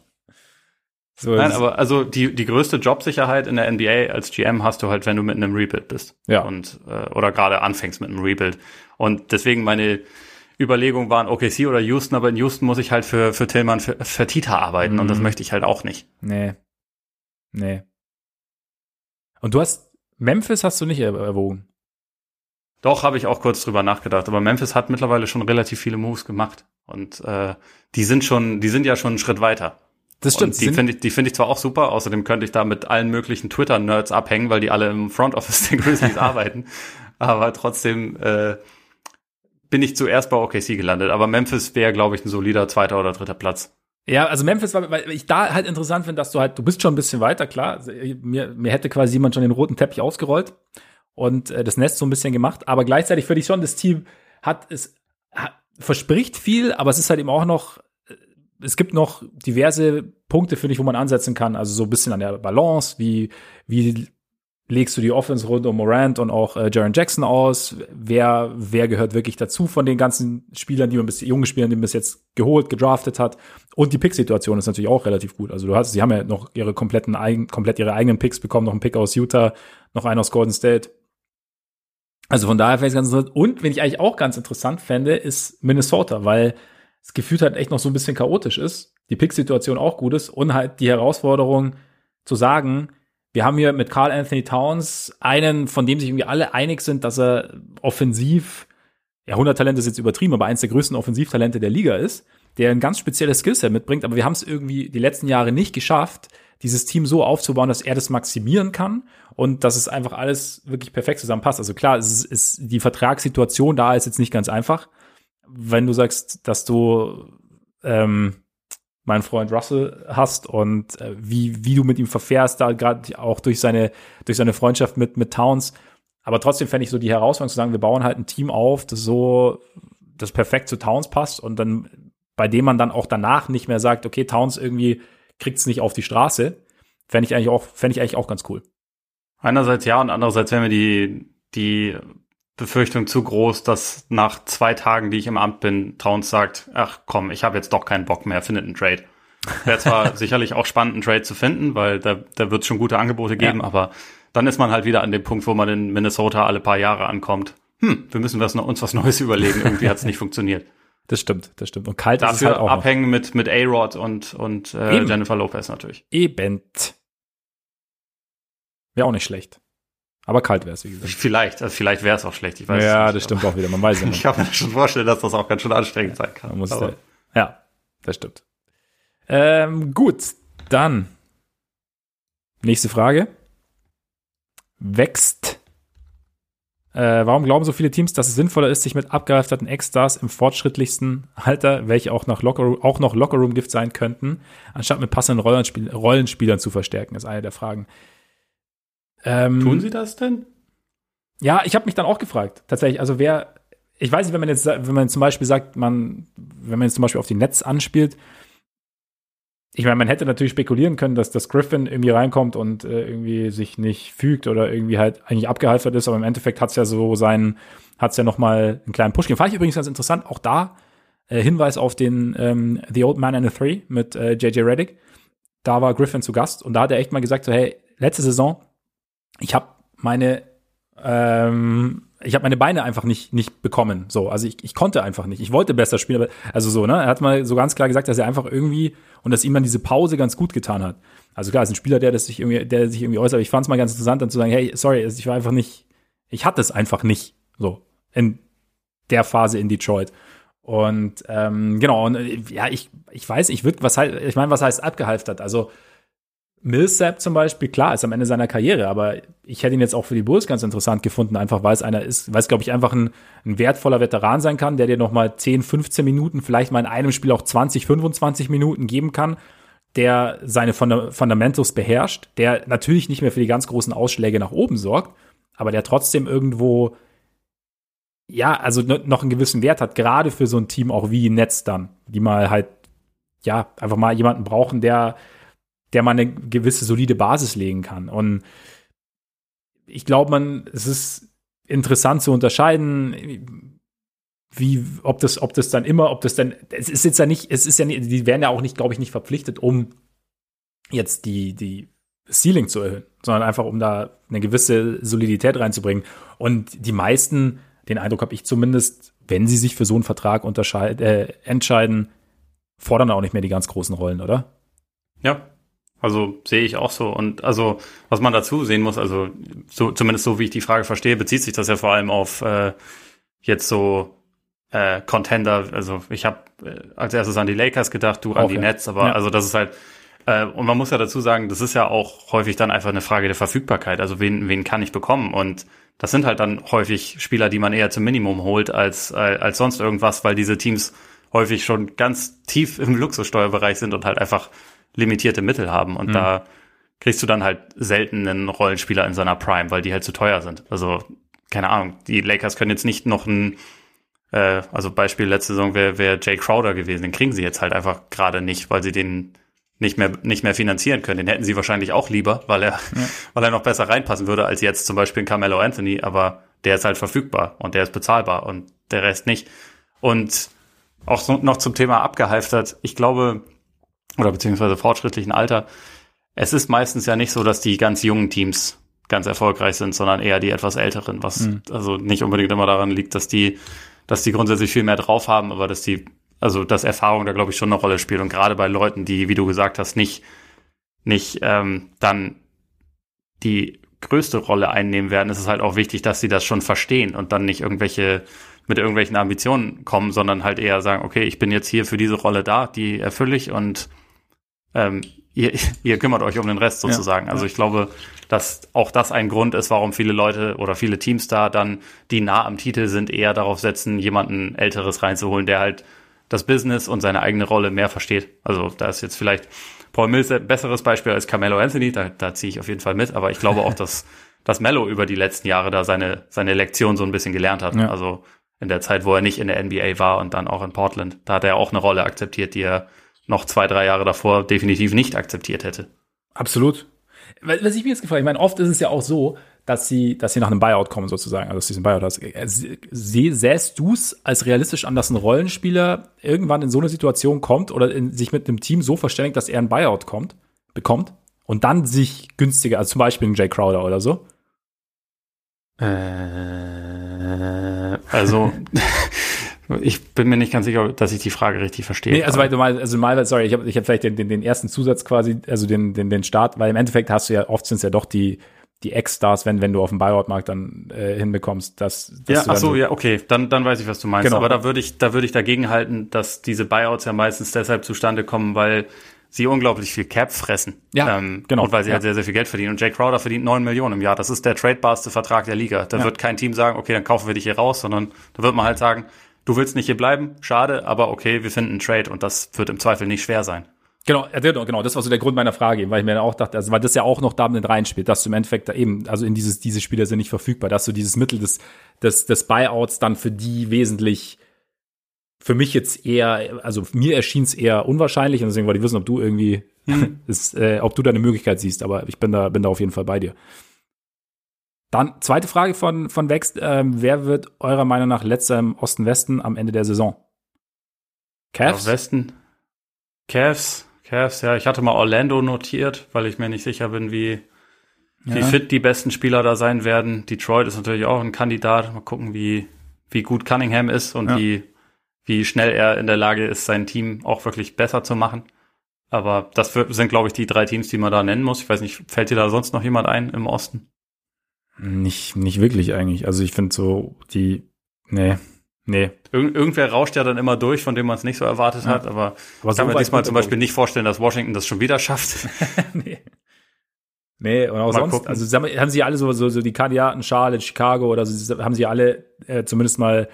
So Nein, aber also die, die größte Jobsicherheit in der NBA als GM hast du halt, wenn du mit einem Rebuild bist. Ja. Und, äh, oder gerade anfängst mit einem Rebuild. Und deswegen meine Überlegungen waren OKC oder Houston, aber in Houston muss ich halt für, für Tillmann, für, Tita arbeiten mhm. und das mhm. möchte ich halt auch nicht. Nee. Nee. Und du hast, Memphis hast du nicht erwogen? Doch, habe ich auch kurz drüber nachgedacht. Aber Memphis hat mittlerweile schon relativ viele Moves gemacht. Und äh, die sind schon, die sind ja schon einen Schritt weiter. Das stimmt. Und die finde ich, die finde ich zwar auch super. Außerdem könnte ich da mit allen möglichen Twitter-Nerds abhängen, weil die alle im Front Office der Grizzlies arbeiten. Aber trotzdem äh, bin ich zuerst bei OKC gelandet. Aber Memphis wäre, glaube ich, ein solider zweiter oder dritter Platz. Ja, also Memphis war, weil ich da halt interessant finde, dass du halt, du bist schon ein bisschen weiter, klar. Mir, mir hätte quasi jemand schon den roten Teppich ausgerollt und äh, das Nest so ein bisschen gemacht. Aber gleichzeitig finde ich schon, das Team hat es hat, verspricht viel, aber es ist halt eben auch noch, äh, es gibt noch diverse Punkte, finde ich, wo man ansetzen kann. Also so ein bisschen an der Balance, wie, wie legst du die Offense rund um Morant und auch äh, Jaron Jackson aus? Wer, wer gehört wirklich dazu von den ganzen Spielern, die man bis, jungen Spielern, die man bis jetzt geholt, gedraftet hat? Und die Pick-Situation ist natürlich auch relativ gut. Also du hast, sie haben ja noch ihre kompletten, komplett ihre eigenen Picks bekommen, noch einen Pick aus Utah, noch einen aus Golden State. Also von daher fände ich ganz interessant. Und wenn ich eigentlich auch ganz interessant fände, ist Minnesota, weil es gefühlt halt echt noch so ein bisschen chaotisch ist, die Pick-Situation auch gut ist und halt die Herausforderung zu sagen, wir haben hier mit Carl Anthony Towns einen, von dem sich irgendwie alle einig sind, dass er offensiv, ja, 100 Talente ist jetzt übertrieben, aber eins der größten Offensivtalente der Liga ist. der ein ganz spezielles Skillset mitbringt, aber wir haben es irgendwie die letzten Jahre nicht geschafft, dieses Team so aufzubauen, dass er das maximieren kann und dass es einfach alles wirklich perfekt zusammenpasst. Also klar, es ist, ist die Vertragssituation da ist jetzt nicht ganz einfach. Wenn du sagst, dass du ähm, meinen Freund Russell hast und äh, wie, wie du mit ihm verfährst, da gerade auch durch seine, durch seine Freundschaft mit, mit Towns. Aber trotzdem fände ich so die Herausforderung zu sagen, wir bauen halt ein Team auf, das so, das perfekt zu Towns passt und dann, bei dem man dann auch danach nicht mehr sagt, okay, Towns irgendwie kriegt es nicht auf die Straße. Fände ich eigentlich auch, ich eigentlich auch ganz cool. Einerseits ja und andererseits wäre mir die, die Befürchtung zu groß, dass nach zwei Tagen, die ich im Amt bin, Towns sagt, ach komm, ich habe jetzt doch keinen Bock mehr, findet einen Trade. Wäre zwar sicherlich auch spannend, einen Trade zu finden, weil da, da wird es schon gute Angebote geben, ja. aber dann ist man halt wieder an dem Punkt, wo man in Minnesota alle paar Jahre ankommt. Hm, wir müssen was, uns was Neues überlegen. Irgendwie hat es nicht funktioniert. Das stimmt, das stimmt. Und kalt Dafür ist es halt auch abhängen noch. mit, mit A-Rod und, und äh, Jennifer Lopez natürlich. Eben. Wäre auch nicht schlecht. Aber kalt wäre es, wie gesagt. Vielleicht, also vielleicht wäre es auch schlecht. Ich weiß ja, nicht, das stimmt auch wieder. Man weiß ja nicht. ich kann mir schon vorstellen, dass das auch ganz schön anstrengend sein kann. muss da, ja, das stimmt. Ähm, gut, dann nächste Frage. Wächst äh, warum glauben so viele Teams, dass es sinnvoller ist, sich mit abgehalfterten Ex-Stars im fortschrittlichsten Alter, welche auch noch Locker, auch noch Lockerroom-Gift sein könnten, anstatt mit passenden Rollenspiel Rollenspielern zu verstärken, ist eine der Fragen. Ähm, Tun sie das denn? Ja, ich habe mich dann auch gefragt, tatsächlich. Also wer, ich weiß nicht, wenn man jetzt, wenn man zum Beispiel sagt, man, wenn man jetzt zum Beispiel auf die Netz anspielt, ich meine, man hätte natürlich spekulieren können, dass das Griffin irgendwie reinkommt und äh, irgendwie sich nicht fügt oder irgendwie halt eigentlich abgehalfert ist, aber im Endeffekt hat's ja so seinen, hat's ja noch mal einen kleinen Push gegeben. Fand ich übrigens ganz interessant, auch da äh, Hinweis auf den ähm, The Old Man and the Three mit äh, JJ Reddick. Da war Griffin zu Gast und da hat er echt mal gesagt so, hey, letzte Saison, ich habe meine ähm, ich habe meine Beine einfach nicht nicht bekommen. So, also ich, ich konnte einfach nicht. Ich wollte besser spielen, aber also so, ne? Er hat mal so ganz klar gesagt, dass er einfach irgendwie und dass ihm dann diese Pause ganz gut getan hat. Also klar, ist ein Spieler, der das sich irgendwie, der sich irgendwie äußert. Aber ich fand es mal ganz interessant, dann zu sagen, hey, sorry, ich war einfach nicht, ich hatte es einfach nicht so in der Phase in Detroit. Und ähm, genau, und äh, ja, ich, ich weiß, ich würde, was heißt, ich meine, was heißt abgehalftert? Also Millsap zum Beispiel, klar, ist am Ende seiner Karriere, aber ich hätte ihn jetzt auch für die Bulls ganz interessant gefunden, einfach weil es einer ist, weil es, glaube ich, einfach ein, ein, wertvoller Veteran sein kann, der dir noch mal 10, 15 Minuten, vielleicht mal in einem Spiel auch 20, 25 Minuten geben kann, der seine Fundamentals beherrscht, der natürlich nicht mehr für die ganz großen Ausschläge nach oben sorgt, aber der trotzdem irgendwo ja, also noch einen gewissen Wert hat, gerade für so ein Team auch wie Netz dann, die mal halt ja, einfach mal jemanden brauchen, der der man eine gewisse solide Basis legen kann. Und ich glaube, man, es ist interessant zu unterscheiden, wie, ob das, ob das dann immer, ob das dann, es ist jetzt ja nicht, es ist ja nicht, die werden ja auch nicht, glaube ich, nicht verpflichtet, um jetzt die, die Ceiling zu erhöhen, sondern einfach, um da eine gewisse Solidität reinzubringen. Und die meisten, den Eindruck habe ich zumindest, wenn sie sich für so einen Vertrag äh, entscheiden, fordern auch nicht mehr die ganz großen Rollen, oder? Ja, also sehe ich auch so. Und also, was man dazu sehen muss, also so, zumindest so wie ich die Frage verstehe, bezieht sich das ja vor allem auf äh, jetzt so äh, Contender. Also ich habe äh, als erstes an die Lakers gedacht, du an die ja. Nets, aber ja. also das ist halt äh, und man muss ja dazu sagen, das ist ja auch häufig dann einfach eine Frage der Verfügbarkeit. Also wen, wen kann ich bekommen? Und das sind halt dann häufig Spieler, die man eher zum Minimum holt als, äh, als sonst irgendwas, weil diese Teams häufig schon ganz tief im Luxussteuerbereich sind und halt einfach limitierte Mittel haben. Und mhm. da kriegst du dann halt selten einen Rollenspieler in seiner Prime, weil die halt zu teuer sind. Also, keine Ahnung, die Lakers können jetzt nicht noch ein, äh, also Beispiel letzte Saison wäre wär Jay Crowder gewesen, den kriegen sie jetzt halt einfach gerade nicht, weil sie den nicht mehr, nicht mehr finanzieren können. Den hätten sie wahrscheinlich auch lieber, weil er, ja. weil er noch besser reinpassen würde als jetzt zum Beispiel ein Carmelo Anthony, aber der ist halt verfügbar und der ist bezahlbar und der Rest nicht. Und auch so, noch zum Thema abgehalftert. Ich glaube, oder beziehungsweise fortschrittlichen Alter. Es ist meistens ja nicht so, dass die ganz jungen Teams ganz erfolgreich sind, sondern eher die etwas älteren, was mhm. also nicht unbedingt immer daran liegt, dass die, dass die grundsätzlich viel mehr drauf haben, aber dass die, also dass Erfahrung da glaube ich schon eine Rolle spielt und gerade bei Leuten, die, wie du gesagt hast, nicht, nicht ähm, dann die größte Rolle einnehmen werden, ist es halt auch wichtig, dass sie das schon verstehen und dann nicht irgendwelche mit irgendwelchen Ambitionen kommen, sondern halt eher sagen, okay, ich bin jetzt hier für diese Rolle da, die erfülle ich und ähm, ihr, ihr kümmert euch um den Rest sozusagen. Ja, also ich glaube, dass auch das ein Grund ist, warum viele Leute oder viele Teams da dann, die nah am Titel sind, eher darauf setzen, jemanden Älteres reinzuholen, der halt das Business und seine eigene Rolle mehr versteht. Also da ist jetzt vielleicht Paul Mills ein besseres Beispiel als Carmelo Anthony, da, da ziehe ich auf jeden Fall mit, aber ich glaube auch, dass, dass Mello über die letzten Jahre da seine, seine Lektion so ein bisschen gelernt hat. Ja. Also in der Zeit, wo er nicht in der NBA war und dann auch in Portland. Da hat er auch eine Rolle akzeptiert, die er noch zwei, drei Jahre davor definitiv nicht akzeptiert hätte. Absolut. Was ich mir jetzt gefragt, ich meine, oft ist es ja auch so, dass sie, dass sie nach einem Buyout kommen sozusagen, also dass du diesen Buyout hast. Äh, sähst du es als realistisch an, dass ein Rollenspieler irgendwann in so eine Situation kommt oder in, sich mit einem Team so verständigt, dass er ein Buyout kommt, bekommt und dann sich günstiger, also zum Beispiel ein Jay Crowder oder so? Äh, also Ich bin mir nicht ganz sicher, dass ich die Frage richtig verstehe. Nee, also weil du mal, also mal, sorry, ich habe ich hab vielleicht den, den, den ersten Zusatz quasi, also den, den, den Start, weil im Endeffekt hast du ja, oft sind es ja doch die, die Ex-Stars, wenn, wenn du auf dem Buyout-Markt dann äh, hinbekommst, dass, dass Ja, ach so, ja, okay, dann, dann weiß ich, was du meinst. Genau. Aber da würde ich, da würde ich dagegen halten, dass diese Buyouts ja meistens deshalb zustande kommen, weil sie unglaublich viel Cap fressen. Ja, ähm, genau. Und weil sie ja. halt sehr, sehr viel Geld verdienen. Und Jake Crowder verdient neun Millionen im Jahr. Das ist der tradebarste Vertrag der Liga. Da ja. wird kein Team sagen, okay, dann kaufen wir dich hier raus, sondern da wird man halt sagen, du willst nicht hier bleiben, schade, aber okay, wir finden einen Trade und das wird im Zweifel nicht schwer sein. Genau, genau, das war so der Grund meiner Frage, weil ich mir auch dachte, also weil das ja auch noch da mit reinspielt, dass du im Endeffekt da eben, also in dieses, diese Spieler sind nicht verfügbar, dass du dieses Mittel des, des, des Buyouts dann für die wesentlich, für mich jetzt eher, also mir erschien es eher unwahrscheinlich und deswegen wollte ich wissen, ob du irgendwie, hm. ist, äh, ob du da eine Möglichkeit siehst, aber ich bin da, bin da auf jeden Fall bei dir. Dann zweite Frage von, von Wext. Ähm, wer wird eurer Meinung nach letzter im Osten-Westen am Ende der Saison? Cavs? Ja, Westen. Cavs. Cavs, ja. Ich hatte mal Orlando notiert, weil ich mir nicht sicher bin, wie, ja. wie fit die besten Spieler da sein werden. Detroit ist natürlich auch ein Kandidat. Mal gucken, wie, wie gut Cunningham ist und ja. wie, wie schnell er in der Lage ist, sein Team auch wirklich besser zu machen. Aber das sind, glaube ich, die drei Teams, die man da nennen muss. Ich weiß nicht, fällt dir da sonst noch jemand ein im Osten? Nicht, nicht wirklich eigentlich. Also ich finde so die, nee, nee. Irgend, irgendwer rauscht ja dann immer durch, von dem man es nicht so erwartet ja. hat, aber, aber ich kann so mir diesmal zum Beispiel nicht vorstellen, dass Washington das schon wieder schafft. nee. Nee, und auch Mal sonst, gucken. also haben sie alle so, so, so die Kandidaten Charlotte, Chicago oder so, haben sie alle äh, zumindest mal,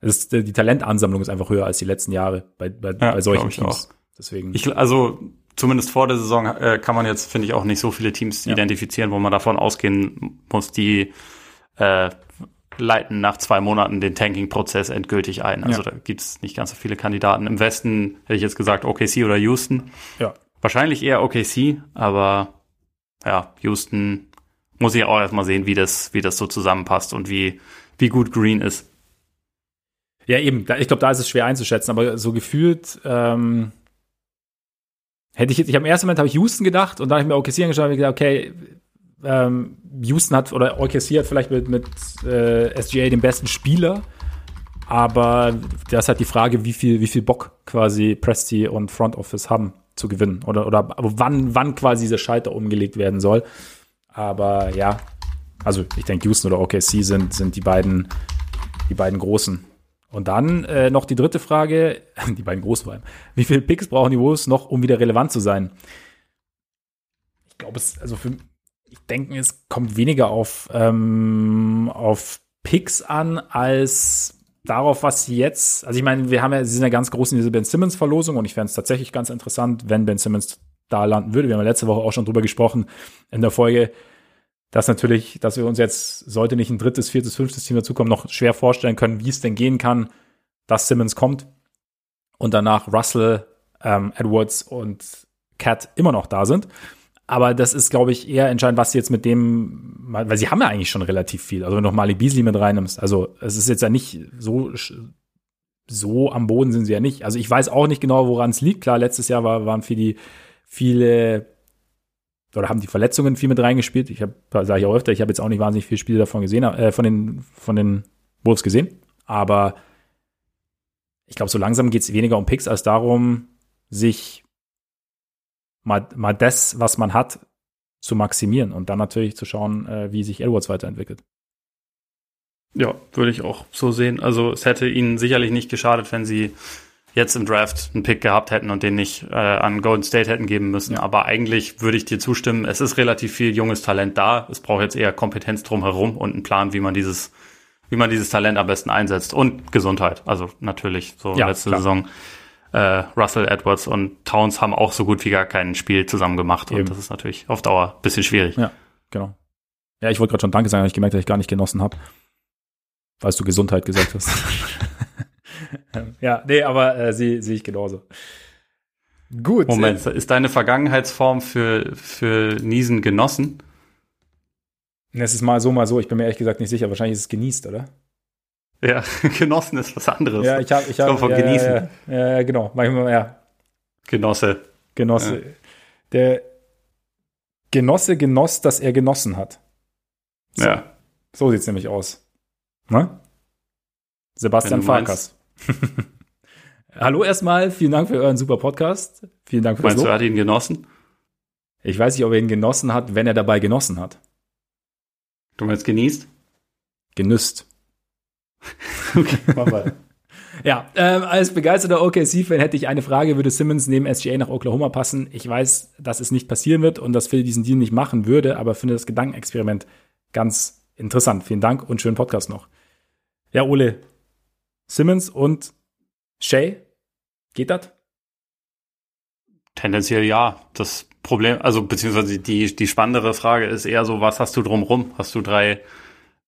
ist, die Talentansammlung ist einfach höher als die letzten Jahre bei, bei, ja, bei solchen Teams. Auch. Deswegen. Ich, also zumindest vor der Saison äh, kann man jetzt, finde ich, auch nicht so viele Teams ja. identifizieren, wo man davon ausgehen muss, die äh, leiten nach zwei Monaten den Tanking-Prozess endgültig ein. Also ja. da gibt es nicht ganz so viele Kandidaten. Im Westen hätte ich jetzt gesagt OKC oder Houston. Ja. Wahrscheinlich eher OKC, aber ja, Houston muss ich auch erstmal sehen, wie das, wie das so zusammenpasst und wie, wie gut Green ist. Ja, eben. Ich glaube, da ist es schwer einzuschätzen, aber so gefühlt ähm, Hätte ich jetzt, ich im ersten Moment habe ich Houston gedacht und dann habe ich mir OKC angeschaut und gesagt, okay, ähm, Houston hat oder OKC hat vielleicht mit, mit äh, SGA den besten Spieler, aber das ist halt die Frage, wie viel, wie viel Bock quasi Presti und Front Office haben zu gewinnen oder, oder wann, wann quasi dieser Schalter umgelegt werden soll. Aber ja, also ich denke, Houston oder OKC sind, sind die beiden, die beiden großen. Und dann äh, noch die dritte Frage, die beiden großen vor allem. Wie viele Picks brauchen die Wolves noch, um wieder relevant zu sein? Ich glaube, es, also für, ich denke, es kommt weniger auf, ähm, auf Picks an, als darauf, was jetzt, also ich meine, wir haben ja, sie sind ja ganz groß in dieser Ben Simmons Verlosung und ich fände es tatsächlich ganz interessant, wenn Ben Simmons da landen würde. Wir haben ja letzte Woche auch schon drüber gesprochen in der Folge, dass natürlich, dass wir uns jetzt, sollte nicht ein drittes, viertes, fünftes Team dazukommen, noch schwer vorstellen können, wie es denn gehen kann, dass Simmons kommt und danach Russell, ähm, Edwards und Cat immer noch da sind. Aber das ist, glaube ich, eher entscheidend, was sie jetzt mit dem, weil sie haben ja eigentlich schon relativ viel. Also wenn du noch Malik Beasley mit reinnimmst. Also es ist jetzt ja nicht so, so am Boden sind sie ja nicht. Also ich weiß auch nicht genau, woran es liegt. Klar, letztes Jahr war, waren für die viele oder haben die Verletzungen viel mit reingespielt. Ich habe, sage ich auch öfter, ich habe jetzt auch nicht wahnsinnig viele Spiele davon gesehen, äh, von den von den Wolves gesehen, aber ich glaube, so langsam geht es weniger um Picks als darum, sich mal, mal das, was man hat, zu maximieren und dann natürlich zu schauen, äh, wie sich Edwards weiterentwickelt. Ja, würde ich auch so sehen. Also es hätte ihnen sicherlich nicht geschadet, wenn sie jetzt im Draft einen Pick gehabt hätten und den nicht äh, an Golden State hätten geben müssen. Ja. Aber eigentlich würde ich dir zustimmen, es ist relativ viel junges Talent da. Es braucht jetzt eher Kompetenz drumherum und einen Plan, wie man dieses, wie man dieses Talent am besten einsetzt. Und Gesundheit. Also natürlich, so ja, letzte klar. Saison. Äh, Russell Edwards und Towns haben auch so gut wie gar kein Spiel zusammen gemacht. Eben. Und das ist natürlich auf Dauer ein bisschen schwierig. Ja, genau. Ja, ich wollte gerade schon Danke sagen, habe ich gemerkt, dass ich gar nicht genossen habe. Falls du Gesundheit gesagt hast. ja, nee, aber äh, sehe seh ich genauso. Gut. Moment, ist deine Vergangenheitsform für, für Niesen genossen? Es ist mal so, mal so. Ich bin mir ehrlich gesagt nicht sicher. Wahrscheinlich ist es genießt, oder? Ja, genossen ist was anderes. Ja, ich habe, ich habe, von ja, genießen. Ja, ja, genau. Manchmal, ja. Genosse. Genosse. Ja. Der Genosse genoss, dass er genossen hat. So. Ja. So sieht's nämlich aus. Ne? Sebastian Farkas. Hallo erstmal, vielen Dank für euren super Podcast. Vielen Dank für Meinst das Lob. du, hat ihn genossen? Ich weiß nicht, ob er ihn genossen hat, wenn er dabei genossen hat. Du meinst genießt? Genüsst. okay, mach mal. Ja, ähm, als begeisterter OKC-Fan hätte ich eine Frage, würde Simmons neben SGA nach Oklahoma passen? Ich weiß, dass es nicht passieren wird und dass Phil diesen Deal nicht machen würde, aber finde das Gedankenexperiment ganz interessant. Vielen Dank und schönen Podcast noch. Ja, Ole, Simmons und Shay? Geht das? Tendenziell ja. Das Problem, also beziehungsweise die, die spannendere Frage ist eher so, was hast du drumrum? Hast du drei,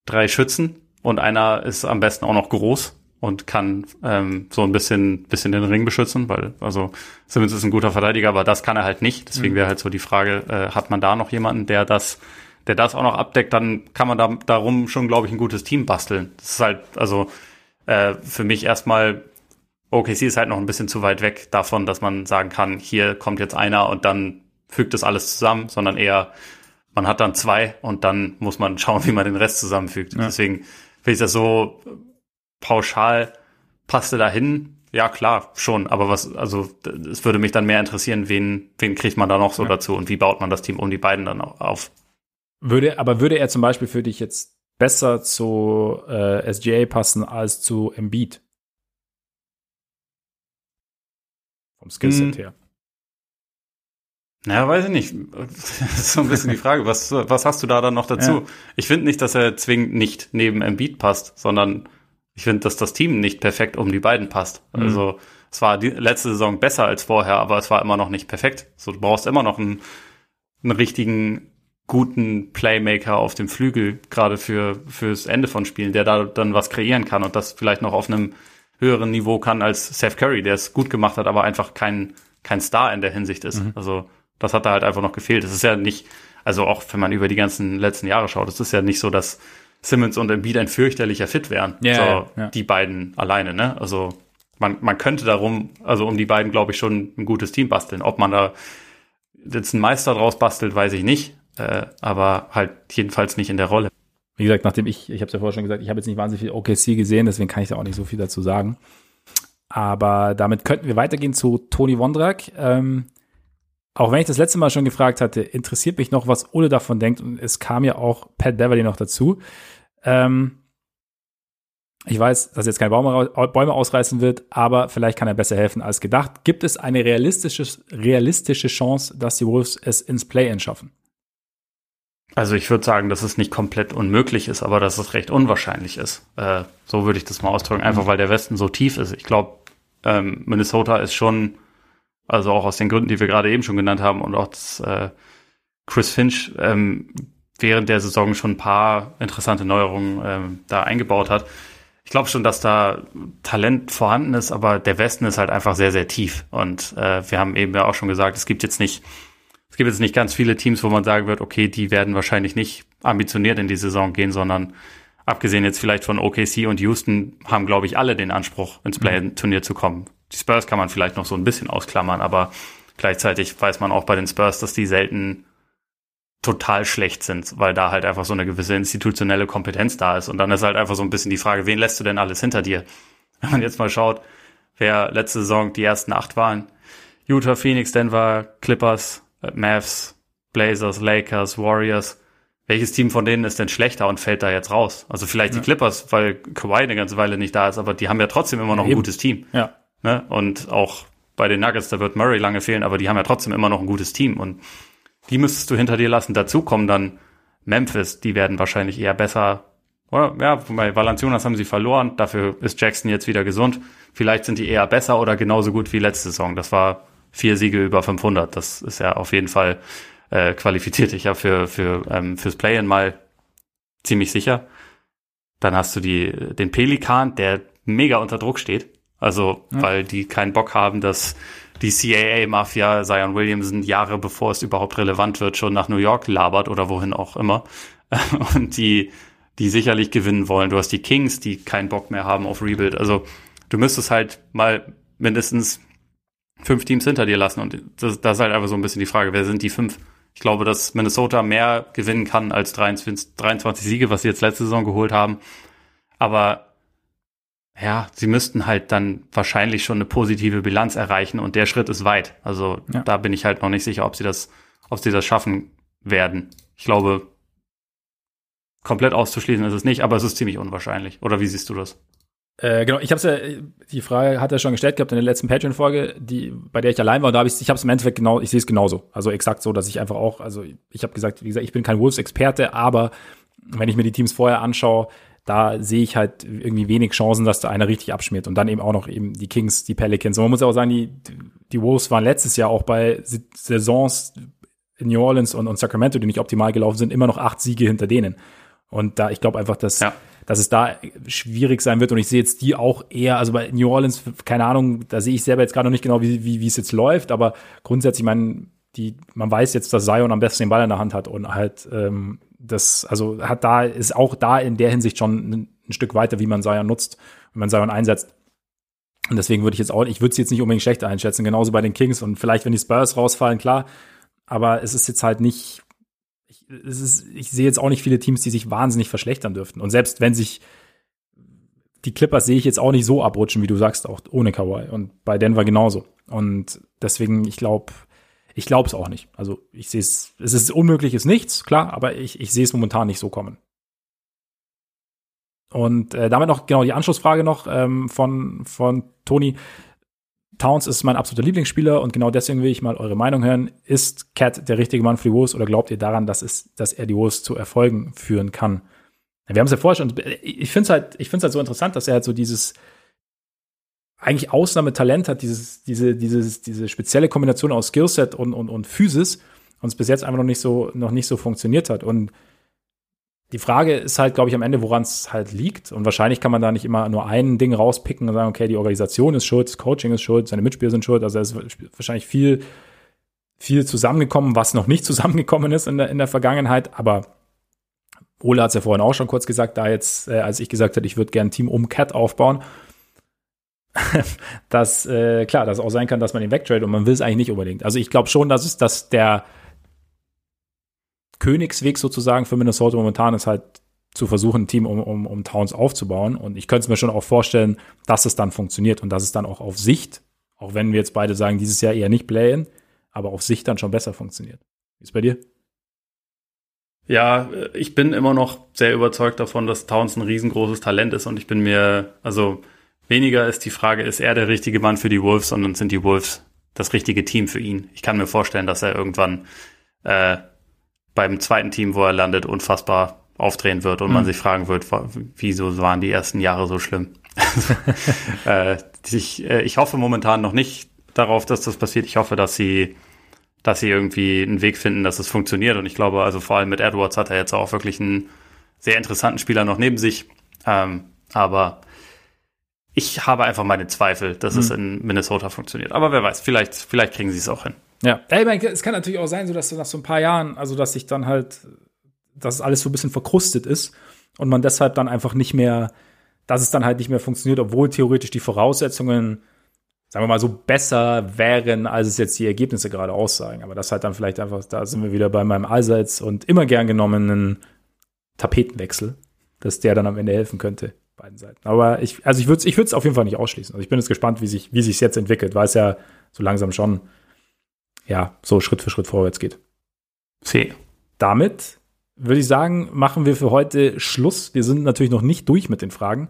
drei Schützen und einer ist am besten auch noch groß und kann ähm, so ein bisschen, bisschen den Ring beschützen, weil also Simmons ist ein guter Verteidiger, aber das kann er halt nicht. Deswegen mhm. wäre halt so die Frage, äh, hat man da noch jemanden, der das, der das auch noch abdeckt, dann kann man da darum schon, glaube ich, ein gutes Team basteln. Das ist halt, also äh, für mich erstmal, OKC ist halt noch ein bisschen zu weit weg davon, dass man sagen kann, hier kommt jetzt einer und dann fügt das alles zusammen, sondern eher, man hat dann zwei und dann muss man schauen, wie man den Rest zusammenfügt. Ja. Deswegen finde ich das so pauschal, passte dahin. Ja, klar, schon. Aber was, also, es würde mich dann mehr interessieren, wen, wen kriegt man da noch so ja. dazu und wie baut man das Team um die beiden dann auf? Würde, aber würde er zum Beispiel für dich jetzt besser zu äh, SGA passen als zu Embiid. Vom Skillset hm. her. Naja, weiß ich nicht. Das ist so ein bisschen die Frage. Was, was hast du da dann noch dazu? Ja. Ich finde nicht, dass er zwingend nicht neben Embiid passt, sondern ich finde, dass das Team nicht perfekt um die beiden passt. Mhm. Also es war die letzte Saison besser als vorher, aber es war immer noch nicht perfekt. So, du brauchst immer noch einen, einen richtigen guten Playmaker auf dem Flügel, gerade für fürs Ende von Spielen, der da dann was kreieren kann und das vielleicht noch auf einem höheren Niveau kann als Seth Curry, der es gut gemacht hat, aber einfach kein kein Star in der Hinsicht ist. Mhm. Also das hat da halt einfach noch gefehlt. Es ist ja nicht, also auch wenn man über die ganzen letzten Jahre schaut, es ist ja nicht so, dass Simmons und Embiid ein fürchterlicher Fit wären. Yeah, so, ja. Die beiden alleine, ne? Also man, man könnte darum, also um die beiden, glaube ich, schon ein gutes Team basteln. Ob man da jetzt einen Meister draus bastelt, weiß ich nicht äh, aber halt jedenfalls nicht in der Rolle. Wie gesagt, nachdem ich, ich habe es ja vorher schon gesagt, ich habe jetzt nicht wahnsinnig viel OKC gesehen, deswegen kann ich da auch nicht so viel dazu sagen. Aber damit könnten wir weitergehen zu Toni Wondrak. Ähm, auch wenn ich das letzte Mal schon gefragt hatte, interessiert mich noch, was Ole davon denkt. Und es kam ja auch Pat Beverly noch dazu. Ähm, ich weiß, dass jetzt keine Bäume, ausreißen wird, aber vielleicht kann er besser helfen als gedacht. Gibt es eine realistische, realistische Chance, dass die Wolves es ins Play-In schaffen? Also ich würde sagen, dass es nicht komplett unmöglich ist, aber dass es recht unwahrscheinlich ist. Äh, so würde ich das mal ausdrücken, einfach mhm. weil der Westen so tief ist. Ich glaube, ähm, Minnesota ist schon, also auch aus den Gründen, die wir gerade eben schon genannt haben und auch das, äh, Chris Finch ähm, während der Saison schon ein paar interessante Neuerungen ähm, da eingebaut hat. Ich glaube schon, dass da Talent vorhanden ist, aber der Westen ist halt einfach sehr, sehr tief. Und äh, wir haben eben ja auch schon gesagt, es gibt jetzt nicht es gibt jetzt nicht ganz viele Teams, wo man sagen wird, okay, die werden wahrscheinlich nicht ambitioniert in die Saison gehen, sondern abgesehen jetzt vielleicht von OKC und Houston haben, glaube ich, alle den Anspruch, ins mhm. Play-Turnier zu kommen. Die Spurs kann man vielleicht noch so ein bisschen ausklammern, aber gleichzeitig weiß man auch bei den Spurs, dass die selten total schlecht sind, weil da halt einfach so eine gewisse institutionelle Kompetenz da ist. Und dann ist halt einfach so ein bisschen die Frage, wen lässt du denn alles hinter dir? Wenn man jetzt mal schaut, wer letzte Saison die ersten acht waren. Utah, Phoenix, Denver, Clippers, Mavs, Blazers, Lakers, Warriors. welches Team von denen ist denn schlechter und fällt da jetzt raus? Also vielleicht ja. die Clippers, weil Kawhi eine ganze Weile nicht da ist, aber die haben ja trotzdem immer noch ja, ein gutes Team. Ja. Ne? Und auch bei den Nuggets, da wird Murray lange fehlen, aber die haben ja trotzdem immer noch ein gutes Team und die müsstest du hinter dir lassen. Dazu kommen dann Memphis, die werden wahrscheinlich eher besser. Oder, ja, bei Valanciunas haben sie verloren, dafür ist Jackson jetzt wieder gesund. Vielleicht sind die eher besser oder genauso gut wie letzte Saison. Das war vier Siege über 500. Das ist ja auf jeden Fall äh, qualifiziert dich ja für, für, ähm, fürs Play-In mal ziemlich sicher. Dann hast du die, den Pelikan, der mega unter Druck steht. Also, ja. weil die keinen Bock haben, dass die CAA-Mafia Zion Williamson Jahre bevor es überhaupt relevant wird, schon nach New York labert oder wohin auch immer. Und die, die sicherlich gewinnen wollen. Du hast die Kings, die keinen Bock mehr haben auf Rebuild. Also, du müsstest halt mal mindestens fünf Teams hinter dir lassen. Und das, das ist halt einfach so ein bisschen die Frage, wer sind die fünf? Ich glaube, dass Minnesota mehr gewinnen kann als 23, 23 Siege, was sie jetzt letzte Saison geholt haben. Aber ja, sie müssten halt dann wahrscheinlich schon eine positive Bilanz erreichen und der Schritt ist weit. Also ja. da bin ich halt noch nicht sicher, ob sie das, ob sie das schaffen werden. Ich glaube, komplett auszuschließen ist es nicht, aber es ist ziemlich unwahrscheinlich. Oder wie siehst du das? Äh, genau, ich habe ja, die Frage hat er schon gestellt gehabt in der letzten Patreon-Folge, die, bei der ich allein war, und da habe ich, ich habe es im Endeffekt genau, ich sehe es genauso. Also exakt so, dass ich einfach auch, also ich habe gesagt, wie gesagt, ich bin kein Wolves-Experte, aber wenn ich mir die Teams vorher anschaue, da sehe ich halt irgendwie wenig Chancen, dass da einer richtig abschmiert. Und dann eben auch noch eben die Kings, die Pelicans. Und man muss auch sagen, die, die Wolves waren letztes Jahr auch bei Saisons in New Orleans und, und Sacramento, die nicht optimal gelaufen sind, immer noch acht Siege hinter denen. Und da, ich glaube einfach, dass ja dass es da schwierig sein wird. Und ich sehe jetzt die auch eher, also bei New Orleans, keine Ahnung, da sehe ich selber jetzt gerade noch nicht genau, wie, wie, wie es jetzt läuft, aber grundsätzlich, ich meine, die, man weiß jetzt, dass Zion am besten den Ball in der Hand hat und halt ähm, das, also hat da, ist auch da in der Hinsicht schon ein, ein Stück weiter, wie man Zion nutzt, wenn man Zion einsetzt. Und deswegen würde ich jetzt auch, ich würde es jetzt nicht unbedingt schlechter einschätzen, genauso bei den Kings und vielleicht, wenn die Spurs rausfallen, klar. Aber es ist jetzt halt nicht, es ist, ich sehe jetzt auch nicht viele Teams, die sich wahnsinnig verschlechtern dürften. Und selbst wenn sich die Clippers sehe ich jetzt auch nicht so abrutschen, wie du sagst, auch ohne Kawhi. Und bei Denver genauso. Und deswegen, ich glaube, ich glaube es auch nicht. Also ich sehe es, es ist unmöglich, ist nichts, klar, aber ich, ich sehe es momentan nicht so kommen. Und äh, damit noch genau die Anschlussfrage noch ähm, von, von Toni. Towns ist mein absoluter Lieblingsspieler und genau deswegen will ich mal eure Meinung hören. Ist Cat der richtige Mann für die Wolves oder glaubt ihr daran, dass, es, dass er die Wolves zu Erfolgen führen kann? Wir haben es ja vorher schon, ich finde es halt, halt so interessant, dass er halt so dieses eigentlich Ausnahmetalent hat, dieses, diese, dieses, diese spezielle Kombination aus Skillset und, und, und Physis und es bis jetzt einfach noch nicht so, noch nicht so funktioniert hat. Und die Frage ist halt, glaube ich, am Ende, woran es halt liegt. Und wahrscheinlich kann man da nicht immer nur ein Ding rauspicken und sagen, okay, die Organisation ist schuld, das Coaching ist schuld, seine Mitspieler sind schuld. Also es ist wahrscheinlich viel, viel zusammengekommen, was noch nicht zusammengekommen ist in der, in der Vergangenheit. Aber Ole hat es ja vorhin auch schon kurz gesagt, da jetzt, äh, als ich gesagt habe, ich würde gerne ein Team um Cat aufbauen, dass, äh, klar, dass auch sein kann, dass man ihn wegtradet und man will es eigentlich nicht unbedingt. Also ich glaube schon, dass es, dass der Königsweg sozusagen für Minnesota momentan ist halt zu versuchen, ein Team um, um, um Towns aufzubauen. Und ich könnte es mir schon auch vorstellen, dass es dann funktioniert und dass es dann auch auf Sicht, auch wenn wir jetzt beide sagen, dieses Jahr eher nicht playen, aber auf Sicht dann schon besser funktioniert. Wie ist bei dir? Ja, ich bin immer noch sehr überzeugt davon, dass Towns ein riesengroßes Talent ist und ich bin mir, also weniger ist die Frage, ist er der richtige Mann für die Wolves, sondern sind die Wolves das richtige Team für ihn. Ich kann mir vorstellen, dass er irgendwann äh, beim zweiten Team, wo er landet, unfassbar aufdrehen wird und mhm. man sich fragen wird, wieso waren die ersten Jahre so schlimm? äh, ich, äh, ich hoffe momentan noch nicht darauf, dass das passiert. Ich hoffe, dass sie, dass sie irgendwie einen Weg finden, dass es funktioniert. Und ich glaube, also vor allem mit Edwards hat er jetzt auch wirklich einen sehr interessanten Spieler noch neben sich. Ähm, aber ich habe einfach meine Zweifel, dass mhm. es in Minnesota funktioniert. Aber wer weiß, vielleicht, vielleicht kriegen sie es auch hin. Ja. Ey, meine, es kann natürlich auch sein, so dass du nach so ein paar Jahren, also dass sich dann halt, dass alles so ein bisschen verkrustet ist und man deshalb dann einfach nicht mehr, dass es dann halt nicht mehr funktioniert, obwohl theoretisch die Voraussetzungen, sagen wir mal, so besser wären, als es jetzt die Ergebnisse gerade aussagen. Aber das halt dann vielleicht einfach, da sind wir wieder bei meinem allseits und immer gern genommenen Tapetenwechsel, dass der dann am Ende helfen könnte beiden Seiten. Aber ich, also ich würde es ich auf jeden Fall nicht ausschließen. Also ich bin jetzt gespannt, wie sich, wie sich jetzt entwickelt, weil es ja so langsam schon ja, so Schritt für Schritt vorwärts geht. See. Damit würde ich sagen, machen wir für heute Schluss. Wir sind natürlich noch nicht durch mit den Fragen,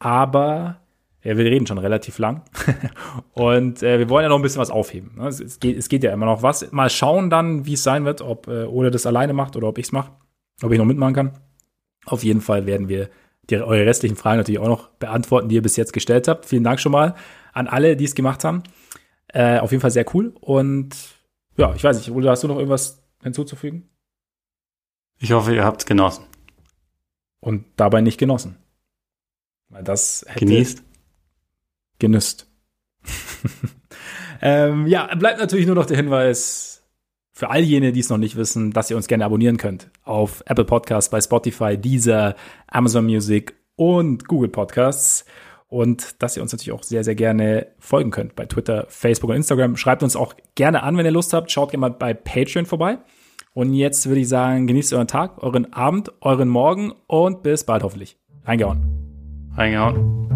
aber ja, wir reden schon relativ lang. und äh, wir wollen ja noch ein bisschen was aufheben. Ne? Es, es, geht, es geht ja immer noch was. Mal schauen dann, wie es sein wird, ob äh, Ole das alleine macht oder ob ich es mache. Ob ich noch mitmachen kann. Auf jeden Fall werden wir die, eure restlichen Fragen natürlich auch noch beantworten, die ihr bis jetzt gestellt habt. Vielen Dank schon mal an alle, die es gemacht haben. Äh, auf jeden Fall sehr cool. Und ja, ich weiß nicht, Ole, hast du noch irgendwas hinzuzufügen? Ich hoffe, ihr habt es genossen. Und dabei nicht genossen. Weil das hätte Genießt genüsst. ähm, ja, bleibt natürlich nur noch der Hinweis für all jene, die es noch nicht wissen, dass ihr uns gerne abonnieren könnt auf Apple Podcasts, bei Spotify, Deezer, Amazon Music und Google Podcasts. Und dass ihr uns natürlich auch sehr, sehr gerne folgen könnt bei Twitter, Facebook und Instagram. Schreibt uns auch gerne an, wenn ihr Lust habt. Schaut gerne mal bei Patreon vorbei. Und jetzt würde ich sagen, genießt euren Tag, euren Abend, euren Morgen und bis bald hoffentlich. Reingehauen. Reingehauen.